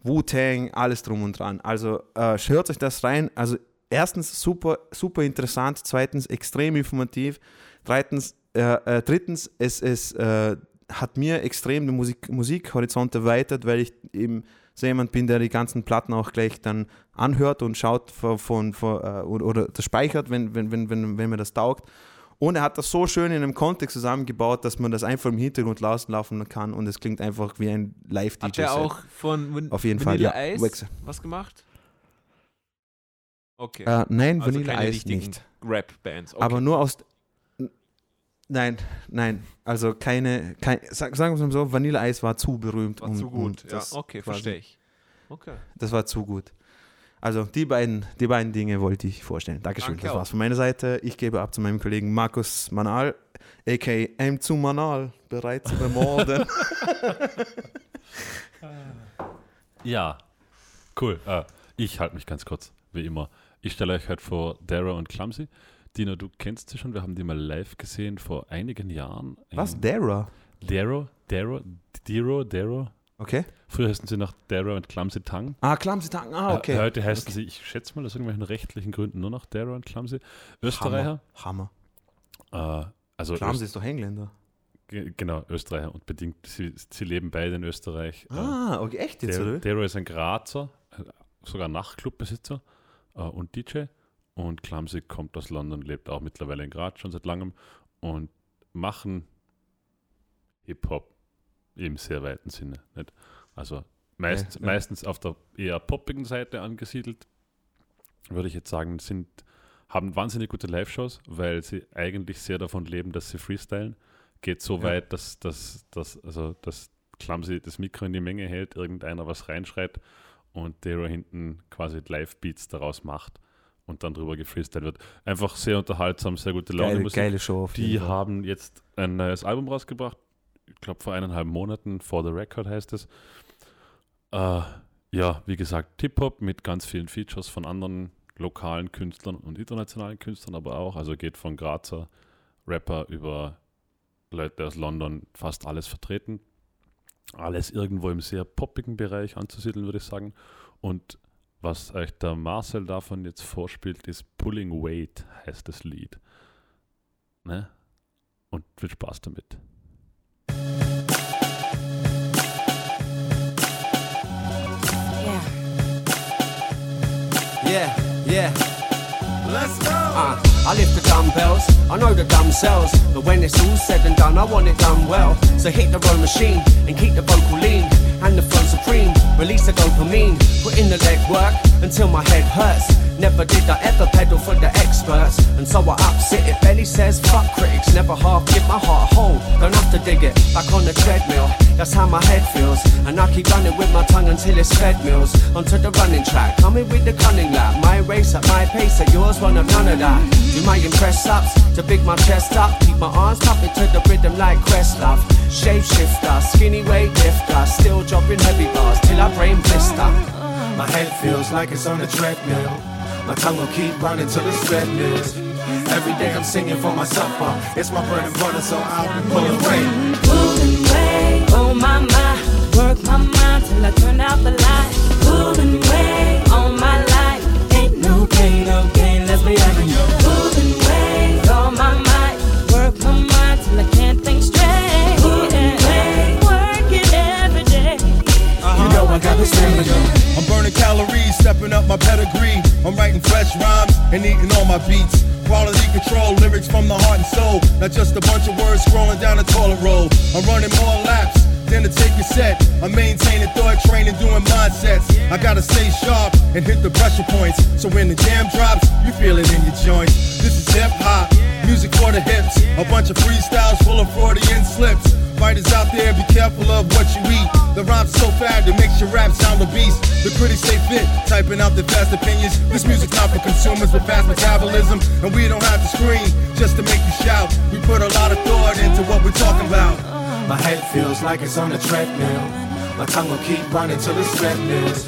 Wu-Tang, alles drum und dran. Also äh, hört euch das rein. Also erstens super, super interessant, zweitens extrem informativ, drittens, äh, äh, drittens es, es äh, hat mir extrem den Musik, Musikhorizont erweitert, weil ich eben so jemand bin, der die ganzen Platten auch gleich dann anhört und schaut von, von, von, äh, oder, das speichert, wenn, wenn, wenn, wenn mir das taugt. Und er hat das so schön in einem Kontext zusammengebaut, dass man das einfach im Hintergrund laufen laufen kann und es klingt einfach wie ein Live-DJ. Hat er auch von Van Auf jeden Fall, Vanilla ja. Ice Wax. was gemacht? Okay. Äh, nein, also Vanilla Ice nicht. Rap-Bands. Okay. Aber nur aus. Nein, nein. Also keine. Kein, sag, sagen wir es mal so: Vanilla Ice war zu berühmt. war um- zu gut. Ja, das okay, verstehe ich. Okay. Das war zu gut. Also die beiden, die beiden Dinge wollte ich vorstellen. Dankeschön. Danke das auch. war's von meiner Seite. Ich gebe ab zu meinem Kollegen Markus Manal, a.k.a. M zu Manal, bereit zu ermorden. Ja, cool. Äh, ich halte mich ganz kurz, wie immer. Ich stelle euch heute vor Dara und Clumsy. Dino, du kennst sie schon. Wir haben die mal live gesehen vor einigen Jahren. Was? Dara? Daro, Daro, Diro, Daro. Okay. Früher heißen sie noch Dara und Clumsy Tang. Ah, Clumsy Tang. Ah, okay. Heute heißen sie, ich schätze mal, aus irgendwelchen rechtlichen Gründen nur noch Dara und Clumsy. Österreicher. Hammer. Äh, also Clumsy ist doch Engländer. Ge- Genau, Österreicher und bedingt, sie, sie leben beide in Österreich. Äh, Ah, okay. Echt jetzt, Der, oder? Dero ist ein Grazer, äh, sogar Nachtclubbesitzer äh, und DJ. Und Clumsy kommt aus London, lebt auch mittlerweile in Graz schon seit langem und machen Hip-Hop im sehr weiten Sinne. Nicht? Also meistens, Ja, ja. meistens auf der eher poppigen Seite angesiedelt, würde ich jetzt sagen, sind, haben wahnsinnig gute Live-Shows, weil sie eigentlich sehr davon leben, dass sie freestylen. Geht so Ja. weit, dass, dass, dass, also, dass Clumsy das Mikro in die Menge hält, irgendeiner was reinschreit und Dero hinten quasi Live-Beats daraus macht und dann drüber gefreestylt wird. Einfach sehr unterhaltsam, sehr gute Laune Geile, geile Show Die Fall. haben jetzt ein neues Album rausgebracht. Ich glaube, vor eineinhalb Monaten. For the Record heißt es. Äh, ja, wie gesagt, Hip-Hop mit ganz vielen Features von anderen lokalen Künstlern und internationalen Künstlern aber auch. Also geht von Grazer Rapper über Leute aus London fast alles vertreten. Alles irgendwo im sehr poppigen Bereich anzusiedeln, würde ich sagen. Und was euch der Marcel davon jetzt vorspielt, ist Pulling Weight, heißt das Lied. Ne? Und viel Spaß damit. Yeah, yeah. Let's go. Uh, I lift the dumbbells, I know the dumb cells, but when it's all said and done, I want it done well. So hit the row machine and keep the vocal lean and the flow supreme. Release the dopamine, put in the leg work until my head hurts. Never did I ever pedal for the experts, and so I upset it. Belly says fuck critics, never half give my heart a hole. Don't have to dig it back on the treadmill. That's how my head feels, and I keep running with my tongue until it's fed meals. Onto the running track, coming with the cunning lap. My race at my pace, at yours one of none of that. Do my impress ups to big my chest up, keep my arms pumping to the rhythm like Questlove. Shape shifter, skinny weight lifter, still dropping heavy bars till I brain blister. My head feels like it's on a treadmill. My tongue will keep running till it's red. Every day I'm singing for my supper. It's my bread and butter, so I'll be pulling weight. Pulling weight, oh my my, work my mind till I turn out the light. Pulling weight on my life, ain't no pain, no gain, let's be honest. Pulling weight on my mind, work my mind till I can't think straight. Pulling weight, work it every day. You know I got the stamina. I'm burning calories, stepping up my pedigree. I'm writing fresh rhymes and eating all my beats. Quality control, lyrics from the heart and soul. Not just a bunch of words scrolling down a toilet roll. I'm running more laps than to take a set. I'm maintaining thought training, doing mindsets. I gotta stay sharp and hit the pressure points. So when the jam drops, you feel it in your joints. This is hip hop, music for the hips. A bunch of freestyles full of Freudian slips. Fighters out there, be careful of what you eat. The rhymes so fast, it makes your rap sound a beast. The critics stay fit, typing out their fast opinions. This music's not for consumers with fast metabolism, and we don't have to scream just to make you shout. We put a lot of thought into what we're talking about. My head feels like it's on a treadmill. My tongue will keep running till it's red lips.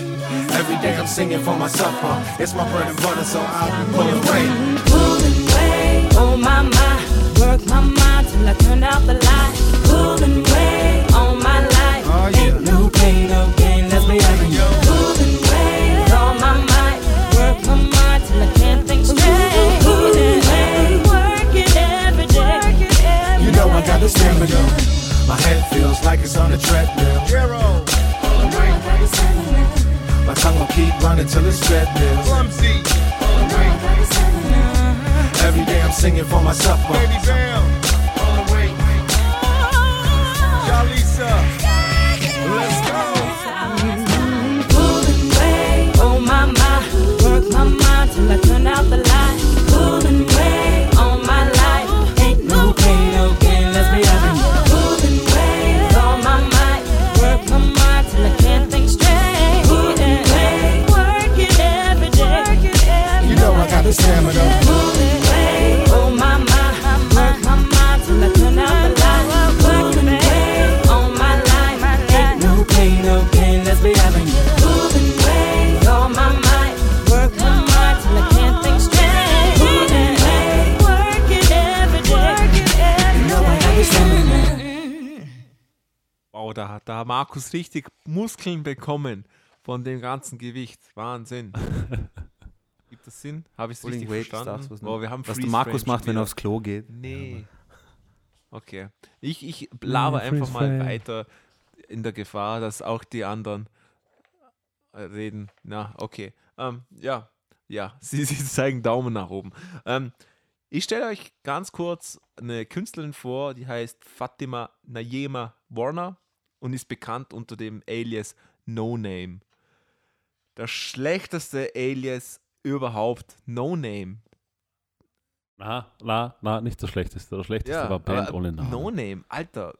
Every day I'm singing for my supper. It's my bread and butter, so I'll be pulling weight. Pulling weight, oh my my, work my mind till I turn out the light. Got the stamina. My head feels like it's on a treadmill. My tongue will keep running till it's lips. clumsy, Every day I'm singing for my supper. baby Bam, da hat Markus richtig Muskeln bekommen von dem ganzen Gewicht. Wahnsinn. Gibt das Sinn? Habe ich es richtig weight verstanden? was, Wow, wir haben was der Markus Frame macht, wenn er aufs Klo geht. Nee. Okay. Ich, ich laber Ja, einfach mal Frame. weiter in der Gefahr, dass auch die anderen äh, reden. Na, okay. Ähm, ja, ja, sie, sie zeigen Daumen nach oben. Ähm, ich stelle euch ganz kurz eine Künstlerin vor, die heißt Fatima Nayema Warner und ist bekannt unter dem Alias No Name. Das schlechteste Alias überhaupt, No Name. Na, na, na, nicht das Schlechteste. Das Schlechteste war Band ohne Namen. No Name, Alter.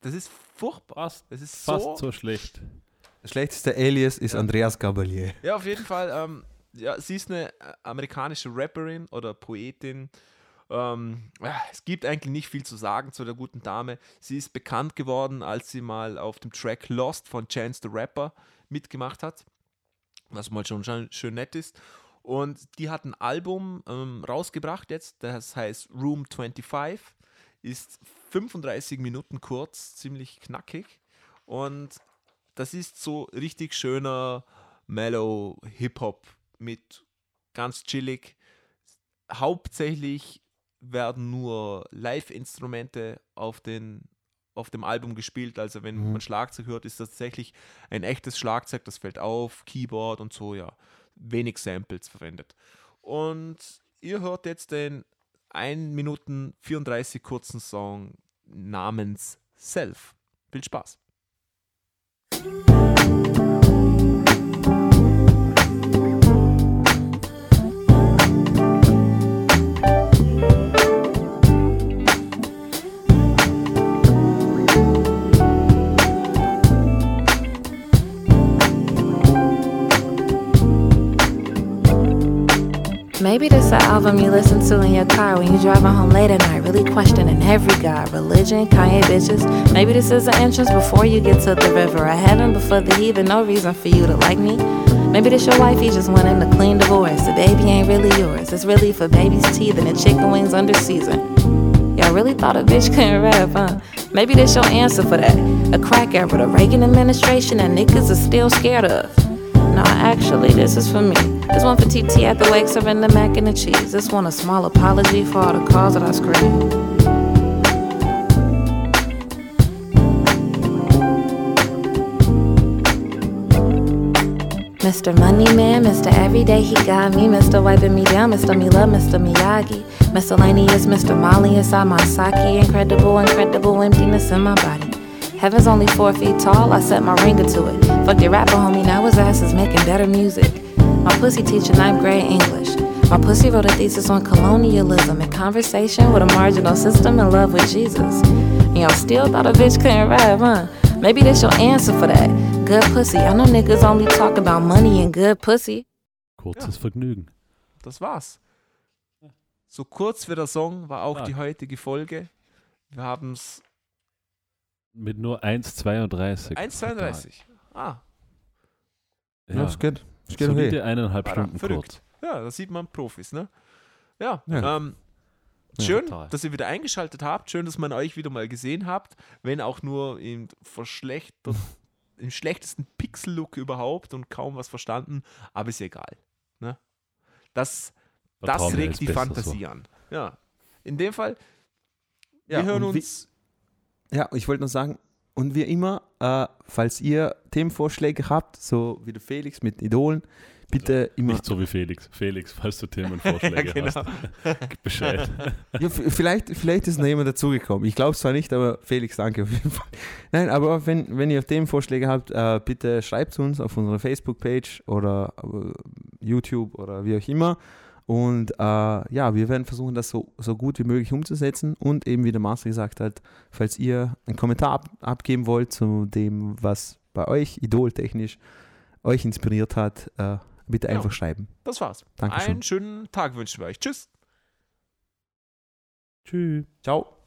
Das ist furchtbar. Fast, Das ist fast so. so schlecht. Das schlechteste Alias ist Ja. Andreas Gabalier. Ja, auf jeden Fall. Ähm, ja, sie ist eine äh, amerikanische Rapperin oder Poetin. Ähm, es gibt eigentlich nicht viel zu sagen zu der guten Dame. Sie ist bekannt geworden, als sie mal auf dem Track Lost von Chance the Rapper mitgemacht hat, was mal schon schön nett ist. Und die hat ein Album ähm, rausgebracht jetzt, das heißt Room 25. ist 35 Minuten kurz, ziemlich knackig. Und das ist so richtig schöner Mellow Hip-Hop mit ganz chillig. Hauptsächlich werden nur Live-Instrumente auf, den, auf dem Album gespielt. Also wenn Mhm. man Schlagzeug hört, ist das tatsächlich ein echtes Schlagzeug, das fällt auf, Keyboard und so, ja. Wenig Samples verwendet. Und ihr hört jetzt den 1 Minuten 34 kurzen Song namens Self. Viel Spaß. Maybe this the album you listen to in your car when you're driving home late at night, really questioning every god, religion, Kanye bitches. Maybe this is the entrance before you get to the river of heaven, before the heathen, no reason for you to like me. Maybe this your wife, you just wanting a clean divorce. The baby ain't really yours, it's really for baby's teeth and the chicken wings under season. Y'all really thought a bitch couldn't rap, huh? Maybe this your answer for that. A crack era, the Reagan administration that niggas are still scared of. No, actually, this is for me. This one for TT at the wake serving the mac and the cheese. This one a small apology for all the calls that I screamed. Mr. Money Man, Mr. Everyday, he got me. Mr. Wiping me down, Mr. Me Love, Mr. Miyagi. Miscellaneous, Mr. Molly inside my sake. Incredible, incredible emptiness in my body. Heaven's only four feet tall, I set my ringer to it. Fuck your rapper homie, now his ass is making better music. My pussy teaching ninth grade English. My pussy wrote a thesis on colonialism and conversation with a marginal system in love with Jesus. And y'all still thought a bitch couldn't rap, huh? Maybe that's your answer for that. Good pussy. I know niggas only talk about money and good pussy. Kurzes Vergnügen. Das war's. So kurz wie der Song war auch Ah. die heutige Folge. Wir haben es Mit nur 1,32. 1,32. Ah, Ja, Ja, es geht. Es geht okay. eineinhalb Alter, Stunden verrückt. kurz. ja, da sieht man Profis, ne? Ja, Ja. Ähm, Ja, schön, total. dass ihr wieder eingeschaltet habt. Schön, dass man euch wieder mal gesehen habt. Wenn auch nur im im schlechtesten Pixel-Look überhaupt und kaum was verstanden. Aber ist egal. Ne? Das, das regt die Fantasie an. Ja. In dem Fall, Ja, wir hören und wie- uns. Ja, ich wollte noch sagen, und wie immer, äh, falls ihr Themenvorschläge habt, so wie der Felix mit Idolen, bitte immer. Nicht so wie Felix. Felix, falls du Themenvorschläge Ja, genau. hast, gib Bescheid. Ja, vielleicht, vielleicht ist noch jemand dazugekommen. Ich glaube zwar nicht, aber Felix, danke auf jeden Fall. Nein, aber wenn, wenn ihr Themenvorschläge habt, äh, bitte schreibt uns auf unserer Facebook-Page oder äh, YouTube oder wie auch immer. Und äh, ja, wir werden versuchen, das so, so gut wie möglich umzusetzen. Und eben, wie der Master gesagt hat, falls ihr einen Kommentar ab, abgeben wollt zu dem, was bei euch idoltechnisch euch inspiriert hat, äh, bitte Ja. einfach schreiben. Das war's. Dankeschön. Einen schönen Tag wünschen wir euch. Tschüss. Tschüss. Ciao.